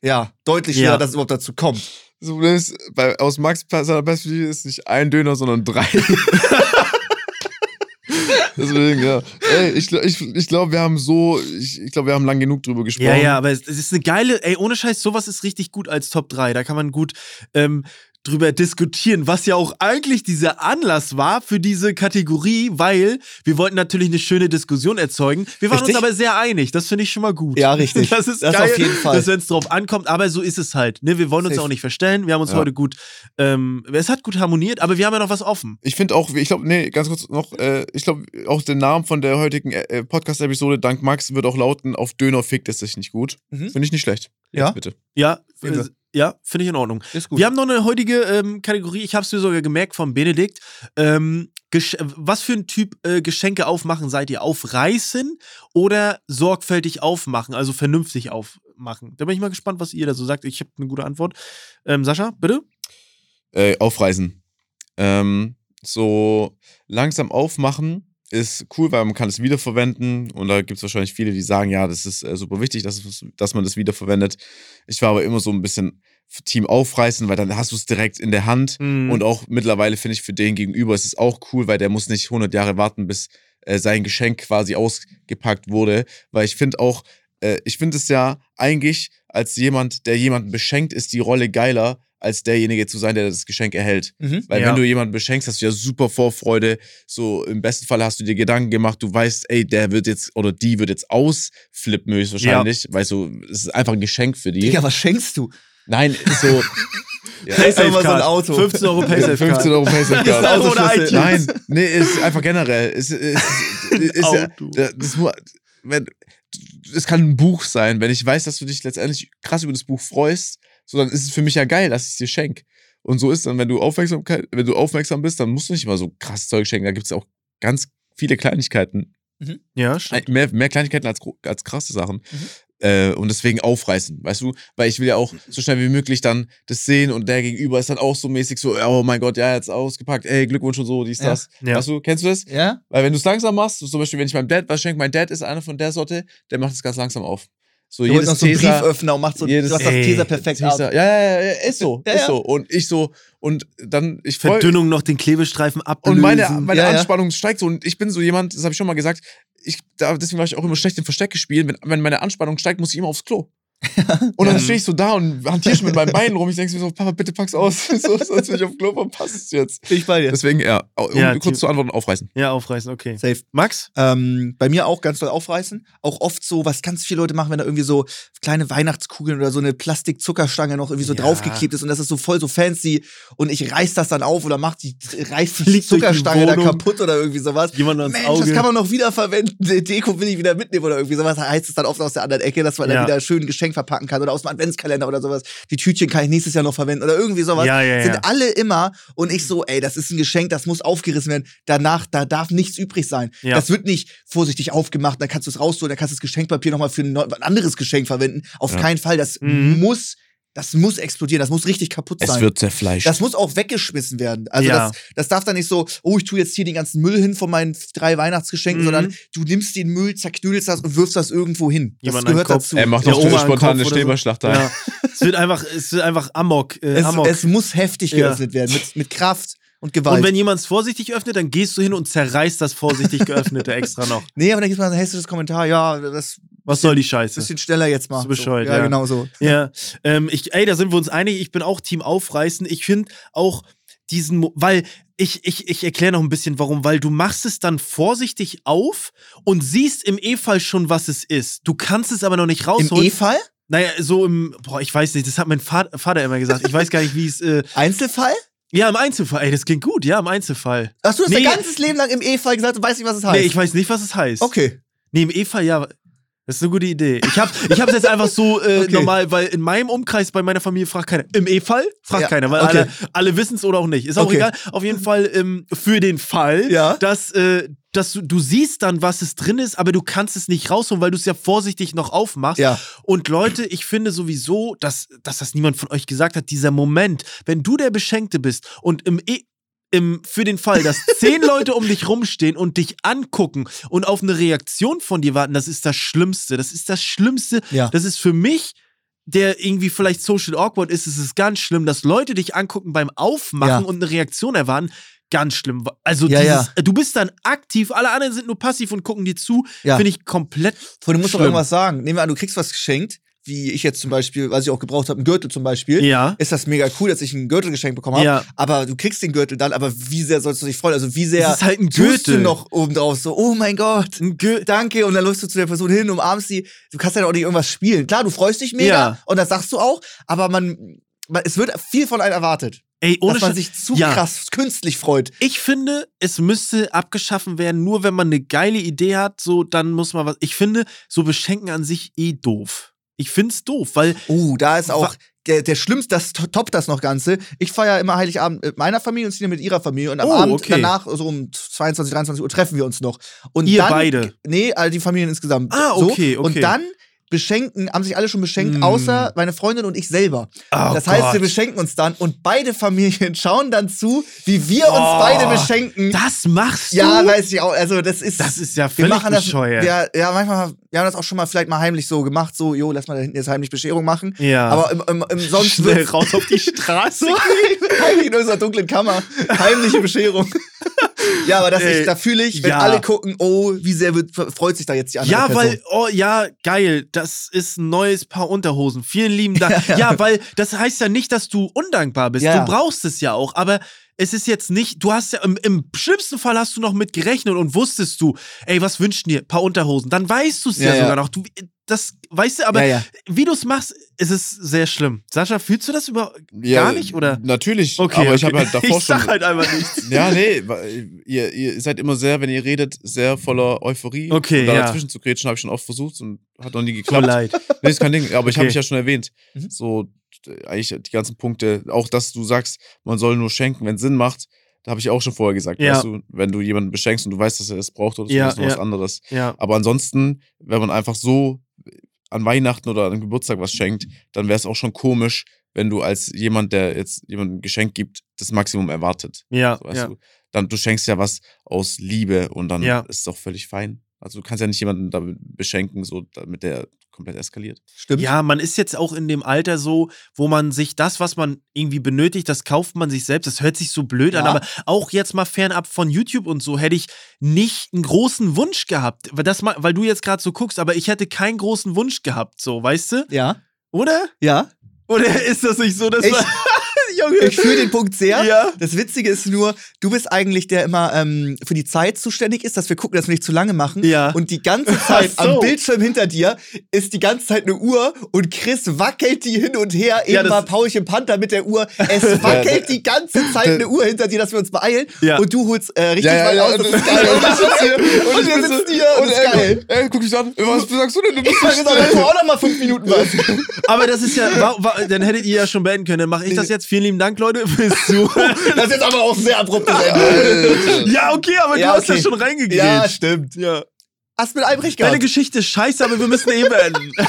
Ja, deutlich Ja. schwerer, dass es überhaupt dazu kommt. Das Problem ist, bei, aus Max Perspektive ist nicht ein Döner, sondern drei. *laughs* Deswegen, ja. Ey, ich, ich, ich glaube, wir haben so, ich, ich glaube, wir haben lang genug drüber gesprochen. Ja, ja, aber es, es ist eine geile, ey, ohne Scheiß, sowas ist richtig gut als Top 3. Da kann man gut ähm, drüber diskutieren, was ja auch eigentlich dieser Anlass war für diese Kategorie, weil wir wollten natürlich eine schöne Diskussion erzeugen. Wir waren Richtig. uns aber sehr einig. Das finde ich schon mal gut. Ja, richtig. *laughs* Das ist Das geil, auf jeden Fall. dass wenn es drauf ankommt, aber so ist es halt. Ne? Wir wollen uns Safe. auch nicht verstellen. Wir haben uns Ja. heute gut, ähm, es hat gut harmoniert, aber wir haben ja noch was offen. Ich finde auch, ich glaube, nee, ganz kurz noch, äh, ich glaube, auch der Name von der heutigen äh, Podcast-Episode, dank Max, wird auch lauten, auf Döner fickt es sich nicht gut. Mhm. Finde ich nicht schlecht. Ja? Bitte. Ja, äh. Ja, finde ich in Ordnung. Ist gut. Wir haben noch eine heutige ähm, Kategorie, ich habe es mir sogar gemerkt von Benedikt. Ähm, was für ein Typ äh, Geschenke aufmachen seid ihr? Aufreißen oder sorgfältig aufmachen, also vernünftig aufmachen? Da bin ich mal gespannt, was ihr da so sagt. Ich habe eine gute Antwort. Ähm, Sascha, bitte? Äh, aufreißen. Ähm, so langsam aufmachen ist cool, weil man kann es wiederverwenden und da gibt es wahrscheinlich viele, die sagen, ja, das ist äh, super wichtig, dass, dass man das wiederverwendet. Ich war aber immer so ein bisschen Team aufreißen, weil dann hast du es direkt in der Hand Mhm. und auch mittlerweile finde ich für den Gegenüber ist es auch cool, weil der muss nicht 100 Jahre warten, bis äh, sein Geschenk quasi ausgepackt wurde, weil ich finde auch, äh, ich finde es ja eigentlich als jemand, der jemanden beschenkt, ist die Rolle geiler, als derjenige zu sein, der das Geschenk erhält. Mhm. Weil Ja. wenn du jemanden beschenkst, hast du ja super Vorfreude. So im besten Fall hast du dir Gedanken gemacht, du weißt, ey, der wird jetzt oder die wird jetzt ausflippen höchstwahrscheinlich. Weißt du, es ist einfach ein Geschenk für die. Digga, was schenkst du? Nein, ist so. *laughs* ja, Paysafe Einfach so ein Auto. 15 Euro Paysafe 15 Euro Paysafe Ist ein Auto oder Card. iTunes? Nein, nee, ist einfach generell. Ist, ist, ist, ist ja, Auto. das, mu- wenn, es kann ein Buch sein. Wenn ich weiß, dass du dich letztendlich krass über das Buch freust, so dann ist es für mich ja geil, dass ich es dir schenk. Und so ist dann, wenn du Aufmerksamkeit, wenn du aufmerksam bist, dann musst du nicht immer so krass Zeug schenken. Da gibt es auch ganz viele Kleinigkeiten. Ja, stimmt. Mehr, mehr Kleinigkeiten als, als krasse Sachen. Mhm. Äh, und deswegen aufreißen, weißt du? Weil ich will ja auch so schnell wie möglich dann das sehen und der Gegenüber ist dann auch so mäßig so, oh mein Gott, ja, jetzt ausgepackt, ey, Glückwunsch und so, dies, Ja. das. Ja. Weißt du, kennst du das? Ja? Weil wenn du es langsam machst, so zum Beispiel, wenn ich meinem Dad was schenke, mein Dad ist einer von der Sorte, der macht es ganz langsam auf. So Du jedes noch so einen Tesa- Brieföffner und macht so, jedes- du hast das Ey, Teser perfekt ab. Tesa- ja, ja, ja, ja, ist so, Ja, ist ja. so. Und ich so, und dann, ich freu, Verdünnung noch den Klebestreifen ablösen. und meine, meine Ja, ja. Anspannung steigt so. Und ich bin so jemand, das habe ich schon mal gesagt, ich, da, deswegen war ich auch immer schlecht im Verstecke spielen. Wenn, wenn meine Anspannung steigt, muss ich immer aufs Klo. Und dann Ja. stehe ich so da und hantiere schon mit meinen Beinen rum. Ich denke mir so, Papa, bitte pack's aus. *laughs* so, sonst bin ich auf Klo, verpasst es jetzt. Bin ich bei dir. Deswegen, ja, um Ja, kurz zu antworten, aufreißen. Ja, aufreißen, okay. Safe. Max? Ähm, bei mir auch ganz doll aufreißen. Auch oft so, was ganz viele Leute machen, wenn da irgendwie so kleine Weihnachtskugeln oder so eine Plastikzuckerstange noch irgendwie so Ja. draufgeklebt ist und das ist so voll so fancy und ich reiß das dann auf oder mach die, reiß die Zuckerstange da kaputt oder irgendwie sowas. Jemand ans Mensch, Auge. das kann man noch wiederverwenden. *laughs* Deko will ich wieder mitnehmen oder irgendwie sowas. Heißt es dann oft aus der anderen Ecke, dass man Ja. dann wieder schön ein Geschenk verpacken kann oder aus dem Adventskalender oder sowas. Die Tütchen kann ich nächstes Jahr noch verwenden oder irgendwie sowas. Ja, ja, Sind ja. alle immer und ich so, ey, das ist ein Geschenk, das muss aufgerissen werden. Danach, da darf nichts übrig sein. Ja. Das wird nicht vorsichtig aufgemacht, dann kannst du es rausholen, dann kannst du das Geschenkpapier nochmal für ein anderes Geschenk verwenden. Auf Ja. keinen Fall. Das Mhm. muss, das muss explodieren, das muss richtig kaputt sein. zerfleischt. Das muss auch weggeschmissen werden. Also Ja. das, das darf dann nicht so, oh, ich tue jetzt hier den ganzen Müll hin von meinen drei Weihnachtsgeschenken, Mhm. sondern du nimmst den Müll, zerknüdelst das und wirfst das irgendwo hin. Das Jemand gehört Kopf. dazu. er macht eine an den spontane oder so. Ja. es wird einfach, es wird einfach Amok. Äh, es, Amok. es muss heftig Ja. geöffnet werden, mit, mit Kraft und Gewalt. und wenn jemand es vorsichtig öffnet, dann gehst du hin und zerreißt das vorsichtig *laughs* geöffnete extra noch. nee, aber dann gibt es mal ein hässliches Kommentar, ja, das Was soll die Scheiße? bisschen schneller jetzt mal. Du bescheuert, so. ja, ja. genau so. Ja, ähm, ich, ey, da sind wir uns einig. Ich bin auch Team Aufreißen. Ich finde auch diesen, Mo weil ich, ich, ich erkläre noch ein bisschen warum, weil du machst es dann vorsichtig auf und siehst im E-Fall schon, was es ist. Du kannst es aber noch nicht Im rausholen. E-Fall? naja, so im, boah, ich weiß nicht, das hat mein Vater, Vater immer gesagt. Ich weiß gar nicht, wie es, äh, Einzelfall? ja, im Einzelfall, ey, das klingt gut, ja, im Einzelfall. Hast du das Nee. dein ganzes Leben lang im E-Fall gesagt und weißt nicht, was es heißt? Nee, ich weiß nicht, was es heißt. okay. Nee, im E-Fall, ja. Das ist eine gute Idee. Ich habe ich hab's jetzt einfach so äh, *laughs* Okay. normal, weil in meinem Umkreis bei meiner Familie fragt keiner. Im E-Fall fragt Ja, keiner, weil okay. alle, alle wissen es oder auch nicht. Ist auch Okay. egal. Auf jeden Fall ähm, für den Fall, Ja. dass, äh, dass du, du siehst dann, was es drin ist, aber du kannst es nicht rausholen, weil du es ja vorsichtig noch aufmachst. Ja. Und Leute, ich finde sowieso, dass, dass das niemand von euch gesagt hat, dieser Moment, wenn du der Beschenkte bist und im E im, für den Fall, dass *laughs* zehn Leute um dich rumstehen und dich angucken und auf eine Reaktion von dir warten, das ist das Schlimmste. Das ist das Schlimmste. Ja. Das ist für mich, der irgendwie vielleicht social awkward ist, ist es ganz schlimm, dass Leute dich angucken beim Aufmachen Ja. und eine Reaktion erwarten. Ganz schlimm. Also Ja, dieses, du bist dann aktiv, alle anderen sind nur passiv und gucken dir zu. Ja. Finde ich komplett. Du musst doch schlimm. irgendwas sagen. Nehmen wir an, du kriegst was geschenkt, wie ich jetzt zum Beispiel, was ich auch gebraucht habe, einen Gürtel zum Beispiel. Ja. Ist das mega cool, dass ich einen Gürtel geschenkt bekommen habe. Ja. Aber du kriegst den Gürtel dann, aber wie sehr sollst du dich freuen? Also wie sehr Es ist halt ein tust du Gürtel. noch oben drauf so, oh mein Gott, danke. Und dann läufst du zu der Person hin, umarmst sie. Du kannst ja auch nicht irgendwas spielen. Klar, du freust dich mega Ja. und das sagst du auch, aber man, man es wird viel von einem erwartet. Ey, ohne dass man sich zu Ja. krass künstlich freut. Ich finde, es müsste abgeschaffen werden, nur wenn man eine geile Idee hat, so dann muss man was. Ich finde, so beschenken an sich eh doof. Ich find's doof, weil Oh, da ist auch der, der schlimmste, das to- toppt das noch Ganze. Ich feiere immer Heiligabend mit meiner Familie und Sina mit ihrer Familie. Und am Oh, Abend okay. danach, so um 22, 23 Uhr, treffen wir uns noch. Und Ihr dann, beide? Nee, also die Familien insgesamt. Ah, so. okay, okay. Und dann beschenken, haben sich alle schon beschenkt, Mm. außer meine Freundin und ich selber. Oh das heißt, wir beschenken uns dann und beide Familien *laughs* schauen dann zu, wie wir uns Oh, beide beschenken. das machst ja, du? weiß ich auch. Also, das ist. Das ist ja wir völlig machen das, bescheuert. Ja, ja, manchmal, wir haben das auch schon mal vielleicht mal heimlich so gemacht, so, jo, lass mal da hinten jetzt heimlich Bescherung machen. Ja. Aber im, im, im *laughs* sonst Schnell raus auf die *laughs* Straße. heimlich in unserer dunklen Kammer. Heimliche Bescherung. ja, aber das Ey, ich, da fühle ich, wenn ja. alle gucken, oh, wie sehr wird, freut sich da jetzt die andere Ja, Person. weil, oh ja, geil, das ist ein neues Paar Unterhosen. Vielen lieben Dank. *laughs* Ja, weil das heißt ja nicht, dass du undankbar bist. Ja. Du brauchst es ja auch, aber es ist jetzt nicht, du hast ja, im, im schlimmsten Fall hast du noch mit gerechnet und wusstest du, ey, was wünschen dir? Paar Unterhosen. Dann weißt du es ja, Ja, ja. sogar noch. Du, das weißt du, aber ja, ja. wie du es machst, ist es sehr schlimm. Sascha, fühlst du das über Ja, gar nicht, oder? Natürlich, Okay, aber ich okay. habe halt davor ich sag schon. halt einfach nichts. *laughs* Ja, nee, ihr, ihr seid immer sehr, wenn ihr redet, sehr voller Euphorie. Okay, und da ja. dazwischen zu grätschen, habe ich schon oft versucht und hat noch nie Tut mir geklappt. leid. Nee, ist kein Ding, aber ich habe Okay. mich ja schon erwähnt. Mhm. So, eigentlich die ganzen Punkte, auch dass du sagst, man soll nur schenken, wenn Sinn macht. Da habe ich auch schon vorher gesagt, Ja. weißt du, wenn du jemanden beschenkst und du weißt, dass er es braucht oder so, Ja, ist noch was ja. anderes. Ja. Aber ansonsten, wenn man einfach so an Weihnachten oder an Geburtstag was schenkt, dann wäre es auch schon komisch, wenn du als jemand, der jetzt jemandem ein Geschenk gibt, das Maximum erwartet. Ja, Weißt ja. du? Dann, du schenkst ja was aus Liebe und dann Ja. ist es auch völlig fein. Also du kannst ja nicht jemanden damit beschenken, so damit der komplett eskaliert. Stimmt. Ja, man ist jetzt auch in dem Alter so, wo man sich das, was man irgendwie benötigt, das kauft man sich selbst. Das hört sich so blöd an, Ja. aber auch jetzt mal fernab von YouTube und so hätte ich nicht einen großen Wunsch gehabt. Weil, das, mal- weil du jetzt gerade so guckst, aber ich hätte keinen großen Wunsch gehabt, so, weißt du? Ja. Oder? Ja. Oder ist das nicht so, dass Ich- man. Junge. Ich fühle den Punkt sehr. Ja. Das Witzige ist nur, du bist eigentlich der immer ähm, für die Zeit zuständig ist, dass wir gucken, dass wir nicht zu lange machen. Ja. Und die ganze Zeit so. am Bildschirm hinter dir ist die ganze Zeit eine Uhr und Chris wackelt die hin und her. Eben Ja, das- war Paulchen Panther mit der Uhr. Es *laughs* wackelt die ganze Zeit eine Uhr hinter dir, dass wir uns beeilen. Ja. Und du holst äh, richtig weit aus. Das ist *laughs* geil. Und ich sitze hier Und ich wir bin so- sitzen hier und und das ist geil. ey, ey, guck dich an. Was sagst du denn? Du bist Ich gesagt, auch noch mal fünf Minuten was. *laughs* Aber das ist ja. Wa, wa, dann hättet ihr ja schon beenden können. Dann mache ich das jetzt. Vielen lieben Dank, Leute, fürs Zuhören. *laughs* Das ist jetzt aber auch ein sehr abruptes *laughs* Ende. ja, okay, aber Ja, du hast okay. das schon reingegeben. Ja, stimmt. ja. Hast mit Albrecht Deine gehabt. Geschichte ist scheiße, aber wir müssen eh beenden. *laughs*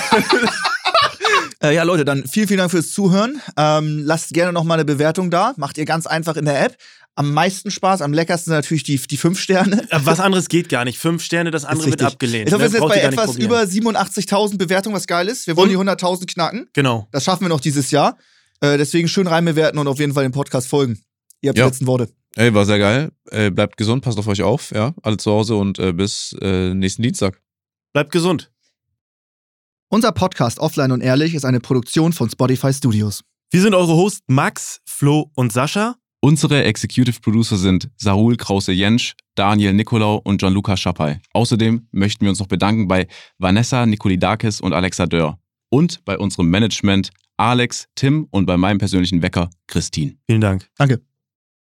Äh, ja, Leute, dann vielen, vielen Dank fürs Zuhören. Ähm, lasst gerne noch mal eine Bewertung da. Macht ihr ganz einfach in der App. Am meisten Spaß, am leckersten sind natürlich die, die fünf Sterne. Was anderes geht gar nicht. Fünf Sterne, das andere wird abgelehnt. Ich glaube, wir sind jetzt bei etwas über 87.000 Bewertungen, was geil ist. Wir wollen Und? die 100.000 knacken. Genau. Das schaffen wir noch dieses Jahr. Äh, deswegen schön rein bewerten und auf jeden Fall dem Podcast folgen. Ihr habt Ja. die letzten Worte. Ey, war sehr geil. Äh, bleibt gesund, passt auf euch auf, ja. Alle zu Hause und äh, bis äh, nächsten Dienstag. Bleibt gesund. Unser Podcast Offline und Ehrlich ist eine Produktion von Spotify Studios. Wir sind eure Hosts Max, Flo und Sascha. Unsere Executive Producer sind Sarul Krause-Jensch, Daniel Nicolau und Gianluca Schappay. Außerdem möchten wir uns noch bedanken bei Vanessa Nikolidakis und Alexa Dörr. Und bei unserem Management Alex, Tim und bei meinem persönlichen Wecker Christine. Vielen Dank. Danke.